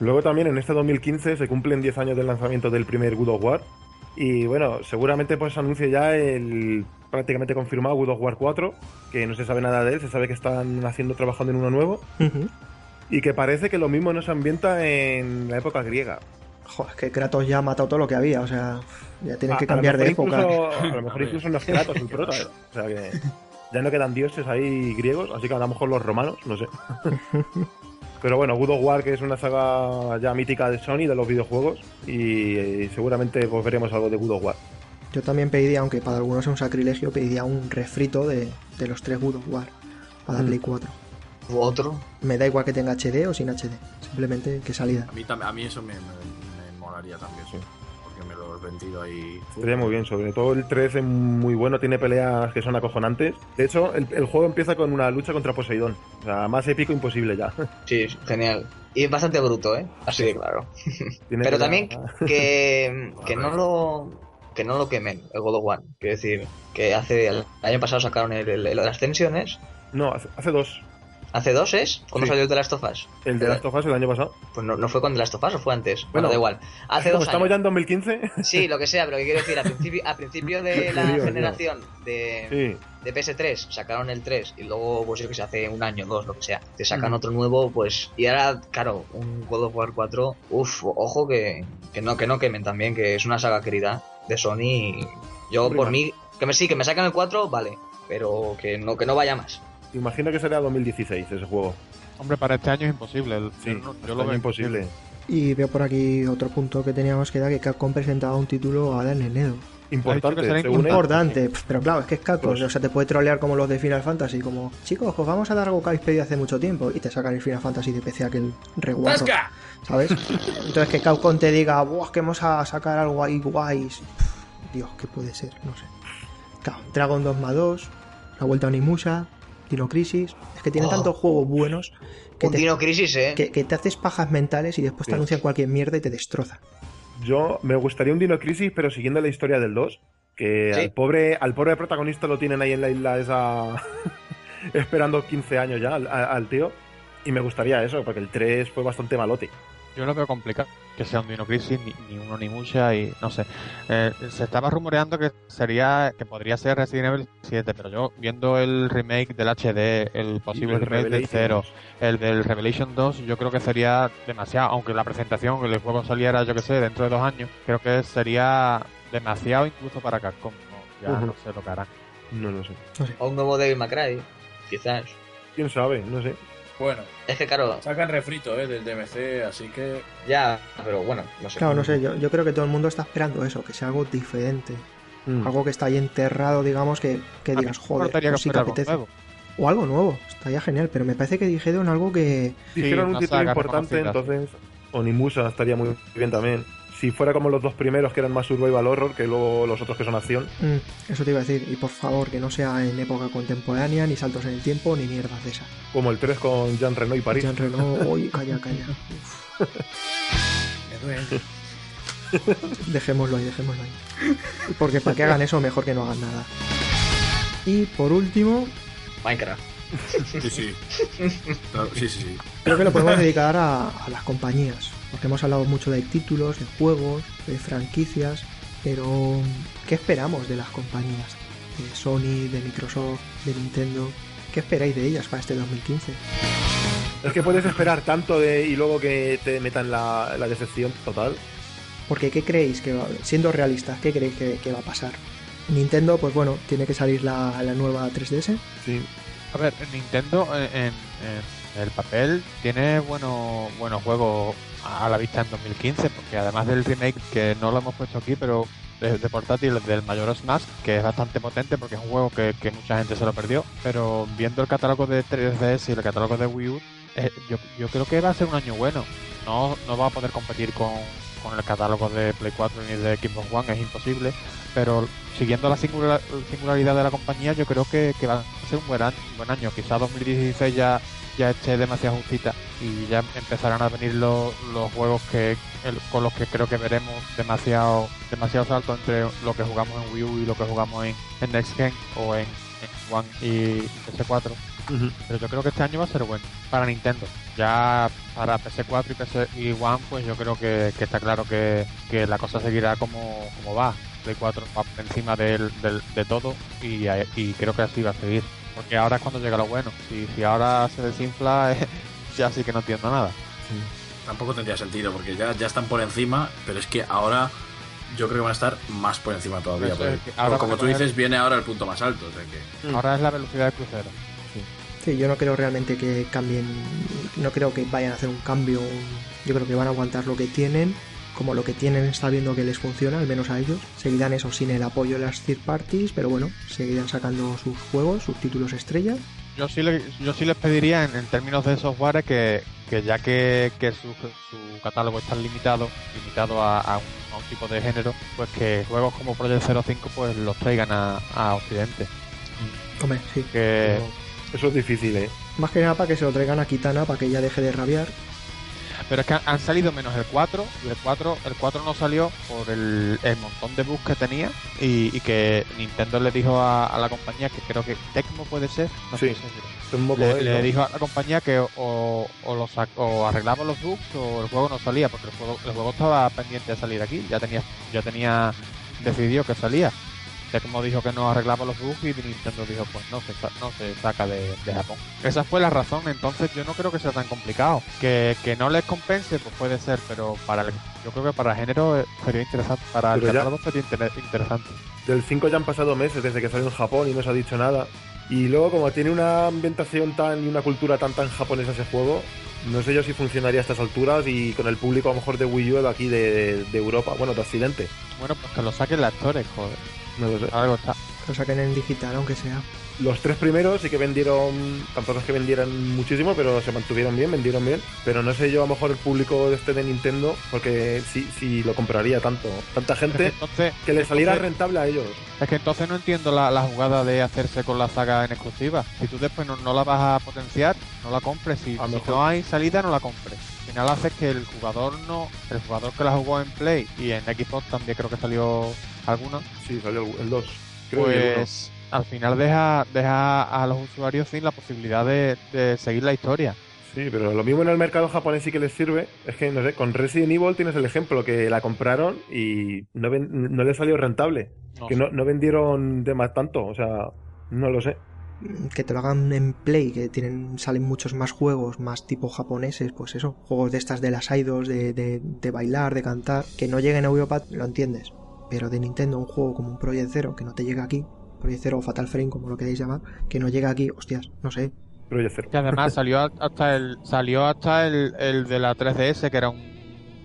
Luego también en este 2015 se cumplen 10 años del lanzamiento del primer God of War, y bueno, seguramente pues anuncie ya el prácticamente confirmado God of War 4, que no se sabe nada de él, se sabe que están haciendo, trabajando en uno nuevo. Y que parece que lo mismo no se ambienta en la época griega. Joder, es que Kratos ya ha matado todo lo que había, o sea, ya tienen que cambiar de época. a lo mejor incluso no es Kratos el prota, ¿eh? o sea que ya no quedan dioses ahí griegos, así que a lo mejor los romanos, no sé. [LAUGHS] Pero bueno, God of War, que es una saga ya mítica de Sony, de los videojuegos, y, seguramente pues, veremos algo de God of War. Yo también pediría, aunque para algunos es un sacrilegio, pediría un refrito de, los tres God of War para mm. Play 4. ¿U otro? Me da igual que tenga HD o sin HD, simplemente que salida. A mí, a mí eso me, me, molaría también, sí me lo he vendido ahí. Estaría muy bien, sobre todo el 3 es muy bueno, tiene peleas que son acojonantes. De hecho, el, juego empieza con una lucha contra Poseidón. O sea, más épico imposible ya. [LAUGHS] Sí, genial. Y es bastante bruto, ¿eh? Así de claro. [LAUGHS] Pero también que, [LAUGHS] que no lo que no lo quemen el God of War. Quiero decir, que hace el año pasado sacaron el, el, las tensiones. No, hace, hace dos. ¿Hace dos es? ¿Cuándo salió el de Last of Us? ¿El de Last of Us el año pasado? Pues no, no fue con The Last of Us o fue antes. Bueno, da igual. Hace dos ¿Estamos ya en 2015? Sí, lo que sea, pero ¿qué quiero decir? A principio, a principio de [LAUGHS] la generación de, de PS3 sacaron el 3 y luego, pues yo que sé, hace un año, dos, lo que sea, te sacan otro nuevo, pues. Y ahora, claro, un God of War 4, uff, ojo que, que, no, que no quemen también, que es una saga querida de Sony. Y yo, por mí, que me sí, que me sacan el 4, vale, pero que no, que no vaya más. Imagino que será 2016 ese juego. Hombre, para este año es imposible. Sí, yo lo veo imposible. Y veo por aquí otro punto que teníamos que dar, que Capcom presentado un título ahora en enero. Importante, importante, pero claro, es que es Capcom, pues- o sea, te puede trolear como los de Final Fantasy, como, chicos, pues vamos a dar algo que habéis pedido hace mucho tiempo, y te sacan el Final Fantasy de PC aquel reguardo, ¿sabes? Entonces que Capcom te diga, Buah, que vamos a sacar algo ahí guays, Dios, ¿qué puede ser? No sé. Claro, Dragon 2 más 2, la vuelta a Onimusha, Dino Crisis. Es que tiene oh. tantos juegos buenos que te, Crisis, ¿eh? Que, te haces pajas mentales y después te anuncian cualquier mierda y te destroza. Yo me gustaría un Dino Crisis, pero siguiendo la historia del 2. Que al pobre al pobre protagonista lo tienen ahí en la isla esa. [LAUGHS] esperando 15 años ya al, tío. Y me gustaría eso, porque el 3 fue bastante malote. Yo lo veo complicado que sea un Dino Crisis, ni, uno ni mucha, y no sé. Eh, se estaba rumoreando que sería, que podría ser Resident Evil 7, pero yo viendo el remake del HD, el posible remake del 0, el del Revelation 2, yo creo que sería demasiado, aunque la presentación, el juego saliera, yo que sé, dentro de dos años, creo que sería demasiado incluso para Capcom. ya no sé lo que harán. No lo sé. O un nuevo Devil May Cry, quizás. Quién sabe, no sé. Bueno. Es que claro. Sacan refrito, ¿eh? Del DMC, así que. Ya, pero bueno, no sé. Claro, no sé. Yo, yo creo que todo el mundo está esperando eso, que sea algo diferente. Mm. Algo que está ahí enterrado, digamos, que, que digas, joder, pues sí que apetece. O algo nuevo, estaría genial, pero me parece que dijeron algo que. Dijeron un título importante, entonces. Onimusa estaría muy bien también si fuera como los dos primeros que eran más survival horror que luego los otros que son acción. Mm, eso te iba a decir, y por favor que no sea en época contemporánea, ni saltos en el tiempo, ni mierdas de esa. Como el 3 con Jean Reno y París. Jean Reno, [LAUGHS] uy, calla, calla. [LAUGHS] Me duele. [LAUGHS] Dejémoslo ahí, dejémoslo ahí. Porque para que hagan eso, mejor que no hagan nada. Y por último. Minecraft. Sí, sí. sí, sí, sí. Creo que lo podemos dedicar a las compañías porque hemos hablado mucho de títulos, de juegos, de franquicias, Pero, ¿qué esperamos de las compañías? De Sony, de Microsoft, de Nintendo. ¿Qué esperáis de ellas para este 2015? Es que puedes esperar tanto de y luego que te metan la, la decepción total. Porque, ¿qué creéis que va, siendo realistas, qué creéis que, que va a pasar? Nintendo, pues bueno, tiene que salir la, la nueva 3DS. Sí. A ver, Nintendo en, en- en el papel tiene buenos buenos juegos a la vista en 2015, porque además del remake que no lo hemos puesto aquí, pero de, de portátil del Majora's Mask, que es bastante potente porque es un juego que, mucha gente se lo perdió, pero viendo el catálogo de 3DS y el catálogo de Wii U, eh, yo, creo que va a ser un año bueno. No, no va a poder competir con, con el catálogo de Play 4 ni de Xbox One, es imposible, pero siguiendo la singular- singularidad de la compañía, yo creo que, que va a ser un buen año. Un buen año. Quizá 2016 ya, ya esté demasiado justita y ya empezarán a venir los, los juegos que el- con los que creo que veremos demasiado demasiado salto entre lo que jugamos en Wii U y lo que jugamos en, en Next Gen o en, en One y PS4. Ujú. Pero yo creo que este año va a ser bueno para Nintendo. Ya para PS4 y, PS y One, pues yo creo que, que está claro que, que la cosa seguirá como, como va. Play 4 va por encima del, del- de todo y, y creo que así va a seguir. Porque ahora es cuando llega lo bueno. Si, si ahora se desinfla, [LAUGHS] ya sí que no entiendo nada. Tampoco tendría sentido, porque ya, ya están por encima, pero es que ahora yo creo que van a estar más por encima todavía. Eso es porque, que ahora como tú poner- dices, viene ahora el punto más alto. O sea que Mm. Ahora es la velocidad del crucero. Sí, yo no creo realmente que cambien, no creo que vayan a hacer un cambio, yo creo que van a aguantar lo que tienen, como lo que tienen está viendo que les funciona, al menos a ellos, seguirán eso sin el apoyo de las third parties, pero bueno, seguirán sacando sus juegos, sus títulos estrella, Yo sí, le- yo sí les pediría en, en términos de software que, que ya que, que su, su catálogo está limitado, limitado a, a un, a un tipo de género, pues que juegos como Project 05 pues los traigan a, a Occidente. hombre, sí, Que, Eso es difícil, ¿eh? más que nada para que se lo traigan a Kitana, para que ella deje de rabiar, pero es que han, salido menos el 4 y el 4, el 4 no salió por el, el montón de bugs que tenía y, y que Nintendo le dijo a, a la compañía que creo que Tecmo puede ser, no Sí. Es un poco le, de- le ¿no? dijo a la compañía que o, o, lo sac- o arreglaba los bugs o el juego no salía, porque el juego, el juego estaba pendiente de salir aquí, ya tenía, ya tenía decidido que salía. Tecmo dijo que no arreglaba los bugs y Nintendo dijo pues no se, no se saca de, de Japón. Esa fue la razón, entonces yo no creo que sea tan complicado. Que, que no les compense, pues puede ser, pero para el- yo creo que para el género eh, sería interesante, para el Pero ya- catálogo sería inter- interesante. Del 5 ya han pasado meses desde que salió en Japón y no se ha dicho nada. Y luego, como tiene una ambientación tan y una cultura tan tan japonesa ese juego, no sé yo si funcionaría a estas alturas y con el público a lo mejor de Wii U de aquí de, de Europa, bueno, de Occidente. Bueno, pues que lo saquen las actores, joder. No lo sé. Algo está. lo saquen en digital, aunque sea. Los tres primeros sí que vendieron, tampoco es que vendieran muchísimo, pero se mantuvieron bien, vendieron bien. Pero no sé yo a lo mejor el público de este de Nintendo, porque si, si lo compraría tanto, tanta Es que gente, entonces, que le saliera entonces- rentable a ellos. Es que entonces no entiendo la, la jugada de hacerse con la saga en exclusiva. Si tú después no, no la vas a potenciar, no la compres. Si, A lo si mejor. no hay salida, no la compres. Al final haces que el jugador no, el jugador que la jugó en Play y en Xbox también creo que salió alguna, Sí, salió el 2. Creo que pues al final deja, deja a los usuarios sin la posibilidad de, de seguir la historia. Sí, pero lo mismo en el mercado japonés sí que les sirve. Es que, no sé, con Resident Evil tienes el ejemplo que la compraron y no, ven- no le salió rentable. No que no, no vendieron de más tanto, o sea, no lo sé. Que te lo hagan en Play, que tienen salen muchos más juegos, más tipo japoneses, pues eso, juegos de estas de las idols, de, de, de bailar, de cantar, que no lleguen a Europa, lo entiendes. Pero de Nintendo, un juego como un Project Zero, que no te llega aquí, Project Zero o Fatal Frame, como lo queréis llamar, que no llega aquí, hostias, no sé. Pero ya cero. Que además salió hasta el salió hasta el, el de la 3DS que era un-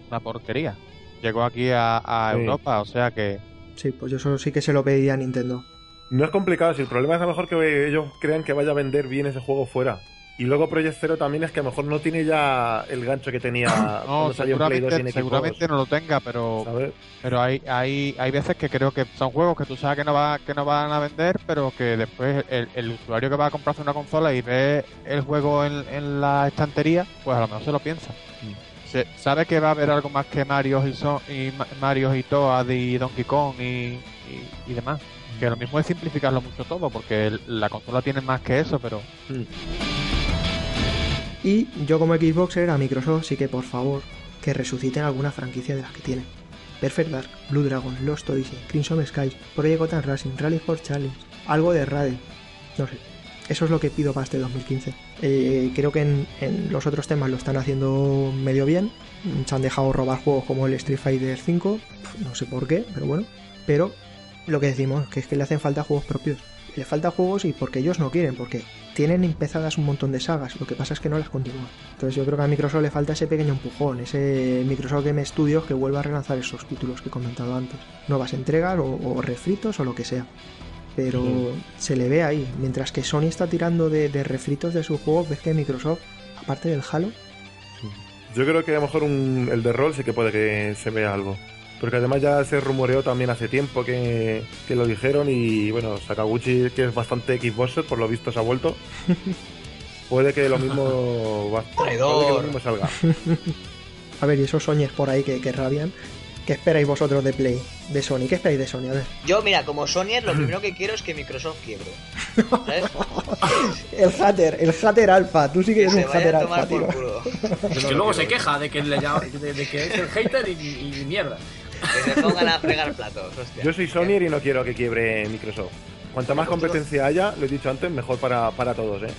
una porquería. Llegó aquí a, a Sí. Europa, o sea que Sí, pues yo solo sí que se lo pediría a Nintendo. No es complicado, si el problema es a lo mejor que ellos crean que vaya a vender bien ese juego fuera. Y luego Project Zero también es que a lo mejor no tiene ya el gancho que tenía no, cuando salió Play 2 y en seguramente, no lo tenga, pero ¿sabes? pero hay, hay hay veces que creo que son juegos que tú sabes que no va que no van a vender, pero que después el, el usuario que va a comprarse una consola y ve el juego en, en la estantería, pues a lo mejor se lo piensa. Mm. Se, sabe que va a haber algo más que Mario y, so, y Ma- Mario y Toad y Donkey Kong y, y, y demás. Que lo mismo es simplificarlo mucho todo, porque la consola tiene más que eso, pero Y yo como Xboxer a Microsoft sí que por favor que resuciten alguna franquicia de las que tiene. Perfect Dark, Blue Dragon, Lost Odyssey, Crimson Skies, Project Gotham Racing, Rally for Challenge, algo de Rade. No sé. Eso es lo que pido para este 2015. Eh, creo que en, en, los otros temas lo están haciendo medio bien. Se han dejado robar juegos como el Street Fighter 5. No sé por qué, pero bueno. Pero lo que decimos, que es que le hacen falta juegos propios. Le falta juegos y porque ellos no quieren, porque tienen empezadas un montón de sagas, lo que pasa es que no las continúan. Entonces yo creo que a Microsoft le falta ese pequeño empujón, ese Microsoft Game Studios que vuelva a relanzar esos títulos que he comentado antes. Nuevas entregas o, o refritos o lo que sea. Pero se le ve ahí, mientras que Sony está tirando de, de refritos de sus juegos, ves que Microsoft, aparte del Halo... Yo creo que a lo mejor un, el de rol sí que puede que se vea algo. Porque además ya se rumoreó también hace tiempo que, que lo dijeron y bueno, Sakaguchi, que es bastante Xboxer, por lo visto se ha vuelto. [LAUGHS] puede que lo mismo, puede que lo mismo salga. [LAUGHS] a ver, y esos soñes por ahí que, que rabian, ¿Qué esperáis vosotros de Play? De Sony, ¿qué esperáis de Sony? A ver. Yo, mira, como Sony, lo primero que quiero es que Microsoft quiebre. ¿Sabes? [LAUGHS] el hater, el hater alfa. Tú sí que eres se un hater alfa, tío. Es que luego se queja de que, le llama, de, de que es el hater y, mierda. Que se pongan a fregar platos, hostia. Yo soy Sony y no quiero que quiebre Microsoft. Cuanta más competencia haya, lo he dicho antes, mejor para, para todos, ¿eh?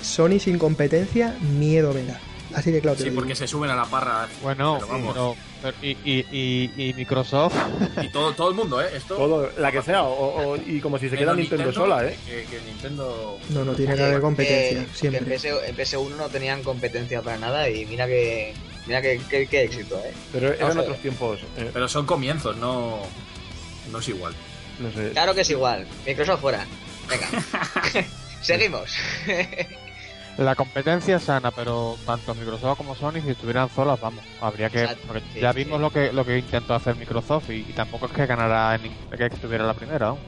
Sony sin competencia, miedo me da. Así de claro. Sí, porque se suben a la parra. Bueno, pero vamos. Pero, pero, y, y, y, y, Microsoft. Y todo, todo el mundo, ¿eh? Esto, todo, la que sea. O, o, y como si se queda Nintendo, Nintendo, sola, ¿eh? Que, que, Nintendo. No, no tiene nada de competencia. Que, siempre. Que en, PS, en, PS1 no tenían competencia para nada y mira que. Mira qué éxito, ¿eh? Pero eran no, otros tiempos. Eh. Pero son comienzos, no. No es igual. No sé. Claro que es igual. Microsoft fuera. Venga. [LAUGHS] [LAUGHS] Seguimos. [LAUGHS] La competencia es sana, pero tanto Microsoft como Sony, si estuvieran solas, vamos, habría que. Porque sí, ya vimos sí. lo que lo que intentó hacer Microsoft y, y tampoco es que ganara en, que estuviera la primera. ¿no?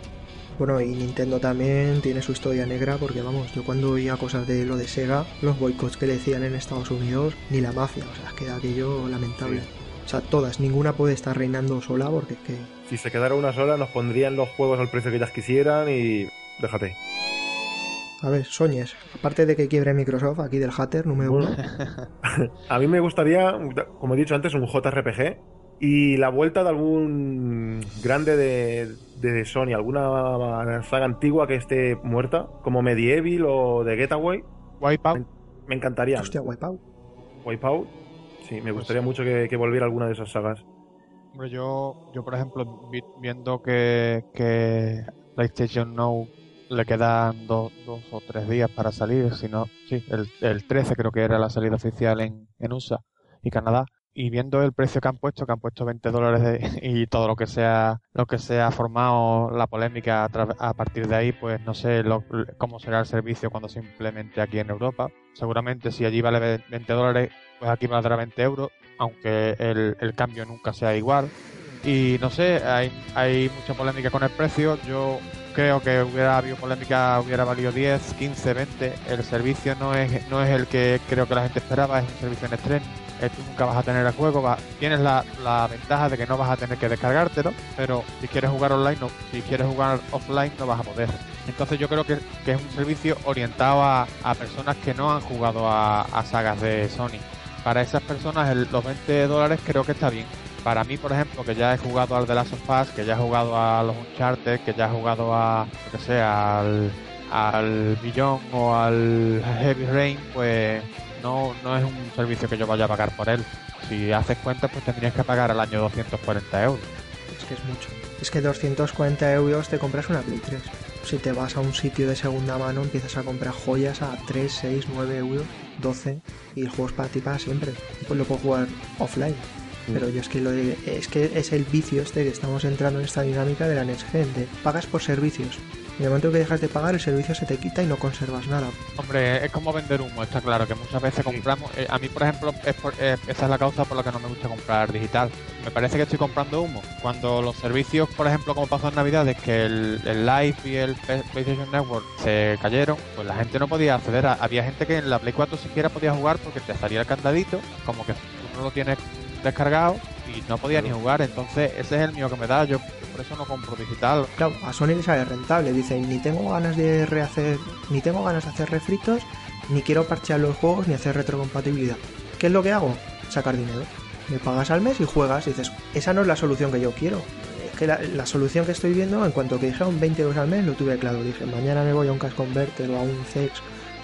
Bueno, y Nintendo también tiene su historia negra, porque vamos, yo cuando oía cosas de lo de Sega, los boicots que le decían en Estados Unidos, ni la mafia, o sea, es que aquello lamentable. Sí. O sea, todas, ninguna puede estar reinando sola porque es que. Si se quedara una sola, nos pondrían los juegos al precio que ellas quisieran y. déjate. A ver, Soñes, aparte de que quiebre Microsoft, aquí del hater número uno. [LAUGHS] a mí me gustaría, como he dicho antes, un JRPG y la vuelta de algún grande de, de Sony, alguna saga antigua que esté muerta, como Medieval o The Getaway. Wipeout. Me, me encantaría. Hostia, Wipeout. Wipeout. Sí, me gustaría pues, mucho que, que, volviera alguna de esas sagas. Hombre, yo, yo por ejemplo, viendo que, que PlayStation Now le quedan dos, dos, o tres días para salir, si no, sí, el, el 13 creo que era la salida oficial en, en USA y Canadá. Y viendo el precio que han puesto, que han puesto 20 dólares de, [LAUGHS] y todo lo que sea, lo que se ha formado la polémica a, partir de ahí, pues no sé lo, cómo será el servicio cuando se implemente aquí en Europa. Seguramente si allí vale 20 dólares, pues aquí valdrá 20 euros, aunque el, el cambio nunca sea igual. Y no sé, hay, hay mucha polémica con el precio. Yo creo que hubiera habido polémica, hubiera valido 10, 15, 20. El servicio no es, no es el que creo que la gente esperaba, es un servicio en estreno. Tú nunca vas a tener el juego, tienes la, ventaja de que no vas a tener que descargártelo, pero si quieres jugar online, no, si quieres jugar offline no vas a poder. Entonces yo creo que, es un servicio orientado a, personas que no han jugado a, sagas de Sony. Para esas personas los 20 dólares creo que está bien para mí, por ejemplo, que ya he jugado al The Last of Us, que ya he jugado a los Uncharted, que ya he jugado a, lo que sé, al, al o al Heavy Rain, pues no, no es un servicio que yo vaya a pagar por él. Si haces cuentas, pues tendrías que pagar al año 240 euros. Es que es mucho. Es que 240 euros te compras una Play 3. Si te vas a un sitio de segunda mano, empiezas a comprar joyas a 3, 6, 9 euros, 12, y el juego es para ti para siempre. Pues lo puedo jugar offline pero yo es que lo de, es que es el vicio este que estamos entrando en esta dinámica de la Next Gen, de pagas por servicios. En el momento que dejas de pagar, el servicio se te quita y no conservas nada. Hombre, es como vender humo, está claro, que muchas veces compramos. Eh, a mí, por ejemplo, es por, eh, esa es la causa por la que no me gusta comprar digital. Me parece que estoy comprando humo. Cuando los servicios, por ejemplo, como pasó en Navidades, que el, el Live y el PlayStation Network se cayeron, pues la gente no podía acceder. A, había gente que en la Play 4 siquiera podía jugar porque te salía el candadito, como que no lo tienes descargado y no podía ni jugar. Entonces, ese es el mío que me da. Yo por eso no compro digital. Claro, a Sony le sale rentable. Dicen, ni tengo ganas de rehacer, ni tengo ganas de hacer refritos, ni quiero parchear los juegos, ni hacer retrocompatibilidad. ¿Qué es lo que hago? Sacar dinero. me pagas al mes y juegas. Y dices, esa no es la solución que yo quiero. Es que la, solución que estoy viendo, en cuanto que dijeron 20 euros al mes, lo tuve claro. Dije, mañana me voy a un Cash Converter o a un Zex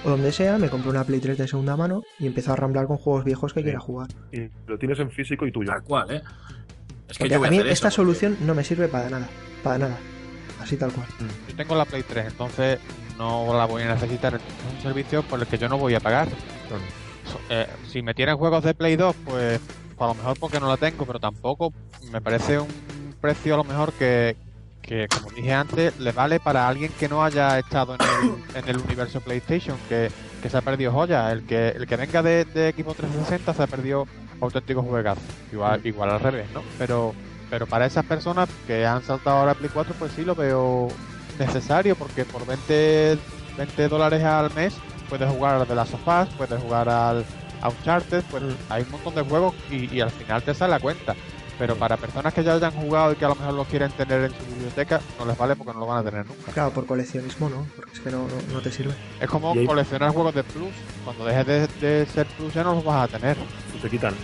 o donde sea, me compro una Play 3 de segunda mano y empiezo a ramblar con juegos viejos que quiera jugar. Y lo tienes en físico y tuyo. Tal cual, ¿eh? Es que a mí esta solución no me sirve para nada, para nada. Así tal cual. Yo tengo la Play 3, entonces no la voy a necesitar. Es un servicio por el que yo no voy a pagar. Eh, si me tienen juegos de Play 2, pues a lo mejor porque no la tengo, pero tampoco me parece un precio a lo mejor que, que como dije antes, le vale para alguien que no haya estado en el, en el universo PlayStation, que, que, se ha perdido joya. El que, el que venga de, de Equipo 360 se ha perdido auténticos juegazos. Igual, igual al revés, ¿no? Pero, pero para esas personas que han saltado ahora a Play 4, pues sí lo veo necesario, porque por 20, 20 dólares al mes puedes jugar al de las sofás, puedes jugar al a Uncharted, pues hay un montón de juegos y, y al final te sale la cuenta. Pero para personas que ya hayan jugado y que a lo mejor lo quieren tener en su biblioteca, no les vale porque no lo van a tener nunca. Claro, por coleccionismo no, porque es que no, no, te sirve. Es como coleccionar juegos de Plus. Cuando dejes de, ser Plus ya no los vas a tener. Se quitan.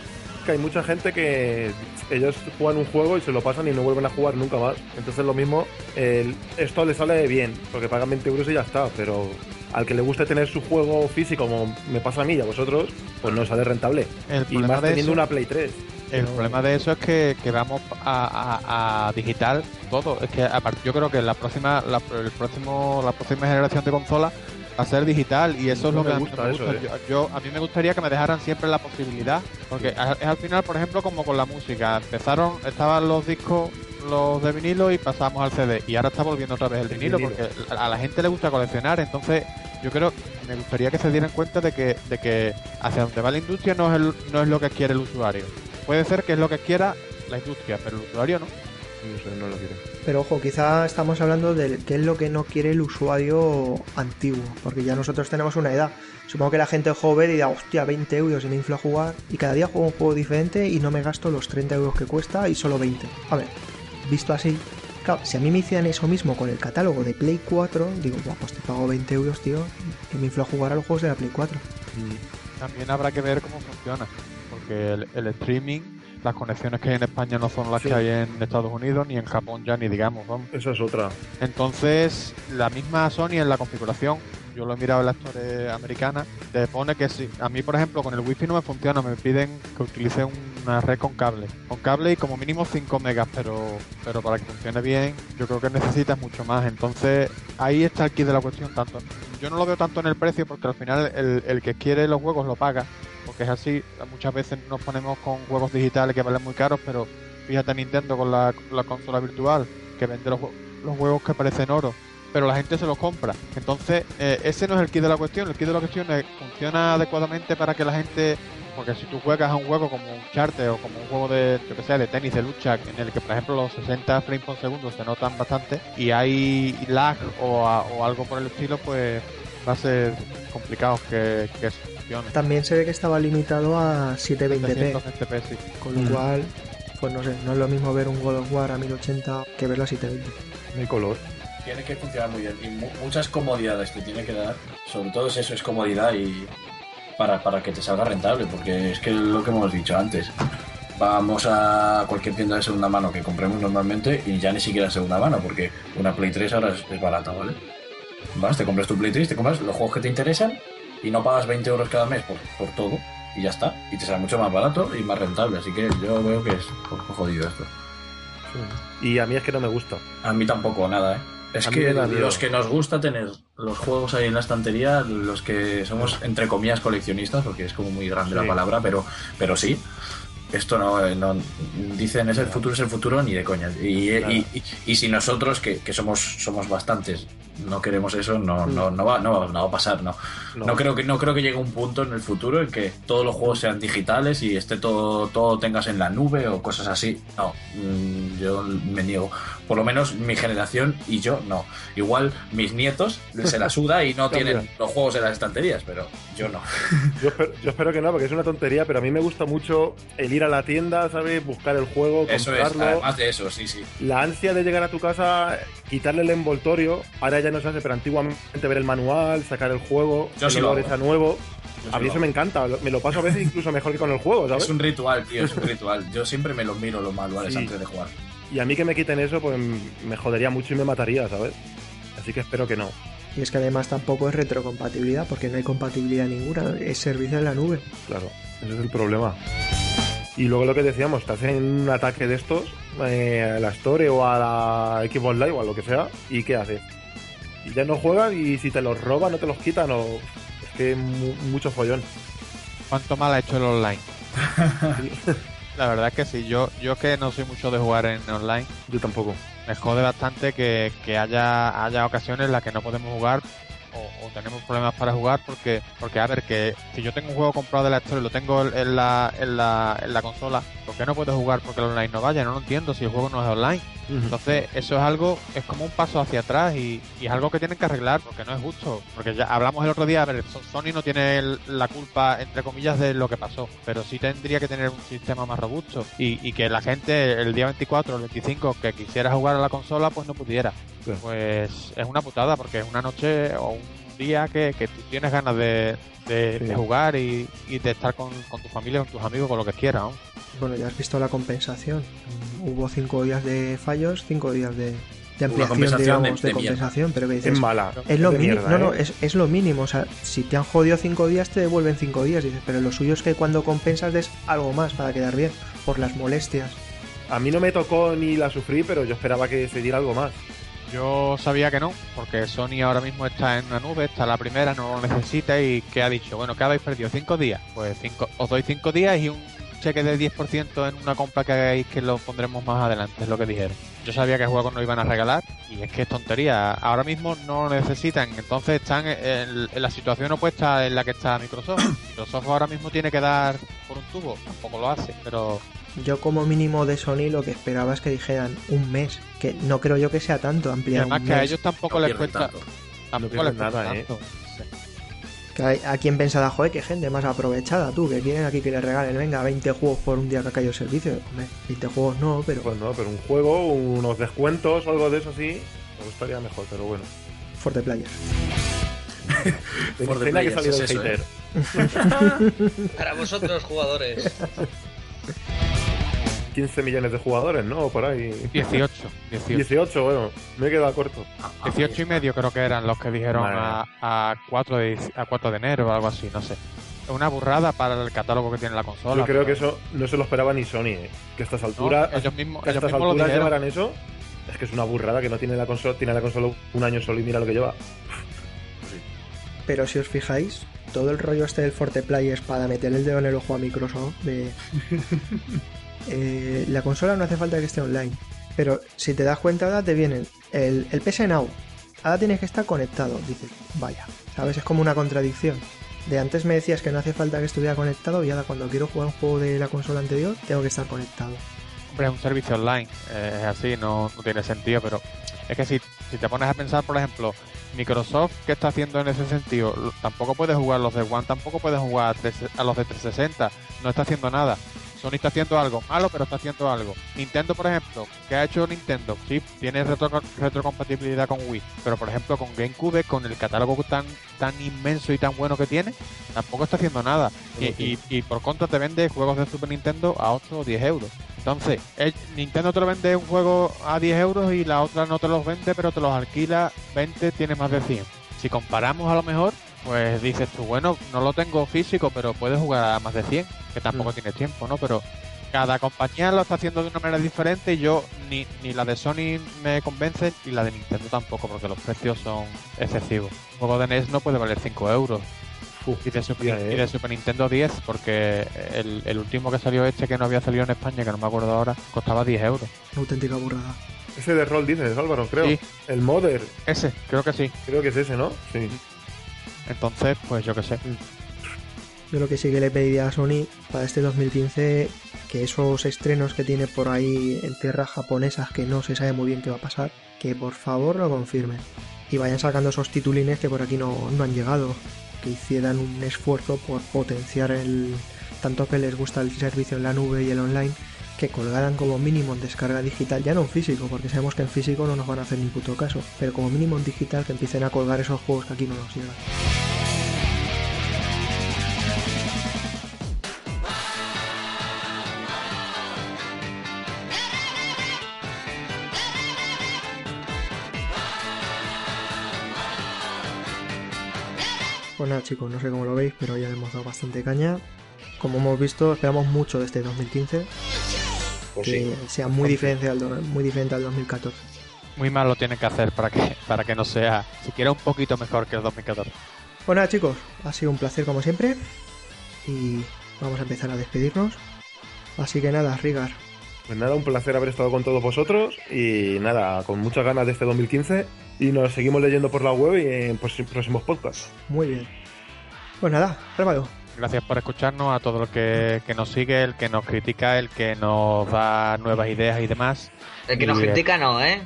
Que hay mucha gente que ellos juegan un juego y se lo pasan y no vuelven a jugar nunca más. Entonces lo mismo, el, esto le sale bien, porque pagan 20 euros y ya está, pero al que le guste tener su juego físico, como me pasa a mí y a vosotros, pues no sale rentable. y más teniendo una Play 3. El problema de eso es que, que vamos a, digital todo. Es que aparte, yo creo que la próxima, la, el próximo, la próxima generación de consolas va a ser digital y eso es lo que me gusta. Eh. yo, a mí me gustaría que me dejaran siempre la posibilidad, porque es al final, por ejemplo, como con la música. Empezaron, estaban los discos los de vinilo y pasamos al CD y ahora está volviendo otra vez el vinilo, porque a la gente le gusta coleccionar, entonces yo creo me gustaría que se dieran cuenta de que, de que hacia donde va la industria no es, no es lo que quiere el usuario. Puede ser que es lo que quiera la industria, pero el usuario no. No, lo quiere. Pero ojo, quizá estamos hablando de qué es lo que no quiere el usuario antiguo, porque ya nosotros tenemos una edad. Supongo que la gente joven dirá, hostia, 20 euros y me infla a jugar, y cada día juego un juego diferente y no me gasto los 30 euros que cuesta y solo 20. A ver, visto así, claro, si a mí me hicieran eso mismo con el catálogo de Play 4, digo, pues te pago 20 euros, tío, y me inflo a jugar a los juegos de la Play 4. También habrá que ver cómo funciona porque el, streaming, las conexiones que hay en España no son las que hay en Estados Unidos, ni en Japón ya, ni digamos, vamos. Esa es otra. Entonces, la misma Sony en la configuración, yo lo he mirado en la historia americana, te pone que si, a mí por ejemplo con el wifi no me funciona, me piden que utilice una red con cable, con cable y como mínimo 5 megas, pero, pero para que funcione bien yo creo que necesitas mucho más, entonces ahí está el kit de la cuestión tanto. Yo no lo veo tanto en el precio porque al final el, el que quiere los juegos lo paga, porque es así. Muchas veces nos ponemos con juegos digitales que valen muy caros, pero fíjate Nintendo con la, consola virtual, que vende los, juegos que parecen oro, pero la gente se los compra. Entonces, eh, ese no es el kit de la cuestión. El kit de la cuestión es, funciona adecuadamente para que la gente porque si tú juegas a un juego como un charter o como un juego de, yo de tenis, de lucha, en el que por ejemplo los 60 frames por segundo se notan bastante y hay lag o, o algo por el estilo, pues va a ser complicado que, que funcione. También se ve que estaba limitado a 720p. Con lo mm. cual, pues no sé, no es lo mismo ver un God of War a 1080 que verlo a 720. hay color. Tiene que funcionar muy bien y muchas comodidades que tiene que dar. Sobre todo es eso, es comodidad y para, para que te salga rentable, porque es que lo que hemos dicho antes. Vamos a cualquier tienda de segunda mano que compremos normalmente y ya ni siquiera segunda mano, porque una Play 3 ahora es barata, ¿vale? Vas, te compras tu Play 3, te compras los juegos que te interesan y no pagas 20 euros cada mes por, por todo y ya está. Y te sale mucho más barato y más rentable. Así que yo veo que es jodido esto. Y a mí es que no me gusta. A mí tampoco, nada, ¿eh? Es que los que nos gusta tener los juegos ahí en la estantería, los que somos entre comillas coleccionistas, porque es como muy grande la palabra, pero, pero sí, esto no, no, dicen es el futuro es el futuro ni de coña y, y, y, si nosotros que, que, somos somos bastantes no queremos eso, no, no, no, va, no, va a pasar, no. no. creo que no creo que llegue un punto en el futuro en que todos los juegos sean digitales y esté todo, todo tengas en la nube o cosas así. No, mm, yo me niego. Por lo menos mi generación y yo no. Igual mis nietos se la suda y no [LAUGHS] tienen los juegos en las estanterías, pero yo no. [LAUGHS] Yo espero, yo espero, que no, porque es una tontería, pero a mí me gusta mucho el ir a la tienda, ¿sabes? Buscar el juego, eso comprarlo. Es, además de eso, sí, sí. La ansia de llegar a tu casa, quitarle el envoltorio, ahora ya no se hace, pero antiguamente ver el manual, sacar el juego, yo el sí nuevo. A mí eso me encanta, me lo paso a veces incluso mejor que con el juego, ¿sabes? Es un ritual, tío, es un ritual. Yo siempre me los miro los manuales Sí. antes de jugar. Y a mí que me quiten eso, pues me jodería mucho y me mataría, ¿sabes? Así que espero que no. Y es que además tampoco es retrocompatibilidad, porque no hay compatibilidad ninguna, es servicio en la nube. Claro, ese es el problema. Y luego lo que decíamos, te hacen un ataque de estos eh, a la Store o a la Xbox Live o a lo que sea, ¿y qué haces? Y ya no juegas y si te los roban no te los quitan o... Es que mu- mucho follón. ¿Cuánto mal ha hecho el online? [LAUGHS] La verdad es que sí, yo, yo que no soy mucho de jugar en online, Yo tampoco. me jode bastante que, que haya, haya ocasiones en las que no podemos jugar o, o tenemos problemas para jugar porque, porque a ver, que si yo tengo un juego comprado de la Store y lo tengo en la, en la, en la consola, ¿por qué no puedo jugar porque el online no vaya? No lo entiendo si el juego no es online. Entonces, eso es algo, es como un paso hacia atrás y, y es algo que tienen que arreglar porque no es justo. Porque ya hablamos el otro día, a ver, So- Sony no tiene el- la culpa, entre comillas, de lo que pasó, pero sí tendría que tener un sistema más robusto y, y que la gente el día 24 o el 25 que quisiera jugar a la consola, pues no pudiera. Sí. Pues es una putada porque es una noche o un día que, que tú tienes ganas de, de- Sí. de jugar y, y de estar con, con tu familia, con tus amigos, con lo que quieras. ¿no? Bueno, ya has visto la compensación. Hubo cinco días de fallos, cinco días de, de ampliación, compensación digamos, de- de, de mierda. compensación, pero que dices, Es mala. es lo mínimo, mierda, no, no, ¿eh? es, es lo mínimo, o sea, si te han jodido cinco días te devuelven cinco días, dices, pero lo suyo es que cuando compensas des algo más para quedar bien, por las molestias. A mí no me tocó ni la sufrí, pero yo esperaba que se diera algo más. Yo sabía que no, porque Sony ahora mismo está en una nube, está la primera, no lo necesita y ¿qué ha dicho? Bueno, ¿qué habéis perdido? ¿Cinco días? Pues cinco, os doy cinco días y un cheque de 10% en una compra que hagáis que lo pondremos más adelante, es lo que dijeron. Yo sabía que el juego no iban a regalar y es que es tontería. Ahora mismo no lo necesitan, entonces están en la situación opuesta en la que está Microsoft. [COUGHS] Microsoft ahora mismo tiene que dar por un tubo, tampoco lo hace, pero Yo como mínimo de Sony lo que esperaba es que dijeran un mes, que no creo yo que sea tanto ampliar además un que a ellos tampoco No les cuesta... tanto. Tampoco No les cuesta nada, ¿eh? tanto. Sí. Que hay, a quien pensará, joder, que gente más aprovechada, tú, que quieren aquí que le regalen, venga, 20 juegos por un día que ha caído el servicio. Hombre, 20 juegos no, pero Pues no, pero un juego, unos descuentos o algo de eso así, me gustaría mejor, pero bueno. Forte Player. For the [LAUGHS] Tenía que players, salir es eso, hater. [LAUGHS] Para vosotros, jugadores. [LAUGHS] 15 millones de jugadores, ¿no? Por ahí. 18, 18. 18, bueno, me he quedado corto. Ah, ah, 18 y medio creo que eran los que dijeron a, a 4 de, a 4 de enero o algo así, no sé. Es una burrada para el catálogo que tiene la consola. Yo creo pero- que eso no se lo esperaba ni Sony, ¿eh? Que a estas no, alturas, ellos mismos, que a ellos estas alturas llevarán eso. Es que es una burrada que no tiene la consola, tiene la consola un año solo y mira lo que lleva. Pero si os fijáis, todo el rollo este del Forte Play es para meter el dedo en el ojo a Microsoft de... [LAUGHS] Eh, la consola no hace falta que esté online. Pero si te das cuenta ahora te vienen el, el PS Now. Ahora tienes que estar conectado. Dices, vaya, ¿sabes? Es como una contradicción. De antes me decías que no hace falta que estuviera conectado y ahora cuando quiero jugar un juego de la consola anterior tengo que estar conectado. Hombre, es un servicio online, eh, es así, no, no tiene sentido, pero es que si, si te pones a pensar, por ejemplo, Microsoft, ¿qué está haciendo en ese sentido? Tampoco puede jugar los de One, tampoco puede jugar a, a los de 360, no está haciendo nada. Sony está haciendo algo malo, pero está haciendo algo. Nintendo, por ejemplo, ¿qué ha hecho Nintendo? Sí, tiene retro- retrocompatibilidad con Wii, pero por ejemplo con GameCube, con el catálogo tan tan inmenso y tan bueno que tiene, tampoco está haciendo nada. Y, y- y por contra te vende juegos de Super Nintendo a 8 o 10 euros. Entonces, el- Nintendo te lo vende un juego a 10 euros y la otra no te los vende, pero te los alquila 20, tiene más de 100. Si comparamos a lo mejor, pues dices tú, bueno, no lo tengo físico, pero puedes jugar a más de 100, que tampoco Mm. tienes tiempo, ¿no? Pero cada compañía lo está haciendo de una manera diferente y yo ni, ni la de Sony me convence y la de Nintendo tampoco, porque los precios son excesivos. Un juego de NES no puede valer 5 euros. Uf, Y de, Super, ¿eh? y de Super Nintendo 10, porque el, el último que salió este, que no había salido en España, que no me acuerdo ahora, costaba 10 euros. Una auténtica burrada. Ese de rol dices, Álvaro, creo. Sí. El Mother, Ese, creo que sí. creo que es ese, ¿no? Sí. Entonces, pues yo qué sé. Yo lo que sí que le pediría a Sony para este 2015 que esos estrenos que tiene por ahí en tierras japonesas que no se sabe muy bien qué va a pasar, que por favor lo confirmen. Y vayan sacando esos titulines que por aquí no, no han llegado. Que hicieran un esfuerzo por potenciar el tanto que les gusta el servicio en la nube y el online, que colgaran como mínimo en descarga digital, ya no en físico, porque sabemos que en físico no nos van a hacer ni puto caso, pero como mínimo en digital que empiecen a colgar esos juegos que aquí no nos llegan. Pues chicos, no sé cómo lo veis, pero ya hemos dado bastante caña. Como hemos visto, esperamos mucho de este 2015. Pues que sí. sea muy diferente, al, muy diferente al 2014. Muy mal lo tienen que hacer para que, [LAUGHS] para que no sea siquiera un poquito mejor que el 2014. Pues nada chicos, ha sido un placer como siempre. Y vamos a empezar a despedirnos. Así que nada, Rigar, Pues nada, un placer haber estado con todos vosotros y nada, con muchas ganas de este 2015 y nos seguimos leyendo por la web y en próximos podcasts. muy bien. Pues nada, Álvaro, Gracias por escucharnos, a todo el que, que nos sigue, el que nos critica, el que nos da nuevas ideas y demás. El que nos Y, eh, critica no, ¿eh?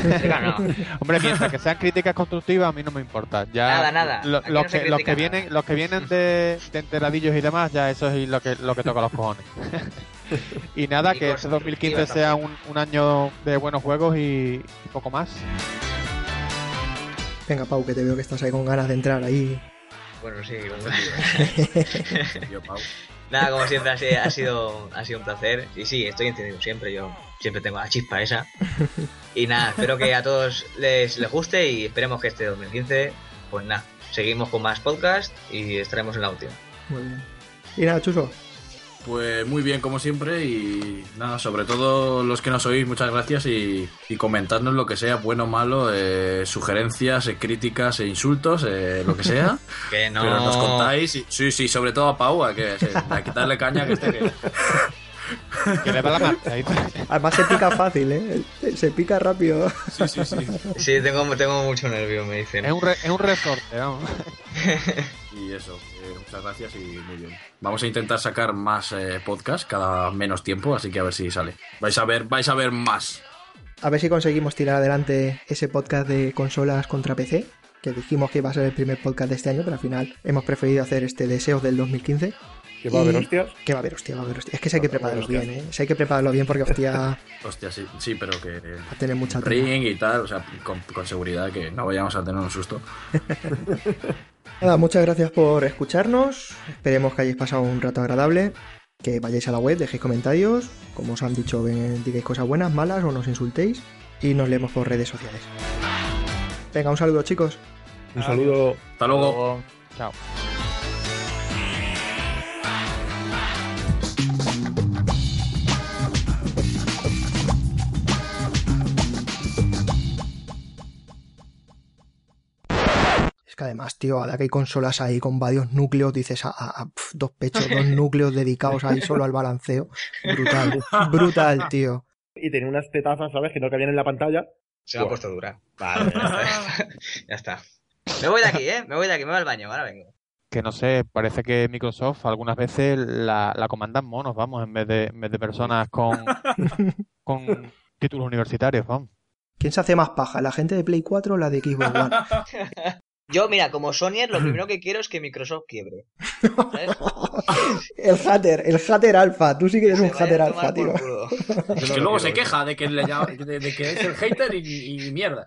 Critica no. [LAUGHS] Hombre, mientras que sean críticas constructivas, a mí no me importa. Ya Nada, nada. lo- los, no que, los que nada. vienen, los que vienen de, de enteradillos y demás, ya eso es lo que, lo que toca los cojones. [LAUGHS] y nada, Y que este 2015 constructivas sea un, un año de buenos juegos y, y poco más. venga Pau, que te veo que estás ahí con ganas de entrar ahí. Bueno, sí. [LAUGHS] Yo, Pau. Nada, como siempre ha sido, ha sido, ha sido un placer. Y sí, estoy encendido siempre. Yo siempre tengo la chispa esa. Y nada, espero que a todos les, les guste y esperemos que este 2015, pues nada, seguimos con más podcast y estaremos en la última. Muy bien. Y nada, Chuso, Pues muy bien, como siempre, y nada, sobre todo los que nos oís, muchas gracias y, y comentadnos lo que sea, bueno o malo, eh, sugerencias, eh, críticas e insultos, eh, lo que sea. [LAUGHS] Que no. Pero nos contáis, y- sí, sí, sobre todo a Pau, a, que, a quitarle caña que este que... [LAUGHS] Que le da la marcha. además se pica fácil, ¿eh? Se pica rápido. Sí, sí, sí. Sí, tengo, tengo mucho nervio, me dicen. Es un, re- es un resorte, vamos. [LAUGHS] Y eso, eh, muchas gracias y muy bien. Vamos a intentar sacar más eh, podcast cada menos tiempo, así que a ver si sale. Vais a ver, vais a ver más. A ver si conseguimos tirar adelante ese podcast de consolas contra PC, que dijimos que iba a ser el primer podcast de este año, pero al final hemos preferido hacer este Deseos del 2015. Que va a haber hostias. Que va a haber hostia, va a haber hostia. Es que sí hay que prepararlo bien, ¿eh? Sí hay que prepararlo bien porque hostia [LAUGHS] Hostia, sí, sí, pero que... a tener mucha. Ring y tal, o sea, con, con seguridad que no vayamos a tener un susto. [LAUGHS] Nada, muchas gracias por escucharnos. Esperemos que hayáis pasado un rato agradable. Que vayáis a la web, dejéis comentarios. Como os han dicho, ven, digáis cosas buenas, malas o nos insultéis. Y nos leemos por redes sociales. Venga, un saludo, chicos. Un saludo. Hasta luego. Chao. Que además, tío, ahora que hay consolas ahí con varios núcleos, dices, a, a- a, pf, dos pechos, dos [LAUGHS] núcleos dedicados ahí solo al balanceo. Brutal, [LAUGHS] brutal, tío. Y tenía unas tetazas, ¿sabes? Que no cabían en la pantalla. Se me ha puesto dura. Vale, ya está, [LAUGHS] ya está. Me voy de aquí, ¿eh? Me voy de aquí, me voy al baño, ahora vengo. Que no sé, parece que Microsoft algunas veces la, la comandan monos, vamos, en vez de, en vez de personas con, con títulos universitarios, vamos. ¿Quién se hace más paja, la gente de Play 4 o la de Xbox One? Yo, mira, como Sonyer, lo [CLEARS THROAT] primero que quiero es que Microsoft quiebre. ¿Sabes? [LAUGHS] El hater, el hater alfa. Tú sí que eres Se un hater alfa, tío. Es que luego se queja de que, le llama- de, de que es el hater y, y mierda.